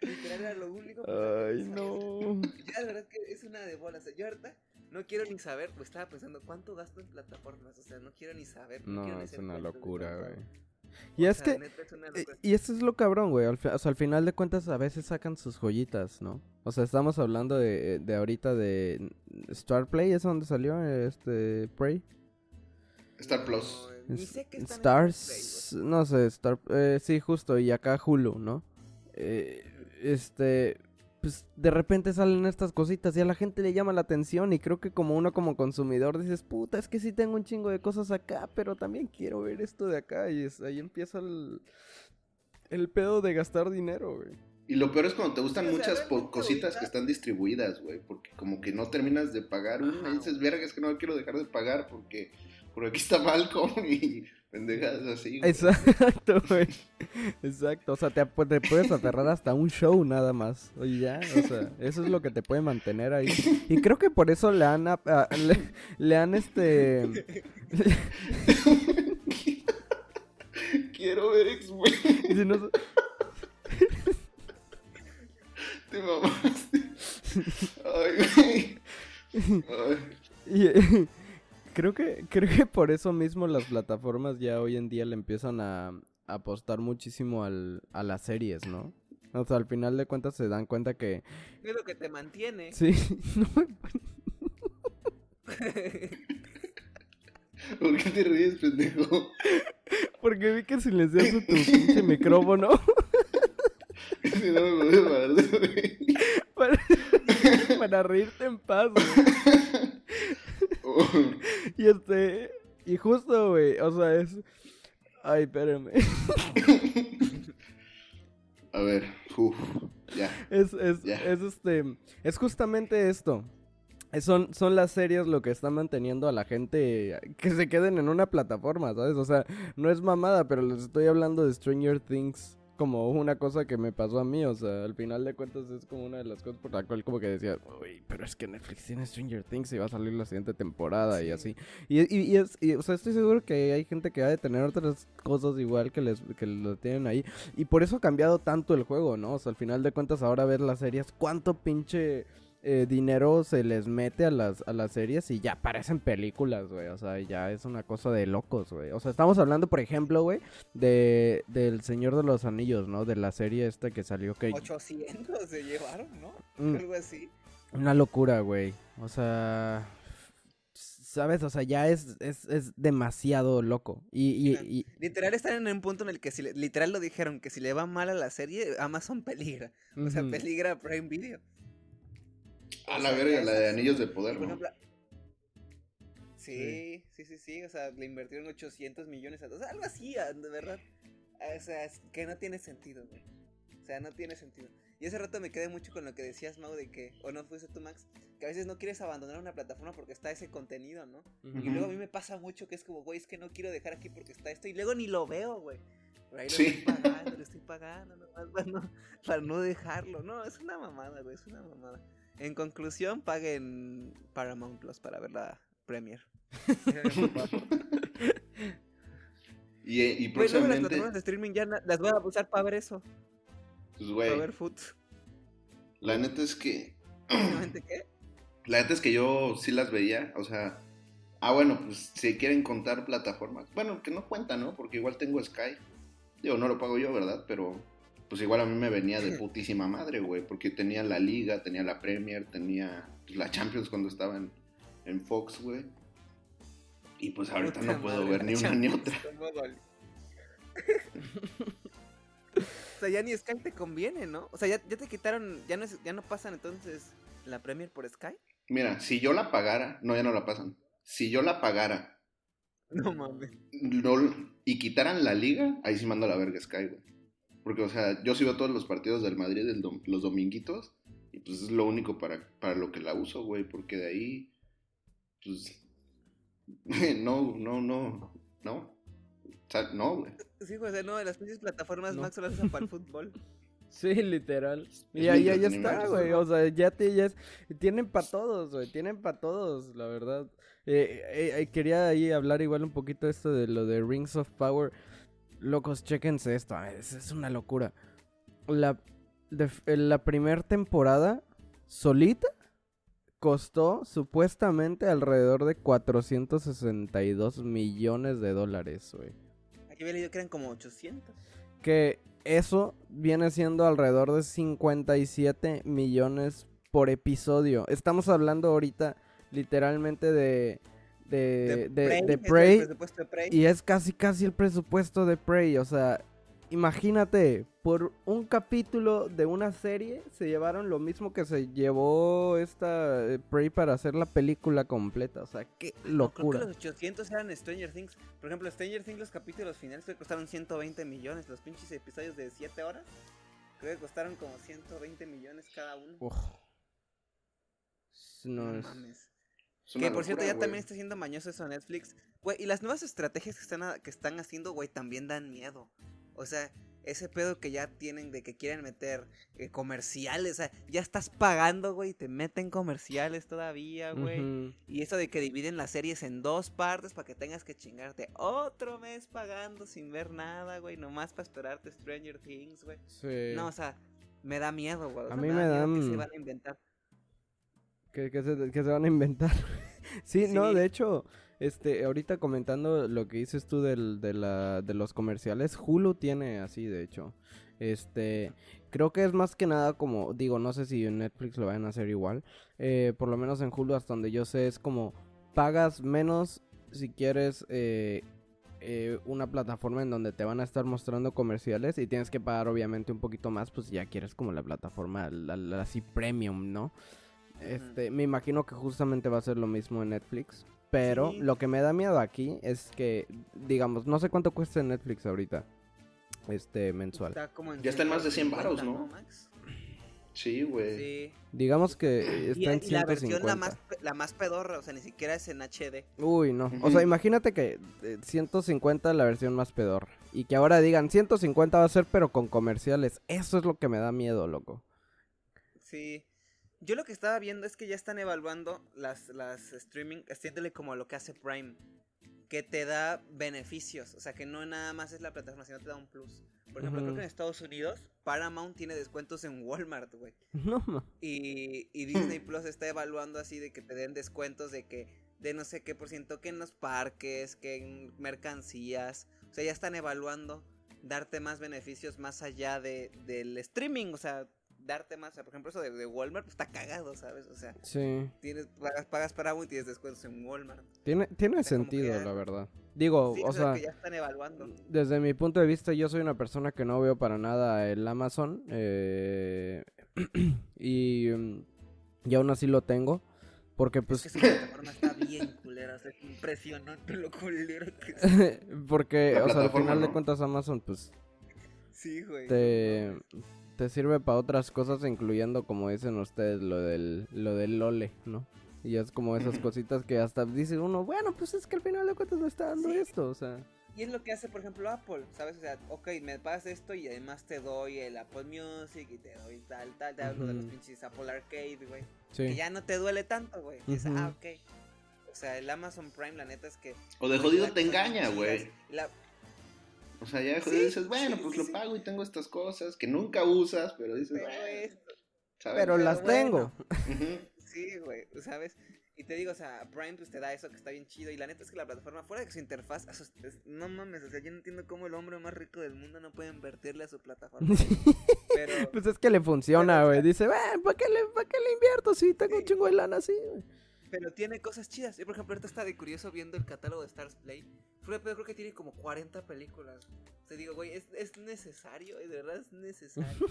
Literal era lo único. Ay, no. Ya, la verdad es que es una de bolas. Yo ahorita no quiero ni saber, pues estaba pensando cuánto gasto en plataformas. O sea, no quiero ni saber. No, ni es una locura, güey. Y O es sea, que, es Eh, locura. Y eso es lo cabrón, güey. Al, o sea, al final de cuentas a veces sacan sus joyitas, ¿no? O sea, estamos hablando de, de ahorita de Star Play, ¿es donde salió este Prey? Star Plus. No, Ni sé en Stars, no sé, Star, eh, sí, justo, y acá Hulu, ¿no? Eh, este, pues de repente salen estas cositas y a la gente le llama la atención y creo que como uno como consumidor dices, puta, es que sí tengo un chingo de cosas acá, pero también quiero ver esto de acá y es, ahí empieza el, el pedo de gastar dinero, güey. Y lo peor es cuando te gustan muchas cositas que están distribuidas, güey. Porque como que no terminas de pagar una y dices, verga, es que no quiero dejar de pagar porque, porque aquí está Malcolm y pendejadas así. güey. Exacto, güey. Exacto. O sea, te, te puedes aferrar hasta un show nada más. Oye, ya. O sea, eso es lo que te puede mantener ahí. Y creo que por eso le han, ap- a- le, le han este. Quiero ver X-Men. si no- Te mamaste. Ay, güey. Ay. y, creo que creo que por eso mismo las plataformas ya hoy en día le empiezan a, a apostar muchísimo al, a las series, ¿no? O sea, al final de cuentas se dan cuenta que Es lo que te mantiene. sí, no me- ¿Por qué te ríes, pendejo? porque vi que silenciaste tu pinche micrófono Si no me voy a parar de reír. para, para reírte en paz, güey. Y este. Y justo, güey. O sea, es. Ay, espérame. A ver, uf, ya. Es, es, Ya. es este. Es justamente esto. Es- Son, son las series lo que están manteniendo a la gente que se queden en una plataforma, ¿sabes? O sea, no es mamada, pero les estoy hablando de Stranger Things como una cosa que me pasó a mí. O sea, al final de cuentas es como una de las cosas por la cual como que decía, uy, pero es que Netflix tiene Stranger Things y va a salir la siguiente temporada y Sí. así. Y, y, y es, y, o sea, estoy seguro que hay gente que ha de tener otras cosas igual que les que lo tienen ahí. Y por eso ha cambiado tanto el juego, ¿no? O sea, al final de cuentas, ahora ver las series, cuánto pinche eh, dinero se les mete a las, a las series y ya parecen películas, güey. O sea, ya es una cosa de locos, güey. O sea, estamos hablando, por ejemplo, güey, de del Señor de los Anillos, ¿no? De la serie esta que salió que... 800 se llevaron, ¿no? Mm. Algo así. Una locura, güey. O sea, sabes, o sea, ya es, es, es demasiado loco. Y, y, y- Literal están en un punto en el que si le- literal lo dijeron que si le va mal a la serie, Amazon peligra. O sea, peligra Prime Video. A la verga, la de. Anillos de Poder, Por ¿no? Sí, sí, sí, sí, o sea, le invirtieron 800 millones, a- o sea, algo así, de verdad. O sea, es que no tiene sentido, güey. O sea, no tiene sentido. Y hace rato me quedé mucho con lo que decías, Mau, de que, o no fuiste tú, Max, que a veces no quieres abandonar una plataforma porque está ese contenido, ¿no? Y luego a mí me pasa mucho que es como, güey, es que no quiero dejar aquí porque está esto y luego ni lo veo, güey. Pero ahí lo Sí. estoy pagando, lo estoy pagando, nomás para no, para no dejarlo. No, es una mamada, güey, es una mamada. En conclusión, paguen Paramount Plus para ver la Premier. Y, y Güey, luego las próximamente, plataformas de streaming ya las voy a usar para ver eso, pues, para güey, ver food. la neta es que Básicamente, ¿qué? La neta es que yo sí las veía, o sea, ah, bueno, pues si quieren contar plataformas, bueno, que no cuentan, ¿no? Porque igual tengo Sky, digo, no lo pago yo, ¿verdad? Pero pues igual a mí me venía de putísima madre, güey, porque tenía la Liga, tenía la Premier, tenía pues, la Champions cuando estaba en, en Fox, güey. Y pues ahorita no puedo ver ni una ni otra. o sea, ya ni Sky te conviene, ¿no? O sea, ya, ya te quitaron, ya no, es- ya no pasan entonces la Premier por Sky. Mira, si yo la pagara, no, ya no la pasan. Si yo la pagara No mames. no- y quitaran la liga, ahí sí mando a la verga Sky, güey. Porque, o sea, yo sí veo todos los partidos del Madrid el dom- los dominguitos y pues es lo único para, para lo que la uso, güey, porque de ahí, pues, no, no, no, no. O sea, no, güey. Sí, o sea, no, las pinches plataformas No. Max solo las usan para el fútbol. Sí, literal. Y ahí ya, está, güey. O sea, ya, te, ya es- tienen para todos, güey. Tienen para todos, la verdad. Eh, eh, eh, quería ahí hablar igual un poquito esto de lo de Rings of Power. Locos, chéquense esto. Es, es una locura. La, de- eh, la primera temporada solita costó supuestamente alrededor de 462 millones de dólares, güey. Aquí había leído que eran como 800. que eso viene siendo alrededor de 57 millones por episodio. Estamos hablando ahorita literalmente de de, de, Prey presupuesto de Prey. y es casi casi el presupuesto de Prey, o sea, imagínate, por un capítulo de una serie se llevaron lo mismo que se llevó esta eh, Prey para hacer la película completa, o sea, qué No, creo locura. que los 800 eran Stranger Things. Por ejemplo, Stranger Things, los capítulos finales que costaron 120 millones. Los pinches episodios de 7 horas. Creo que costaron como 120 millones cada uno. Uf. No, No es... mames. Que por cierto ya también está siendo mañoso eso Netflix. Güey, y las nuevas estrategias que están, a- que están haciendo, güey, también dan miedo. O sea, ese pedo que ya tienen de que quieren meter eh, comerciales. O sea, ya estás pagando, güey, te meten comerciales todavía, güey. Y eso de que dividen las series en dos partes para que tengas que chingarte otro mes pagando sin ver nada, güey. Nomás para esperarte Stranger Things, güey. Sí. No, o sea, me da miedo, güey. o A mí da me miedo que dan- se van a inventar. Que, que se, que se van a inventar. sí, no, de hecho, este, ahorita comentando lo que dices tú del, de, la, de los comerciales, Hulu tiene así, de hecho. Este, creo que es más que nada como, digo, no sé si en Netflix lo vayan a hacer igual. eh, por lo menos en Hulu, hasta donde yo sé, es como pagas menos si quieres eh, eh, una plataforma en donde te van a estar mostrando comerciales y tienes que pagar obviamente un poquito más, pues ya quieres como la plataforma la- la- así premium, ¿no? Este, me imagino que justamente va a ser lo mismo en Netflix. Pero Sí. lo que me da miedo aquí es que, digamos, no sé cuánto cuesta en Netflix ahorita. Este, mensual. Está como en Ya está en más de 100 varos, 150, ¿no? Max? Sí, güey. Sí. Digamos que Y, está en y la versión 150. la más, la más pedorra, o sea, ni siquiera es en HD. Uy, no. O sea, imagínate que eh, 150 la versión más pedorra. Y que ahora digan 150 va a ser pero con comerciales. Eso es lo que me da miedo, loco. Sí. Yo lo que estaba viendo es que ya están evaluando las, las streaming, haciéndole como lo que hace Prime. Que te da beneficios. O sea, que no nada más es la plataforma, sino te da un plus. Por ejemplo, creo que en Estados Unidos, Paramount tiene descuentos en Walmart, güey. No. Y, y Disney Plus está evaluando así de que te den descuentos de que de no sé qué por ciento que en los parques, que en mercancías. O sea, ya están evaluando darte más beneficios más allá de, del streaming. O sea, darte más. o sea, por ejemplo, eso de, de Walmart pues, está cagado, ¿sabes? O sea, Sí. tienes, pagas, pagas Paramount y tienes descuentos en Walmart. Tiene, tiene O sea, sentido, ya- la verdad. Digo, Sí, o es sea, que ya están evaluando. desde mi punto de vista, yo soy una persona que no veo para nada el Amazon. eh, y, mm, y aún así lo tengo. Porque Es pues que su plataforma está bien culera, o sea, es impresionante lo culero que es. porque, La o sea, al final de cuentas Amazon pues Sí, güey. te, te sirve para otras cosas, incluyendo como dicen ustedes lo del lo del lole, ¿no? Y es como esas cositas que hasta dice uno, bueno, pues es que al final de cuentas me está dando Sí. esto, o sea. Y es lo que hace, por ejemplo, Apple, ¿sabes? O sea, ok, me pagas esto y además te doy el Apple Music y te doy tal, tal, te hablo de los pinches Apple Arcade, güey. Sí. Que ya no te duele tanto, güey. Ah, ok. O sea, el Amazon Prime, la neta es que... O de jodido te engaña, güey. La- O sea, ya Sí, dices, bueno, sí, pues sí, lo sí. pago y tengo estas cosas que nunca usas, pero dices, Pero bueno, esto, ¿sabes? Pero las bueno. tengo. Sí, güey, ¿sabes? Y te digo, o sea, Prime pues te da eso que está bien chido. Y la neta es que la plataforma, fuera de que su interfaz, no mames, o sea, yo no entiendo cómo el hombre más rico del mundo no puede invertirle a su plataforma. Pero... Pues es que le funciona, güey. Dice, "Bueno, ¿para qué, le, ¿para qué le invierto si tengo un chingo de lana así, güey? Pero tiene cosas chidas. Yo, por ejemplo, ahorita estaba de curioso viendo el catálogo de Stars Play. Fuera de pedo, creo que tiene como 40 películas. O sea, digo, güey, ¿es, es necesario? ¿De verdad es necesario?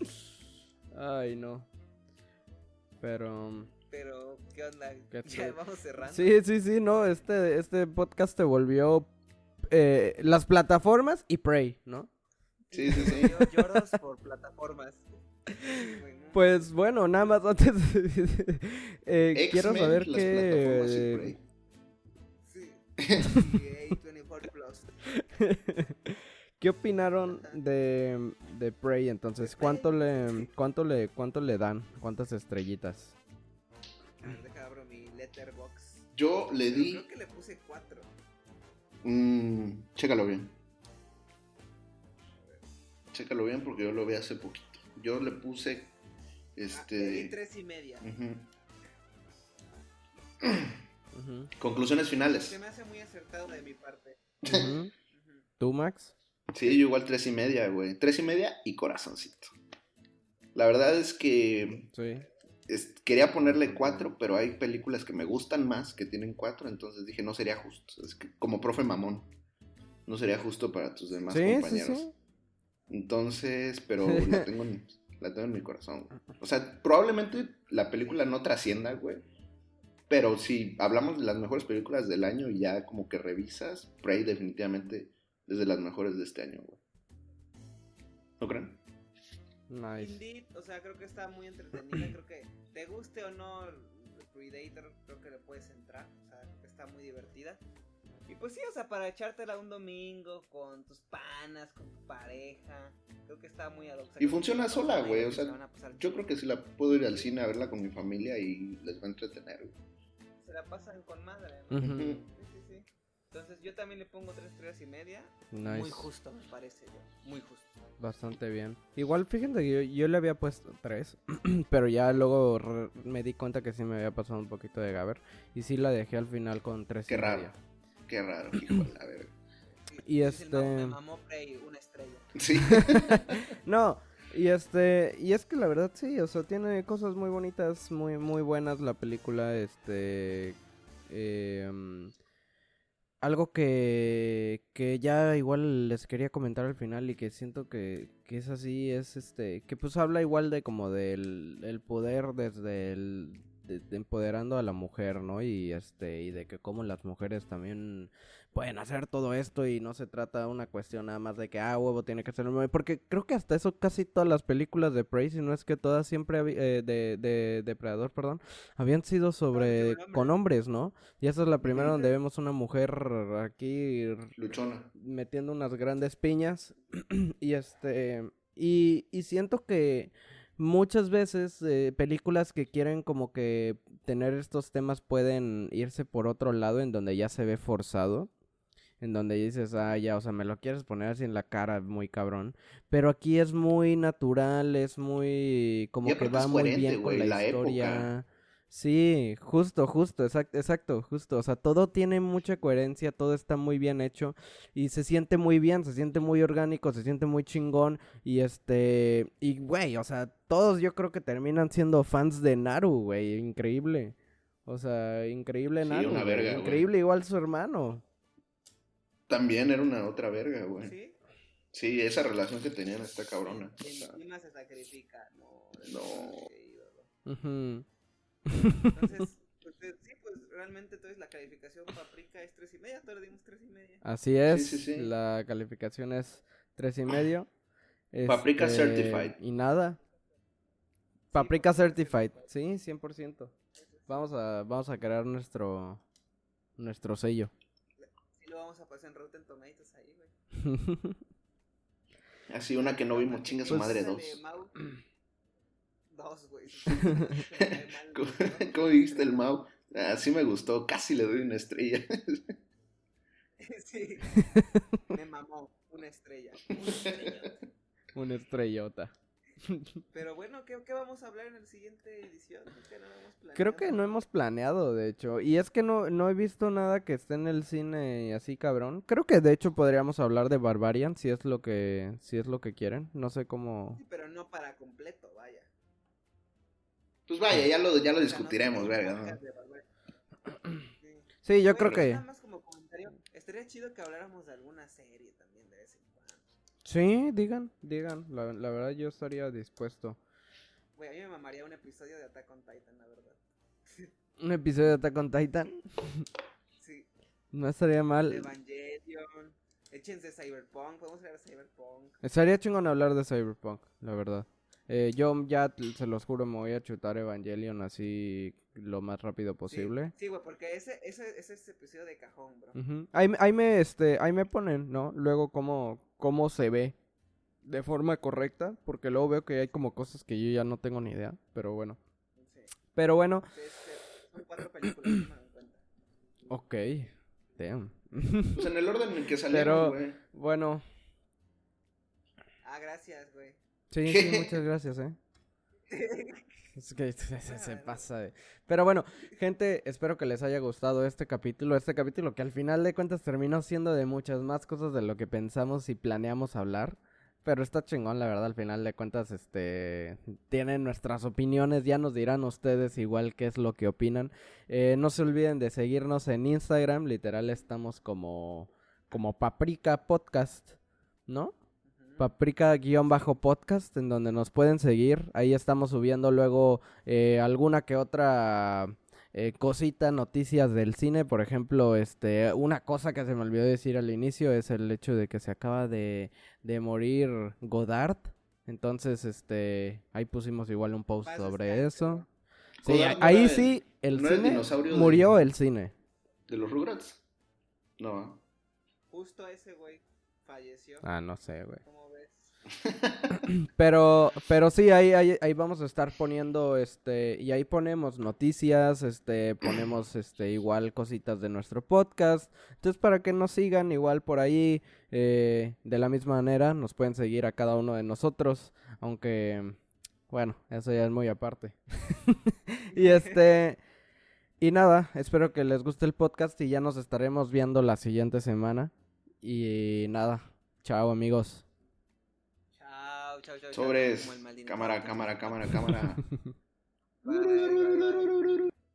Ay, no. Pero... Pero, ¿qué onda? ¿Qué ya te- vamos cerrando. Sí, sí, sí, no, este, este podcast te volvió eh, las plataformas y Prey, ¿no? Sí, sí, sí. Yo lloros por plataformas. No. Pues bueno, nada más antes de- eh, quiero saber las plataformas y qué... Prey. Sí. Sí, A24 Plus. ¿Qué opinaron de, de Prey entonces? ¿Cuánto le, cuánto le, cuánto le dan? ¿Cuántas estrellitas? A ver, deja abro mi letterbox. Yo le di. Creo que le puse 4. Mm, chécalo bien. Chécalo bien porque yo lo vi hace poquito. Yo le puse. Este... Di Este. 3 y media. Conclusiones finales. Se me hace muy acertado de mi parte. ¿Tú, Max? Sí, yo igual tres y media, güey. Tres y media y corazoncito. La verdad es que Sí. es- quería ponerle cuatro, pero hay películas que me gustan más que tienen cuatro, entonces dije, no sería justo. Es que, como profe mamón, no sería justo para tus demás Sí, sí, compañeros. sí. Entonces, pero la tengo, en, la tengo en mi corazón. güey. O sea, probablemente la película no trascienda, güey. Pero si hablamos de las mejores películas del año y ya como que revisas, Prey definitivamente es de las mejores de este año, güey. ¿No creen? Nice. Indeed, o sea, creo que está muy entretenida. creo que te guste o no Predator, creo que le puedes entrar. O sea, creo que está muy divertida. Y pues sí, o sea, para echártela un domingo con tus panas, con tu pareja. Creo que está muy adoptada. Y funciona sola, güey. O sea, yo creo que si la puedo ir al cine a verla con mi familia y les va a entretener, güey. Se la pasan con madre, ¿no? Sí, sí, sí. Entonces yo también le pongo tres estrellas y media. Muy justo, me parece yo. Muy justo. Bastante bien. Igual, fíjense que yo, le había puesto tres, pero ya luego me di cuenta que sí me había pasado un poquito de Gaber. Y sí la dejé al final con tres Qué raro. Qué raro, hijo de la verga. Y este. Me mamó Prey, una estrella. Sí. no, y este. Y es que la verdad sí, o sea, tiene cosas muy bonitas, muy, muy buenas la película. Este. Eh, algo que, que ya igual les quería comentar al final y que siento que, que es así, es este, que pues habla igual de como del el poder desde el, de, empoderando a la mujer, ¿no? Y este, y de que como las mujeres también pueden hacer todo esto y no se trata una cuestión nada más de que, ah, huevo, tiene que ser un Porque creo que hasta eso casi todas las películas de Prey, si no es que todas siempre eh, de, de Depredador, perdón, habían sido sobre con hombres, ¿no? Y esa es la primera donde vemos una mujer aquí luchona metiendo unas grandes piñas y este y, y siento que muchas veces eh, películas que quieren como que tener estos temas pueden irse por otro lado en donde ya se ve forzado en donde dices, ah, ya, o sea, me lo quieres poner así en la cara, muy cabrón. Pero aquí es muy natural, es muy, como que va muy bien con la, historia. Sí, justo, justo, exacto, exacto, justo. O sea, todo tiene mucha coherencia, todo está muy bien hecho y se siente muy bien, se siente muy orgánico, se siente muy chingón y este, y güey, o sea, todos yo creo que terminan siendo fans de Naru, güey, increíble. O sea, increíble Naru. increíble igual su hermano. También era una otra verga, güey. ¿Sí? Sí, esa relación que tenían está cabrona. Se sacrifica, no. No. Entonces, pues, eh, sí, pues realmente entonces la calificación paprika es tres y media, todos le dimos tres y media. Así es, sí, sí, sí. la calificación es tres y medio. Paprika este, Certified. Y nada. Paprika Certified, sí, 100%. Vamos a, vamos a crear nuestro, nuestro sello vamos a pasar en Rotten Tomatoes ahí, güey. Así una que no vimos, chinga su pues madre dos. Dos, güey. ¿Cómo, viste el Mau? Así me gustó, casi le doy una estrella. sí, me mamó, una estrella. Una estrella. Una estrellota. Pero bueno, ¿qué, vamos a hablar en la siguiente edición? Creo que no hemos planeado, de hecho. Y es que no, no he visto nada que esté en el cine así cabrón. Creo que de hecho podríamos hablar de Barbarian si es lo que, si es lo que quieren. No sé cómo. Sí, pero no para completo, vaya. Pues vaya, ya lo, ya lo discutiremos, verga. Sí, yo creo que. estaría chido que habláramos de alguna serie también de ese Sí, digan, digan. La, la verdad yo estaría dispuesto. Güey, a mí me mamaría un episodio de Attack on Titan, la verdad. ¿Un episodio de Attack on Titan? sí. No estaría mal. Evangelion. Échense Cyberpunk. Podemos hablar de Cyberpunk. Estaría chingón hablar de Cyberpunk, la verdad. Eh, yo ya, se los juro, me voy a chutar Evangelion así lo más rápido posible. Sí, güey, porque ese, ese, ese es episodio de cajón, bro. ahí, ahí, me, este, ahí me ponen, ¿no? Luego cómo, cómo se ve de forma correcta, porque luego veo que hay como cosas que yo ya no tengo ni idea, pero bueno. Pero bueno. son cuatro películas, Ok, damn. Pues en el orden en el que salieron, güey. Bueno. Ah, gracias, güey. Sí, sí, muchas gracias, eh. Es que se, pasa Pero bueno, gente, espero que les haya gustado este capítulo. Este capítulo que al final de cuentas terminó siendo de muchas más cosas de lo que pensamos y planeamos hablar. Pero está chingón, la verdad, al final de cuentas, este, tienen nuestras opiniones, ya nos dirán ustedes igual qué es lo que opinan. Eh, no se olviden de seguirnos en Instagram, literal estamos como, como Paprika Podcast, ¿no? Paprika-podcast en donde nos pueden seguir. Ahí estamos subiendo luego eh, alguna que otra eh, cosita, noticias del cine. Por ejemplo, este, una cosa que se me olvidó decir al inicio es el hecho de que se acaba de, de morir Godard. Entonces, este, ahí pusimos igual un post sobre eso. ahí sí, el no era el cine de- murió el cine. ¿De los Rugrats? No. Justo ese güey falleció. Ah, no sé, güey. ¿Cómo ves? Pero, pero sí, ahí, ahí, ahí vamos a estar poniendo, este, y ahí ponemos noticias, este, ponemos, este, igual cositas de nuestro podcast. Entonces, para que nos sigan igual por ahí, eh, de la misma manera, nos pueden seguir a cada uno de nosotros, aunque, bueno, eso ya es muy aparte. y este, y nada, espero que les guste el podcast y ya nos estaremos viendo la siguiente semana. Y nada, chao amigos. Chao, chao, chao. chao, Sobres. Cámara, cámara, cámara, cámara.